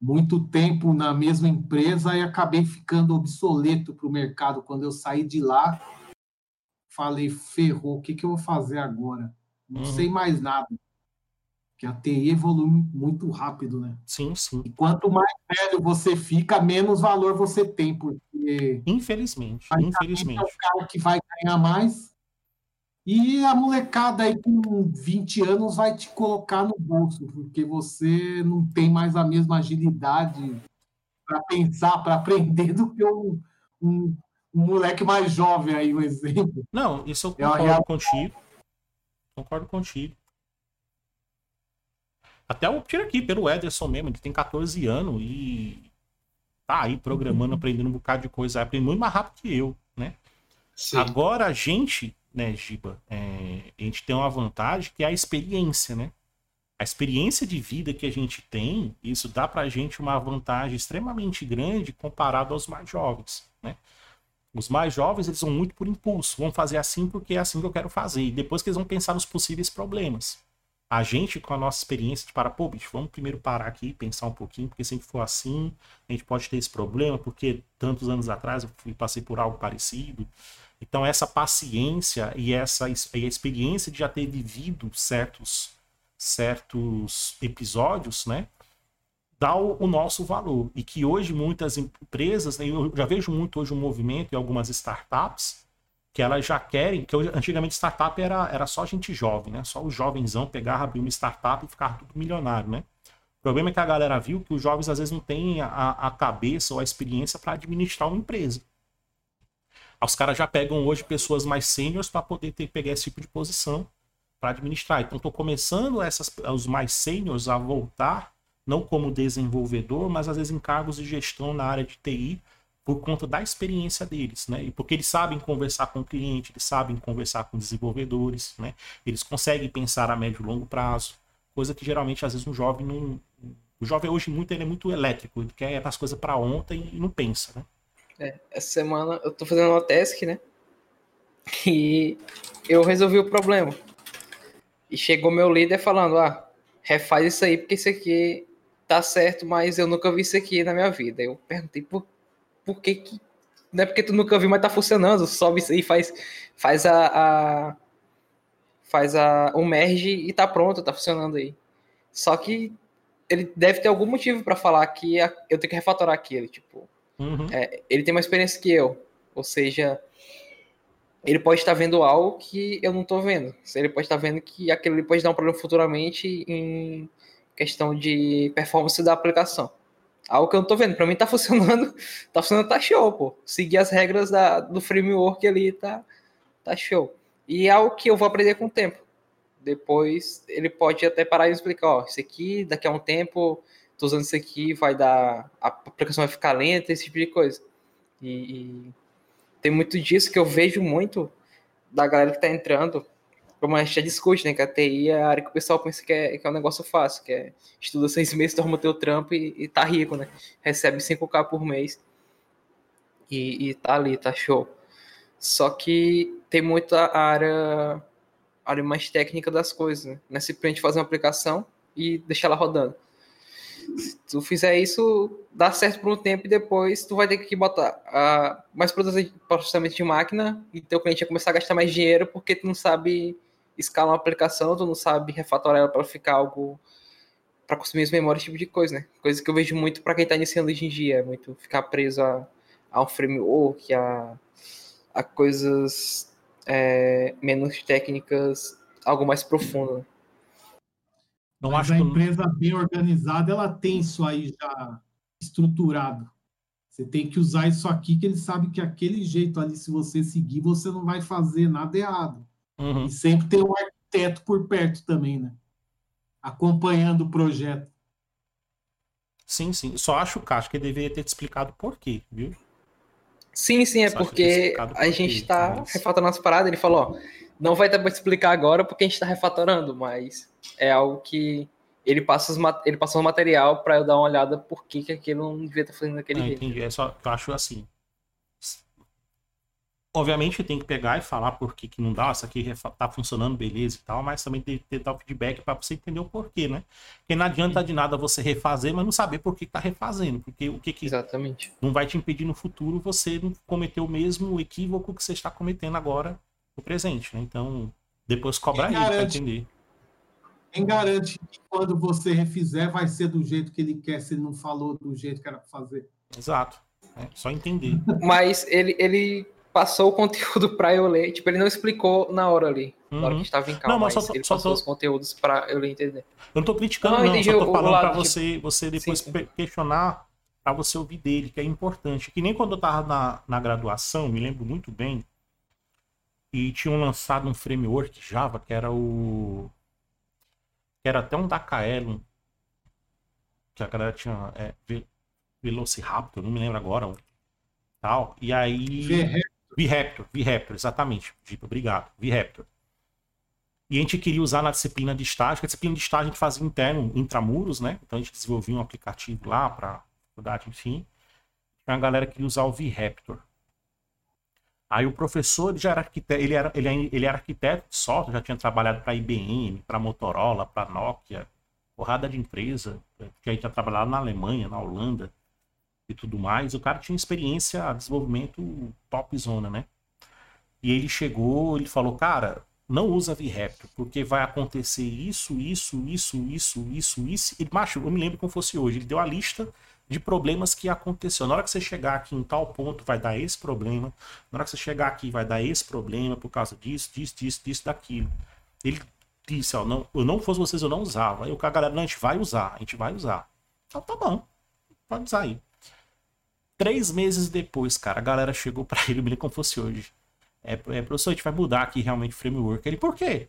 muito tempo na mesma empresa e acabei ficando obsoleto para o mercado. Quando eu saí de lá, falei, ferrou, o que, que eu vou fazer agora? Não Uhum. sei mais nada. Porque a TI evolui muito rápido, né? Sim, sim. E quanto mais velho você fica, menos valor você tem, porque Infelizmente, infelizmente. é o cara que vai ganhar mais E a molecada aí com 20 anos vai te colocar no bolso, porque você não tem mais a mesma agilidade para pensar, para aprender do que um, um, um, moleque mais jovem aí, um exemplo. Não, isso eu concordo é contigo. Concordo contigo. Até o tiro aqui pelo Ederson mesmo, ele tem 14 anos e tá aí programando, aprendendo um bocado de coisa, aprende muito mais rápido que eu, né? Sim. Agora a gente né, Giba, é, a gente tem uma vantagem que é a experiência, né? A experiência de vida que a gente tem, isso dá pra gente uma vantagem extremamente grande comparado aos mais jovens, né? Os mais jovens, eles vão muito por impulso, vão fazer assim porque é assim que eu quero fazer, e depois que eles vão pensar nos possíveis problemas. A gente, com a nossa experiência de para, pô, bicho, vamos primeiro parar aqui, pensar um pouquinho, porque se a gente for assim, a gente pode ter esse problema, porque tantos anos atrás eu fui, passei por algo parecido. Então, essa paciência e essa e a experiência de já ter vivido certos, certos episódios, né? Dá o, nosso valor. E que hoje muitas empresas, né, eu já vejo muito hoje um movimento em algumas startups, que elas já querem, que antigamente startup era, era só gente jovem, né? Só o jovenzão pegava, abrir uma startup e ficar tudo milionário, né? O problema é que a galera viu que os jovens às vezes não têm a, a cabeça ou a experiência para administrar uma empresa. Os caras já pegam hoje pessoas mais sêniores para poder ter, pegar esse tipo de posição para administrar. Então, estou começando essas, os mais sêniores a voltar, não como desenvolvedor, mas às vezes em cargos de gestão na área de TI, por conta da experiência deles, né? E porque eles sabem conversar com o cliente, eles sabem conversar com desenvolvedores, né? Eles conseguem pensar a médio e longo prazo, coisa que geralmente às vezes um jovem não. O jovem hoje muito ele é muito elétrico, ele quer as coisas para ontem e não pensa, né? É, essa semana eu tô fazendo uma task, né? E eu resolvi o problema. E chegou meu líder falando: ah, refaz isso aí, porque isso aqui tá certo, mas eu nunca vi isso aqui na minha vida. Eu perguntei por, por que que. Não é porque tu nunca viu, mas tá funcionando. Sobe isso aí, faz, faz a, a. faz a, o merge e tá pronto, tá funcionando aí. Só que ele deve ter algum motivo para falar que eu tenho que refatorar aquilo, tipo Uhum. É, ele tem mais experiência que eu. Ou seja, ele pode estar vendo algo que eu não estou vendo. Ele pode estar vendo que aquilo pode dar um problema futuramente em questão de performance da aplicação. Algo que eu não estou vendo. Para mim está funcionando, tá funcionando, tá show, pô. Seguir as regras da, do framework ali tá, tá show. E é algo que eu vou aprender com o tempo. Depois ele pode até parar e explicar, ó, isso aqui daqui a um tempo tô usando isso aqui, vai dar. A aplicação vai ficar lenta, esse tipo de coisa. E, e tem muito disso que eu vejo muito da galera que tá entrando. Como a gente já discute, né? Que a TI é a área que o pessoal pensa que é, que é um negócio fácil, que é estuda seis meses, toma teu trampo e, e tá rico, né? Recebe 5k por mês e, e tá ali, tá show. Só que tem muita área, área mais técnica das coisas, né? Não é simplesmente fazer uma aplicação e deixar ela rodando. Se tu fizer isso, dá certo por um tempo e depois tu vai ter que botar uh, mais processamento de máquina e teu cliente vai começar a gastar mais dinheiro porque tu não sabe escalar uma aplicação, tu não sabe refatorar ela para ficar algo para consumir as memórias, tipo de coisa, né? Coisa que eu vejo muito para quem está iniciando hoje em dia, é muito ficar preso a, a um framework, a, a coisas é, menos técnicas, algo mais profundo. Não Mas acho a empresa bem organizada, ela tem isso aí já estruturado. Você tem que usar isso aqui, que ele sabe que aquele jeito ali, se você seguir, você não vai fazer nada errado. Uhum. E sempre tem um arquiteto por perto também, né? Acompanhando o projeto. Sim, sim. Só acho, Cássio, que ele deveria ter te explicado por quê, viu? Sim, sim, é Só porque a gente está mas... refatorando as paradas. Ele falou, ó, não vai dar para explicar agora porque a gente está refatorando, mas é algo que ele passa, os, ele passa o material para eu dar uma olhada por que, que aquilo não devia estar fazendo daquele jeito. Entendi, é só que eu acho assim. Obviamente tem que pegar e falar por que, que não dá, isso aqui tá funcionando, beleza e tal, mas também tem que dar o feedback para você entender o porquê, né? Porque não adianta de nada você refazer, mas não saber por que tá refazendo, porque o que que Exatamente. não vai te impedir no futuro você não cometer o mesmo equívoco que você está cometendo agora no presente, né? Então, depois cobrar ele para entender. Quem garante que quando você refizer vai ser do jeito que ele quer, se ele não falou do jeito que era para fazer? Exato. É só entender. Mas ele, ele passou o conteúdo para eu ler, tipo, ele não explicou na hora ali. Na hora Uhum. que estava em calma, Não, mas só ele só passou tô- os conteúdos pra eu entender. Eu não tô criticando, Não, não, entendi só tô falando de- você, você depois Sim, sim. questionar, pra você ouvir dele, que é importante. Que nem quando eu tava na, na graduação, me lembro muito bem, e tinham lançado um framework Java, que era o. que era até um da Kaelon, que a galera tinha. É, Ve- Velociraptor, não me lembro agora. Tal. E aí. V-Raptor, V-Raptor, exatamente. Dipa, obrigado. V-Raptor. E a gente queria usar na disciplina de estágio, que a disciplina de estágio a gente fazia interno, intramuros, né? Então a gente desenvolvia um aplicativo lá para faculdade, enfim. Tinha uma galera que queria usar o V-Raptor. Aí o professor já era arquiteto, ele era, ele, ele era arquiteto de software, já tinha trabalhado para IBM, para Motorola, para Nokia, porrada de empresa, que a gente tinha trabalhado na Alemanha, na Holanda e tudo mais. O cara tinha experiência de desenvolvimento topzona, né? E ele chegou, ele falou, cara, não usa VRaptor, porque vai acontecer isso, isso, isso, isso, isso, isso. Ele, macho, eu me lembro como fosse hoje. Ele deu a lista de problemas que aconteceu. Na hora que você chegar aqui em tal ponto, vai dar esse problema. Na hora que você chegar aqui, vai dar esse problema por causa disso, disso, disso, disso, daquilo. Ele disse, ó, não, eu não fosse vocês, eu não usava. Aí o cara, galera, não, a gente vai usar, a gente vai usar. Então tá bom, pode usar aí. Três meses depois, cara, a galera chegou pra ele, me como fosse hoje. É, é, professor, a gente vai mudar aqui realmente o framework. Ele, por quê?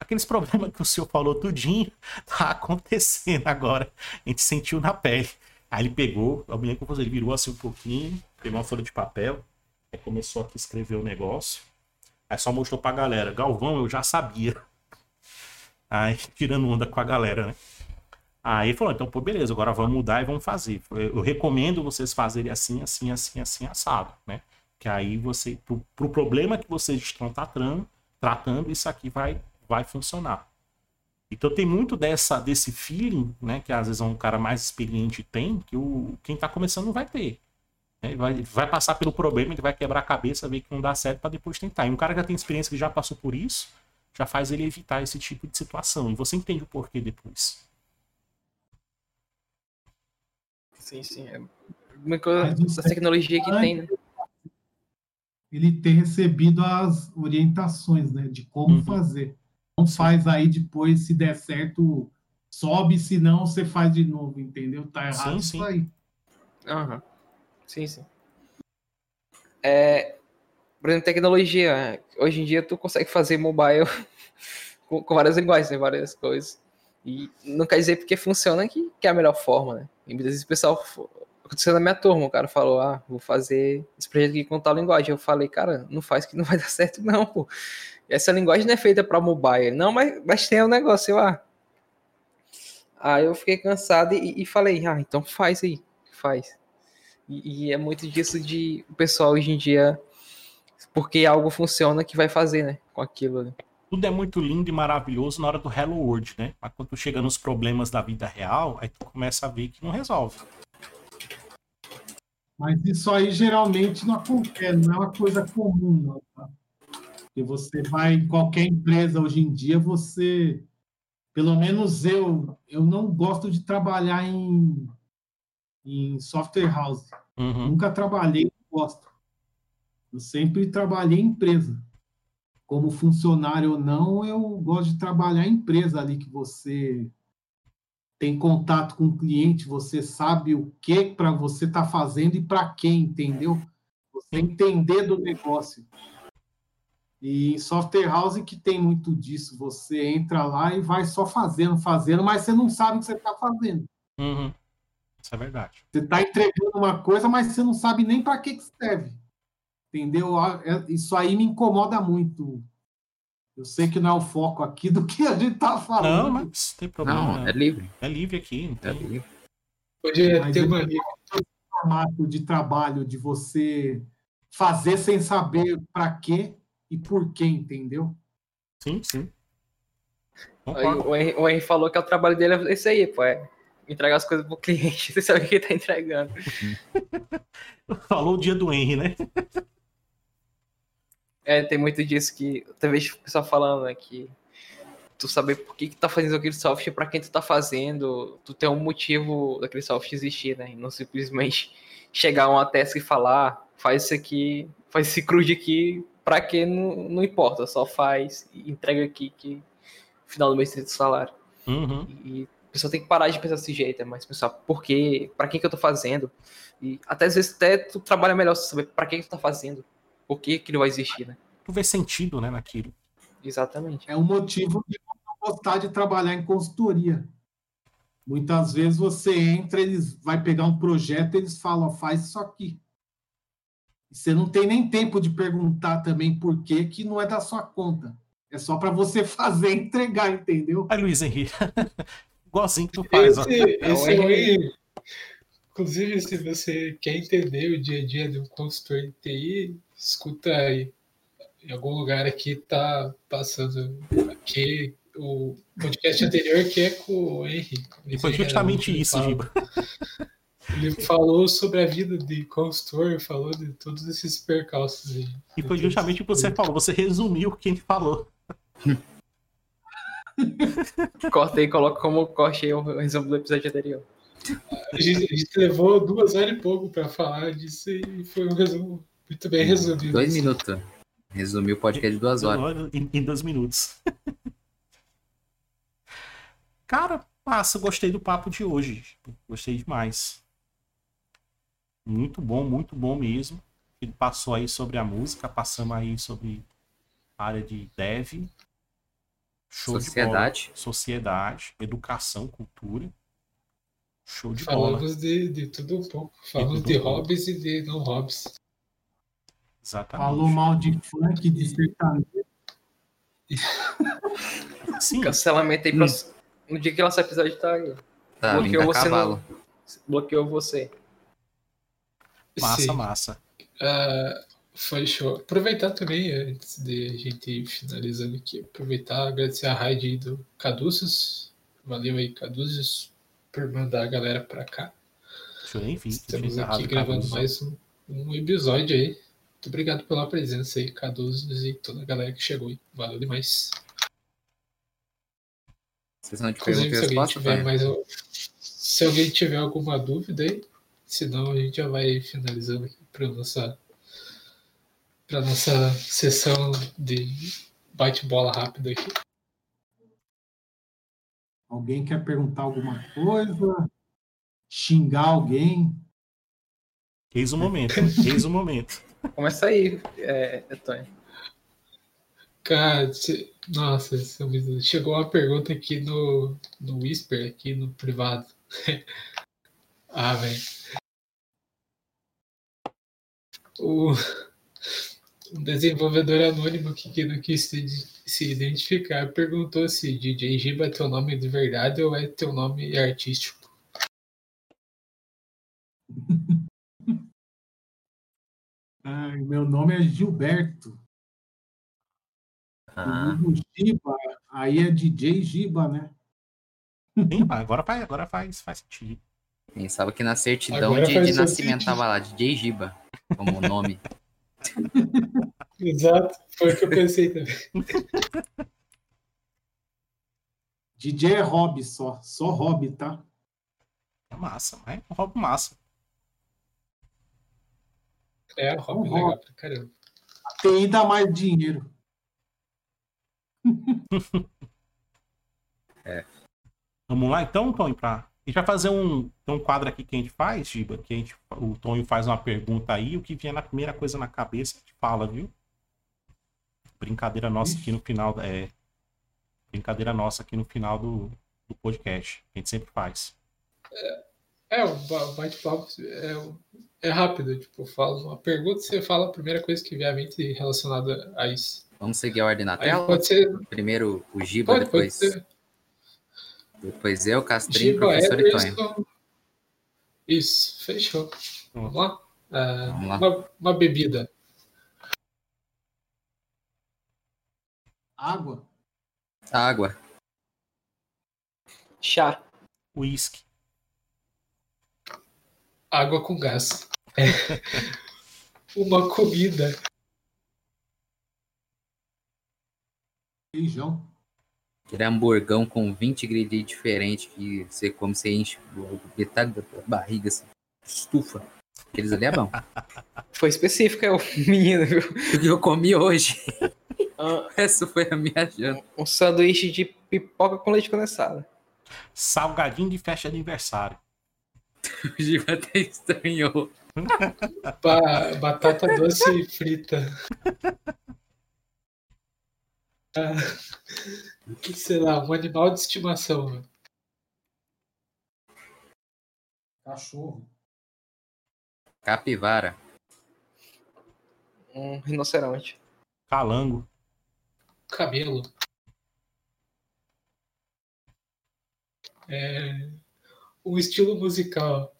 Aqueles problemas que o senhor falou tudinho, tá acontecendo agora. A gente sentiu na pele. Aí ele pegou, eu me lembro como ele virou assim um pouquinho, pegou uma folha de papel, aí começou a escrever o negócio. Aí só mostrou pra galera, Galvão, eu já sabia. Aí, tirando onda com a galera, né? Aí falou, então, pô, beleza, agora vamos mudar e vamos fazer. Eu recomendo vocês fazerem assim, assim, assim, assim, assado, né? Que aí você, pro, pro problema que vocês estão tratando, tratando, isso aqui vai, vai funcionar. Então tem muito dessa, desse feeling, né? Que às vezes um cara mais experiente tem, que o, quem tá começando não vai ter. né? Vai, vai passar pelo problema, ele vai quebrar a cabeça, ver que não dá certo para depois tentar. E um cara que já tem experiência, que já passou por isso, já faz ele evitar esse tipo de situação. E você entende o porquê depois. Sim, sim. É uma coisa da tecnologia que tem, né? ele ter recebido as orientações, né, de como Uhum. fazer. Não faz aí depois, se der certo, sobe, se não, você faz de novo, entendeu? Tá errado Sim, isso sim. aí. Aham. Sim, sim. É, por exemplo, tecnologia. Hoje em dia tu consegue fazer mobile com, com várias linguagens, né? Várias coisas. E não quer dizer porque funciona que, que é a melhor forma, né? E muitas vezes o pessoal. Aconteceu na minha turma, o cara falou, ah, vou fazer esse projeto aqui com tal linguagem. Eu falei, cara, não faz que não vai dar certo, não, pô. Essa linguagem não é feita para mobile. Não, mas, mas tem um negócio, ah. Aí eu fiquei cansado e, e falei, ah, então faz aí, faz. E, e é muito disso de o pessoal hoje em dia, porque algo funciona que vai fazer, né? Com aquilo. Né? Tudo é muito lindo e maravilhoso na hora do Hello World, né? Mas quando tu chega nos problemas da vida real, aí tu começa a ver que não resolve. Mas isso aí geralmente não acontece, não é uma coisa comum, não. Tá? Porque você vai em qualquer empresa hoje em dia, você. Pelo menos eu, eu não gosto de trabalhar em, em software house. Uhum. Nunca trabalhei, não gosto. Eu sempre trabalhei em empresa. Como funcionário ou não, eu gosto de trabalhar em empresa ali que você tem contato com o cliente, você sabe o que para você está fazendo e para quem, entendeu? Você entender do negócio. E em software house que tem muito disso, você entra lá e vai só fazendo, fazendo, mas você não sabe o que você está fazendo. Uhum. Isso é verdade. Você está entregando uma coisa, mas você não sabe nem para que, que serve. Entendeu? É- Isso aí me incomoda muito. Eu sei que não é o foco aqui do que a gente está falando. Não, mas tem problema. Não, é livre. É livre aqui. Não É tem... livre. Hoje Mas uma amiga. formato de trabalho de você fazer sem saber para quê e por quê, entendeu? Sim, sim. Aí o Henry, o Henry falou que o trabalho dele é esse aí, pô. É entregar as coisas pro cliente. Você sabe o que ele tá entregando. Falou o dia do Henry, né? É, tem muito disso que. Vejo o pessoal falando, né? Que tu saber por que, que tá fazendo aquele software, pra quem tu tá fazendo, tu tem um motivo daquele software existir, né? E não simplesmente chegar a uma task e falar, "Ah, faz isso aqui, faz esse crude aqui, pra que não, não importa, só faz e entrega aqui que no final do mês tem o salário. Uhum. E a pessoa tem que parar de pensar desse jeito, é mais pensar por quê, pra que que eu tô fazendo. E até às vezes até tu trabalha melhor se saber pra que que tu tá fazendo. Por que que não vai existir, né? Tu vê sentido, né, naquilo. Exatamente. É um motivo de gostar de trabalhar em consultoria. Muitas vezes você entra, eles vai pegar um projeto, eles falam, ó, faz isso aqui. E Você não tem nem tempo de perguntar também por que que não é da sua conta. É só para você fazer e entregar, entendeu? Aí, Luiz Henrique. Igualzinho que tu faz. Esse, esse É aí, inclusive, se você quer entender o dia a dia de um consultor de TI, escuta aí. Em algum lugar aqui tá passando aqui o podcast anterior que é com o Henry. E foi justamente isso, fala- Giba. Ele falou sobre a vida de consultor, falou de todos esses percalços aí. E foi justamente o que você falou. Você resumiu o que ele falou. Corta aí e coloca como corte aí o resumo do episódio anterior. A gente, a gente levou duas horas e pouco para falar disso e foi um resumo muito bem resumido. Dois minutos. Resumiu o podcast de duas horas. Em, em dois minutos. Cara, massa, gostei do papo de hoje. Gostei demais. Muito bom, muito bom mesmo. Ele passou aí sobre a música, passamos aí sobre a área de dev. Show de Sociedade. bola. Sociedade, educação, cultura. Show de bola. Falamos de, de tudo um pouco. Falamos de pouco. hobbies e de não hobbies. Exatamente. Falou mal de funk, de sertanejo. Sim, Cancelamento aí pra... No dia que lançar o episódio tá aí. Tá, Bloqueou a você no... Bloqueou você. massa, Sim. massa. Ah, foi show. Aproveitar também, antes de a gente ir finalizando aqui, aproveitar agradecer a raid aí do Caduceus. Valeu aí, Caduceus, por mandar a galera pra cá. Deixa eu nem. Estamos aqui gravando mais um, um episódio aí. Muito obrigado pela presença aí, Caduceus e toda a galera que chegou aí. Valeu demais. Sessão de Inclusive, se alguém, resposta, tiver Tonho? mais, se alguém tiver alguma dúvida aí, senão a gente já vai finalizando aqui para nossa para nossa sessão de bate-bola rápida aqui. Alguém quer perguntar alguma coisa? Xingar alguém? Eis o momento. Eis o momento. Começa aí, é, Tonho. Cara, se- nossa, é chegou uma pergunta aqui no, no Whisper, aqui no privado. ah, velho. O, um desenvolvedor anônimo que, que não quis se, se identificar perguntou se DJ Giba é teu nome de verdade ou é teu nome artístico. Ai, meu nome é Gilberto. Ah, O Giba, aí é DJ Giba, né? Sim, agora faz, agora faz, faz sentido. pensava que na certidão Agora de, de nascimento sentido. tava lá, DJ Giba, como nome. Exato, foi o que eu pensei também. DJ é hobby só, só hobby, tá? É massa, mas é um hobby massa. É, hobby legal pra caramba. A TI dá mais dinheiro. Vamos lá então, Tonho, pra. A gente vai fazer um, tem um quadro aqui que a gente faz, Giba, que a gente, o Tonho faz uma pergunta aí, o que vier na primeira coisa na cabeça, a gente fala, viu? Brincadeira nossa aqui no final, é, brincadeira nossa aqui no final do, do podcast, que a gente sempre faz. É, o ba- bate-papo é, é rápido, tipo, fala uma pergunta, você fala a primeira coisa que vier à mente relacionada a isso. Vamos seguir a ordem na Aí tela? pode ser, Primeiro o Giba, pode, pode depois, ser depois eu, Castrinho, Giba, professor e Tonho. Isso, fechou. Vamos lá? Ah, Vamos lá. Uma, uma bebida. Água. Água, Chá. Whisky. Água com gás. uma comida. Feijão. aquele hamburgão com 20 ingredientes diferentes que você come, você enche metade da barriga, assim, estufa. Aqueles ali é bom. Foi específico, é o menino, viu? O que eu comi hoje. Ah, Essa foi a minha janta. Um sanduíche de pipoca com leite condensado. Salgadinho de festa de aniversário. O Giba até estranhou. Ba- batata doce frita. Ah, sei lá, um animal de estimação. né? Cachorro. Capivara. Um rinoceronte. Calango. Camelo. É, um estilo musical.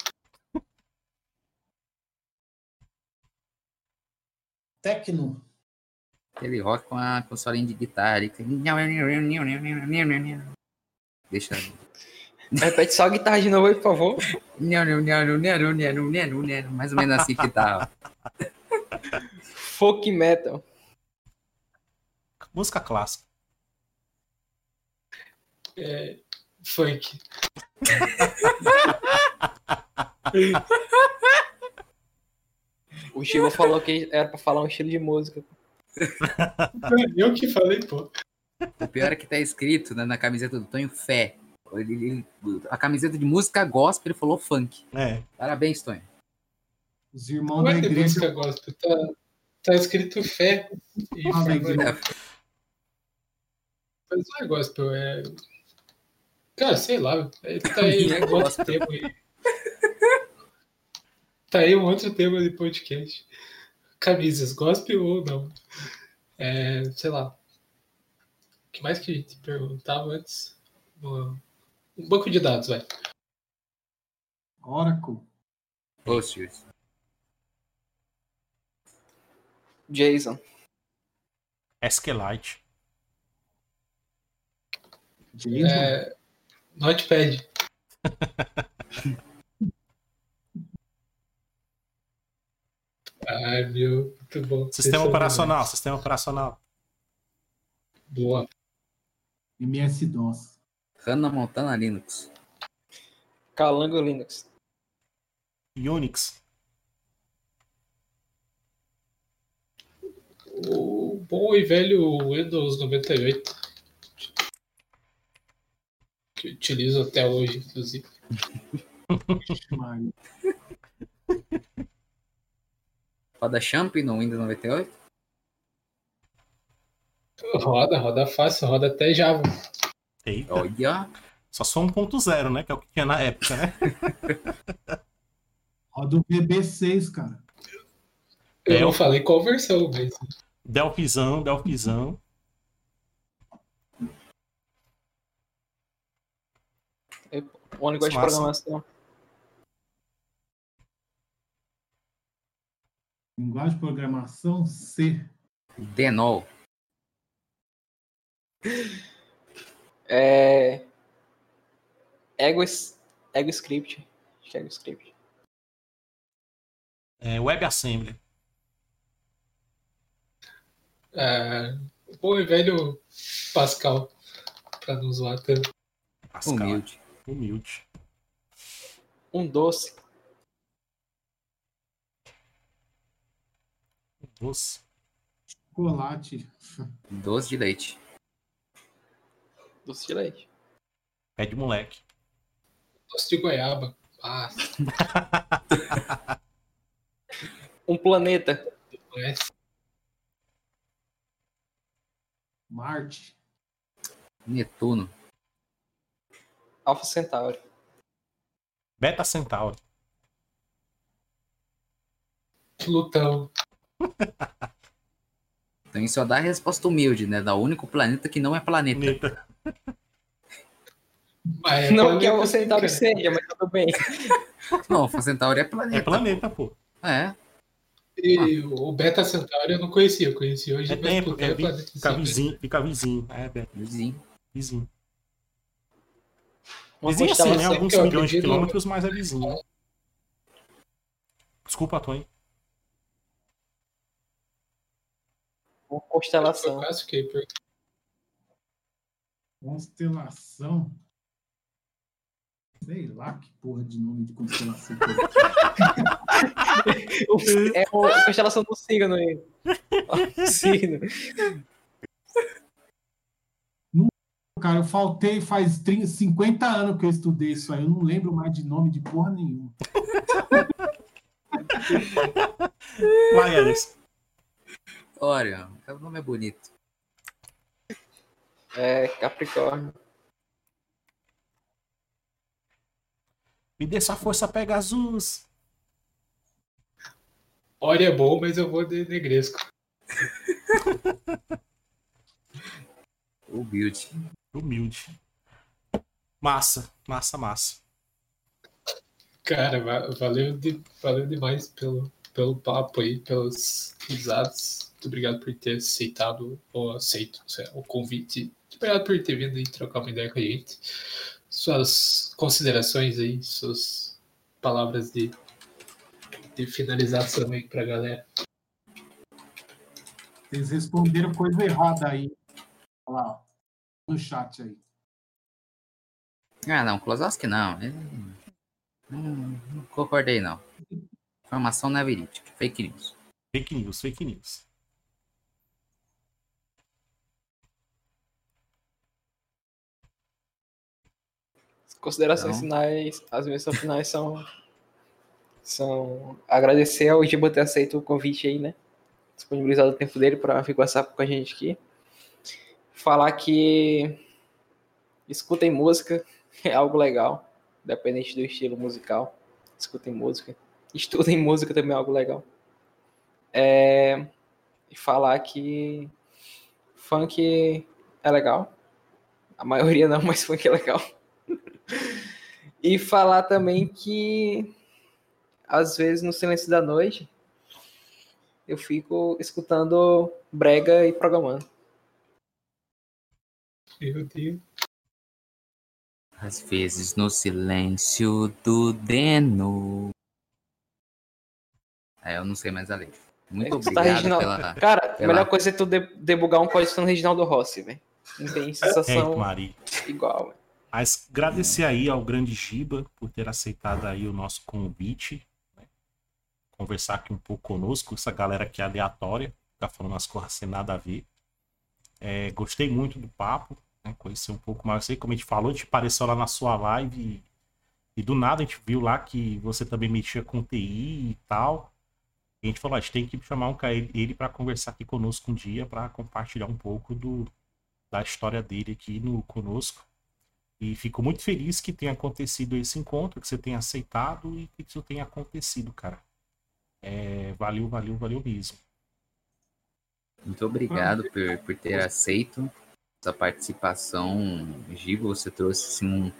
Tecno. Aquele rock com a com solinho de guitarra. ali que- Deixa. Repete só a guitarra de novo aí, por favor. Mais ou menos assim que tá. Folk metal. Música clássica. É, funk. O Chico falou que era pra falar um estilo de música. Eu que falei, pô. O pior é que tá escrito né, na camiseta do Tonho Fé. Ele- ele- a camiseta de música gospel, ele falou funk. É. Parabéns, Tonho. Os irmãos Não da é que igreja. música gospel. Tá, tá escrito fé e Ah, da igreja. Mas não é gospel, é. Cara, sei lá. é- Tá aí É um outro tema aí. Tá aí um outro tema de podcast. Camisas, gospel ou não? É, sei lá. O que mais que a gente perguntava antes? Um banco de dados, vai. Oracle. Posters. Jason. Esquelite. Jason. É, Notepad. Ai, meu, muito bom. Sistema operacional. Sistema operacional. Boa. MS-DOS. Hannah Montana Linux. Calango Linux. Unix. O bom e velho Windows 98. Que eu utilizo até hoje, inclusive. Roda Champ no Windows 98. Roda, roda fácil, roda até Java. Eita. Olha. Só só 1.0, né? Que é o que tinha na época, né? Roda o VB6, cara. Eu não eu- falei qual versão, mas Delphizão, Delphizão. Uma linguagem de Massa. programação. Linguagem de programação C. Denol. É. Ego, Ego Script. Acho que é Ego Script. É, WebAssembly. é, bom e velho Pascal. Pra não zoar tanto. Pascal. Humilde. Humilde. Um doce. Doce. Chocolate. Doce de leite. Doce de leite. Pé de moleque. Doce de goiaba. Ah, Um planeta. Marte. Netuno. Alpha Centauri. Beta Centauri. Plutão. Então isso só dá a resposta humilde, né? Da único planeta que não é planeta. Planeta. Mas é não que planeta, o Centauri seja, mas tudo bem. Não, o Centauri é planeta. É planeta, pô. É. E o Beta Centauri eu não conhecia, eu conheci hoje, É tempo, é, é planeta. fica vizinho, fica vizinho. É, Beto, Vizinho. vizinho. Uma Vizinho assim, né? Alguns milhões de quilômetros, mas é vizinho. Desculpa, Tony. Uma constelação. Constelação. Sei lá que porra de nome de constelação. que é. O- É o- a constelação do signo aí. Ó, Signo. Cara, eu faltei faz 30, 50 anos que eu estudei isso aí. Eu não lembro mais de nome de porra nenhuma. Vai, Alex. Olha, o nome é bonito. É, Capricórnio. Me dê sua força Pegasus. Ori é bom, mas eu vou de Negresco. O build. Humilde. Massa, massa, massa. Cara, va- valeu, de- valeu demais pelo, pelo papo aí, pelas risadas. Muito obrigado por ter aceitado ou aceito o convite. Muito obrigado por ter vindo aí trocar uma ideia com a gente. Suas considerações aí, suas palavras de, de finalização aí pra galera. Vocês responderam coisa errada aí. Olha lá, ó, no chat aí. Ah, não, Klosowski não. Não, não concordei, não. Informação não é verídica. Fake news. Fake news, fake news. As considerações Então. finais, as menções finais são, são agradecer ao Giba ter aceito o convite aí, né? Disponibilizado o tempo dele para vir conversar com a gente aqui. Falar que escutem música, é algo legal, independente do estilo musical. Escutem música. Estudem música também é algo legal. É, e falar que funk é legal. A maioria não, mas funk é legal. E falar também que às vezes no silêncio da noite eu fico escutando brega e programando. Meu Deus. Às vezes no silêncio do Deno. É, eu não sei mais a letra. Muito tá obrigado Reginaldo- pela. Cara, a melhor coisa é tu de- debugar um código no Reginaldo Rossi, velho. Não tem É, sensação Maria. igual, velho. Mas agradecer aí ao grande Giba por ter aceitado aí o nosso convite. né? Conversar aqui um pouco conosco, essa galera aqui aleatória, tá falando as coisas sem nada a ver. É, gostei muito do papo, né? conhecer um pouco mais. Sei como a gente falou, a gente apareceu lá na sua live e, e do nada a gente viu lá que você também mexia com TI e tal. E a gente falou, "Ah, a gente tem que chamar um ele para conversar aqui conosco um dia, para compartilhar um pouco do, da história dele aqui no, conosco. E fico muito feliz que tenha acontecido esse encontro, que você tenha aceitado e que isso tenha acontecido, cara. É, valeu, valeu, valeu mesmo. Muito obrigado por, por ter aceito essa participação, Giba. Você trouxe assim,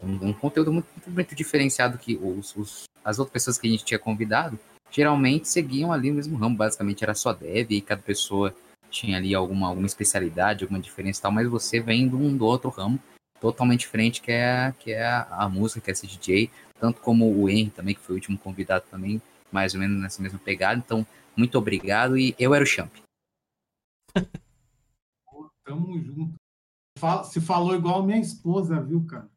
um, um, conteúdo muito, muito, diferenciado que os, os- as outras pessoas que a gente tinha convidado geralmente seguiam ali o mesmo ramo. Basicamente era só dev e cada pessoa tinha ali alguma, alguma especialidade, alguma diferença e tal, mas você vem de um do outro ramo totalmente diferente que é, que é a, música, que é ser DJ, tanto como o Henry também, que foi o último convidado também, mais ou menos nessa mesma pegada. Então, muito obrigado e eu era o Champ. Tamo junto. Fala- Se falou igual minha esposa, viu, cara?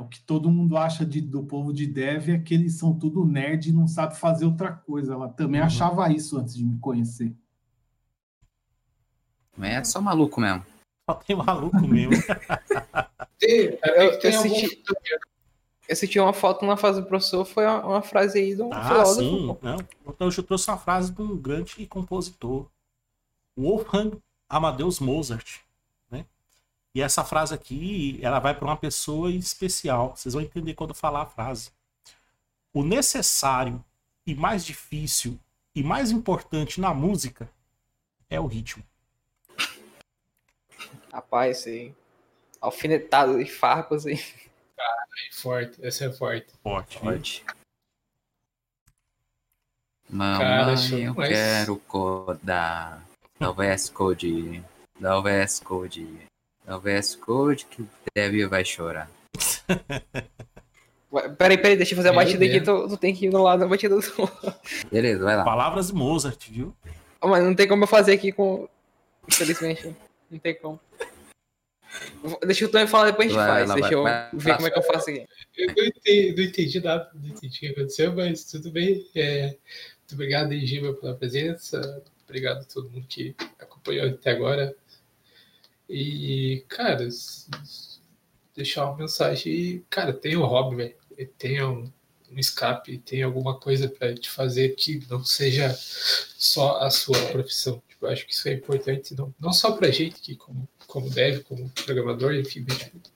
O que todo mundo acha de- do povo de dev é que eles são tudo nerd e não sabe fazer outra coisa. Ela também Uhum. achava isso antes de me conhecer. É só maluco mesmo. Só tem maluco mesmo. Tem, Eu- tem eu algum- senti- Eu senti uma foto na fase do professor, foi uma, uma frase aí de um Ah, filósofo. sim. Não. Então eu trouxe uma frase de um grande compositor, Wolfgang Amadeus Mozart, né? E essa frase aqui, ela vai para uma pessoa especial. Vocês vão entender quando eu falar a frase. O necessário e mais difícil e mais importante na música é o ritmo. Rapaz, esse alfinetado de farpas aí. Forte, essa é forte. Forte. Cara, Mamãe, show eu demais. quero codar. Dá o VS Code. Dá o VS Code. Dá o VS Code que o Dev vai chorar. Vai- Peraí, peraí, deixa eu fazer a Meu batida aqui, tu, tu tem que ir do lado da batida do. Beleza, vai lá. Palavras de Mozart, viu? Ah, Mas não tem como eu fazer aqui com. Infelizmente. Não tem como. Deixa eu também falar depois a gente Vai, faz. lá, Deixa vai, eu vai. ver como é que eu faço aqui. Eu não entendi, não entendi nada, não entendi o que aconteceu, mas tudo bem. É, muito obrigado, Giba, pela presença. Obrigado a todo mundo que acompanhou até agora. E, cara, deixar uma mensagem. Cara, tem um hobby, velho. Tenha um, um escape, tem alguma coisa para te fazer que não seja só a sua profissão. Tipo, eu acho que isso é importante, não, não só pra gente que, como, como dev, como programador, enfim,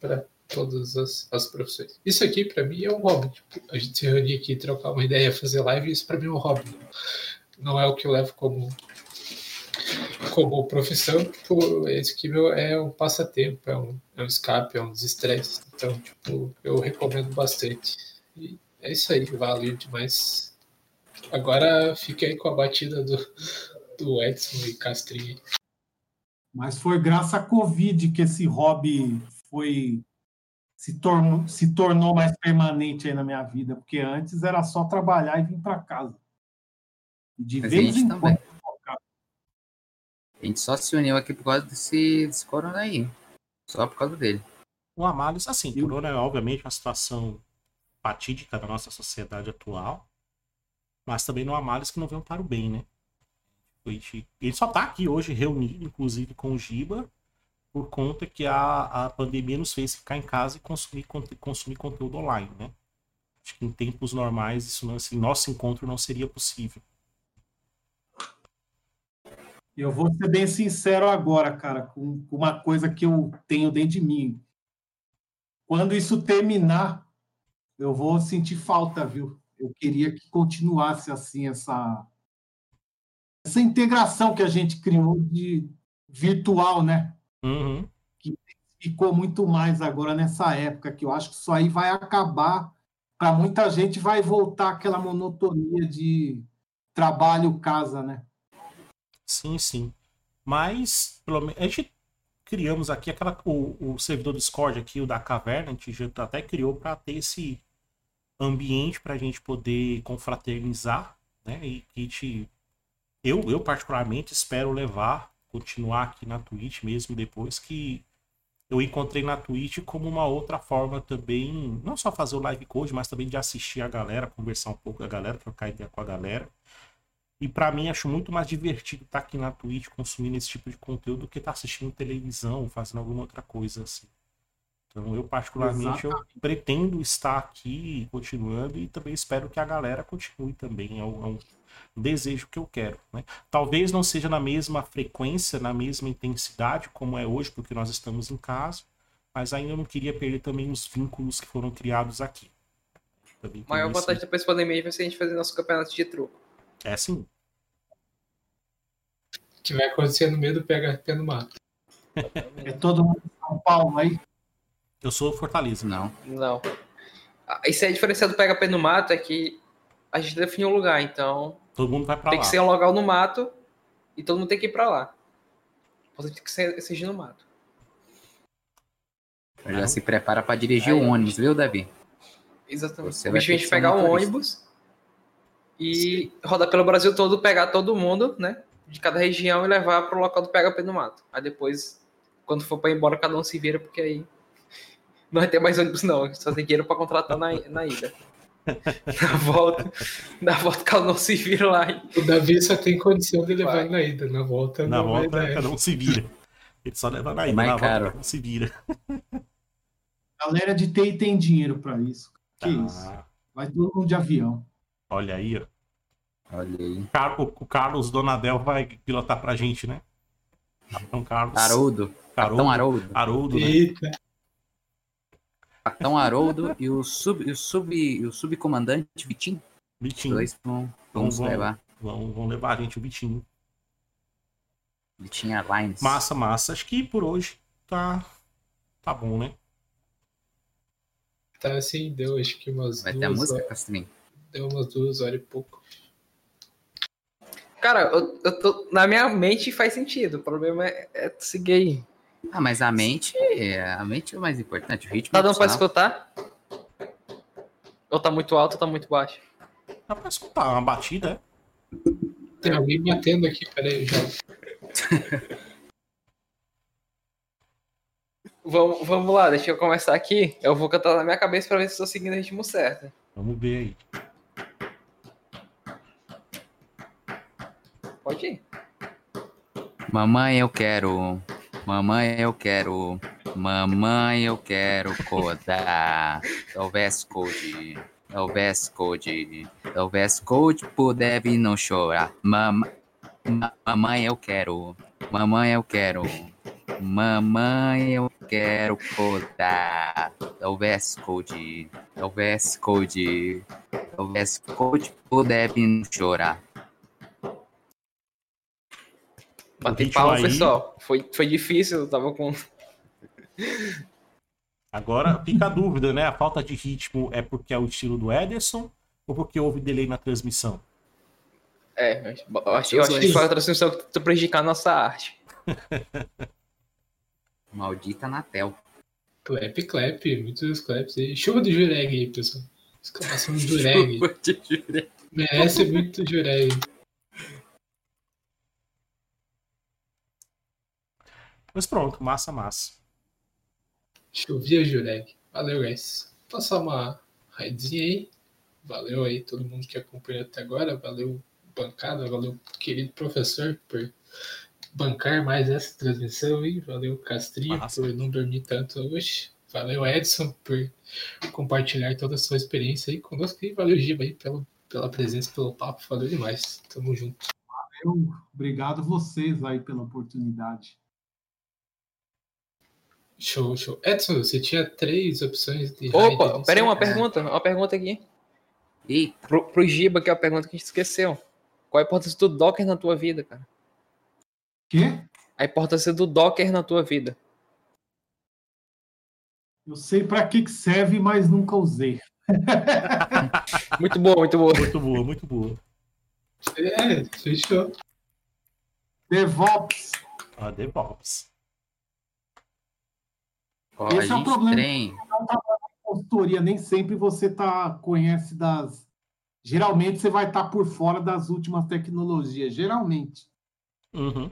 para todas as, as profissões. Isso aqui, para mim, é um hobby. Tipo, a gente se reunir aqui, trocar uma ideia, fazer live, isso para mim é um hobby. Não é o que eu levo como como profissão, tipo, esse aqui meu é um passatempo, é um, é um escape, é um desestresse. Então, tipo, eu recomendo bastante. E é isso aí, valeu demais. Agora fica aí com a batida do, do Edson e Castrinho. Mas foi graças à Covid que esse hobby foi se tornou, se tornou mais permanente aí na minha vida, porque antes era só trabalhar e vir para casa. E de Mas vez gente em também. quando. A gente só se uniu aqui por causa desse, desse corona aí. Só por causa dele. O Amálios, assim, E o- Corona é obviamente uma situação fatídica da nossa sociedade atual, mas também no Amálios que não veio para o bem, né? A gente- Ele só tá aqui hoje reunido, inclusive com o Giba, por conta que a, a pandemia nos fez ficar em casa e consumir, consumir conteúdo online, né? Acho que em tempos normais, isso não, assim, nosso encontro não seria possível. Eu vou ser bem sincero agora, cara, com, uma coisa que eu tenho dentro de mim. Quando isso terminar, eu vou sentir falta, viu? Eu queria que continuasse assim essa essa integração que a gente criou de virtual, né? Uhum. Ficou muito mais agora nessa época que eu acho que isso aí vai acabar. Para muita gente vai voltar aquela monotonia de trabalho casa, né? Sim, sim. Mas, pelo menos, a gente criamos aqui aquela, o, o servidor Discord aqui, o da caverna, a gente já até criou para ter esse ambiente para a gente poder confraternizar, né? E que gente, eu, eu particularmente espero levar, continuar aqui na Twitch mesmo depois que eu encontrei na Twitch como uma outra forma também, não só fazer o live code, mas também de assistir a galera, conversar um pouco com a galera, trocar ideia com a galera. E pra mim acho muito mais divertido estar aqui na Twitch consumindo esse tipo de conteúdo do que estar assistindo televisão, fazendo alguma outra coisa assim. Então eu particularmente eu pretendo estar aqui continuando e também espero que a galera continue também. É um, é um desejo que eu quero. Né? Talvez não seja na mesma frequência, na mesma intensidade como é hoje, porque nós estamos em casa, mas ainda não queria perder também os vínculos que foram criados aqui. Também A maior vantagem depois da pandemia vai ser a gente fazer nosso campeonato de truco. É sim. Que vai acontecer no meio do PHP no mato. É todo mundo em São Paulo aí. Eu sou Fortaleza. Não. Não. Ah, Isso é a diferença do PHP no mato, é que a gente definiu um lugar, então Todo mundo vai pra tem lá. que ser um local no mato e todo mundo tem que ir pra lá. Você tem que ser, seja no mato. Já se prepara para dirigir o Aí. ônibus, viu, Davi? Exatamente. Você o vai bicho pegar um motorista. ônibus e rodar pelo Brasil todo, pegar todo mundo, né? De cada região e levar pro local do PHP no mato. Aí depois, quando for pra ir embora, cada um se vira, porque aí não vai ter mais ônibus, não. Só tem dinheiro pra contratar na, na ida. Na volta, na volta, cada um se vira lá. e- O Davi só tem condição de levar Vai. na ida, na volta Na volta, cada um se vira. Ele só leva na ida. mais na volta, cada um se vira. Galera de TI tem dinheiro para isso. Que isso? Ah, Vai todo mundo de avião. Olha aí, ó. Olha aí. Car- O o Carlos Donadel vai pilotar pra gente, né? Capitão Carlos. Haroldo. Capitão Haroldo. Haroldo, né? Eita, Capitão Haroldo e o, sub, e o, sub, e o subcomandante Vitinho. Os Vitinho. dois vão, vamos Vão- vão. levar. Vão, vão levar a gente, o Vitinho. Vitinho Airlines. Massa, massa. Acho que por hoje tá, tá bom, né? tá assim, deu acho que umas Vai ter a duas música, Castrinho? Deu umas duas horas e pouco. Cara, eu, eu tô, na minha mente faz sentido. O problema é, é seguir aí. Ah, mas a mente, a mente é o mais importante. O ritmo Tá é dando pra opcional. escutar? Ou tá muito alto ou tá muito baixo? Dá pra escutar uma batida, é? Tem alguém batendo aqui, peraí, já. Vamos, vamos lá, deixa eu começar aqui. Eu vou cantar na minha cabeça pra ver se estou seguindo o ritmo certo. Vamos ver aí. Pode ir. Mamãe, eu quero. Mamãe, eu quero. Mamãe, eu quero codar. É o VS Code. É o VS Code. É o VS Code deve não chorar. Mama... ma- Mamãe, eu quero. Mamãe, eu quero. Mamãe, eu quero codar. É VS Code. É VS Code. É VS Code deve não chorar. Bater palma, aí- pessoal. Foi, foi difícil, eu tava com. Agora fica a dúvida, né? A falta de ritmo é porque é o estilo do Ederson ou porque houve delay na transmissão? É, eu acho, eu acho que foi a transmissão que prejudicar a nossa arte. Maldita Natel. Clap, clap, muitos claps aí. Chuva do Jureg aí, pessoal. Exclamação do Jureg. Merece muito Jureg. Mas pronto, massa, massa. Chovia Jureg. Valeu, guys. Vou passar uma raidzinha aí. Valeu aí todo mundo que acompanhou até agora. Valeu, bancada. Valeu, querido professor, por bancar mais essa transmissão aí. Valeu, Castrinho, Massa. por não dormir tanto hoje. Valeu, Edson, por compartilhar toda a sua experiência aí conosco. E valeu, Giba, aí, pela, pela presença, pelo papo. Valeu demais. Tamo junto. Eu, obrigado vocês aí pela oportunidade. Show, show. Edson, você tinha três opções de Opa, ali, pera aí, uma pergunta. Uma pergunta aqui. E Pro, pro Giba, que é a pergunta que a gente esqueceu. Qual a importância do Docker na tua vida, cara? Quê? A importância do Docker na tua vida. Eu sei para que serve, mas nunca usei. Muito boa, muito boa. Muito boa, muito boa. É, fechou. DevOps. A DevOps. Ó, Esse é o problema. tem. Consultoria, nem sempre você tá conhece das. Geralmente você vai estar por fora das últimas tecnologias. Geralmente. Uhum.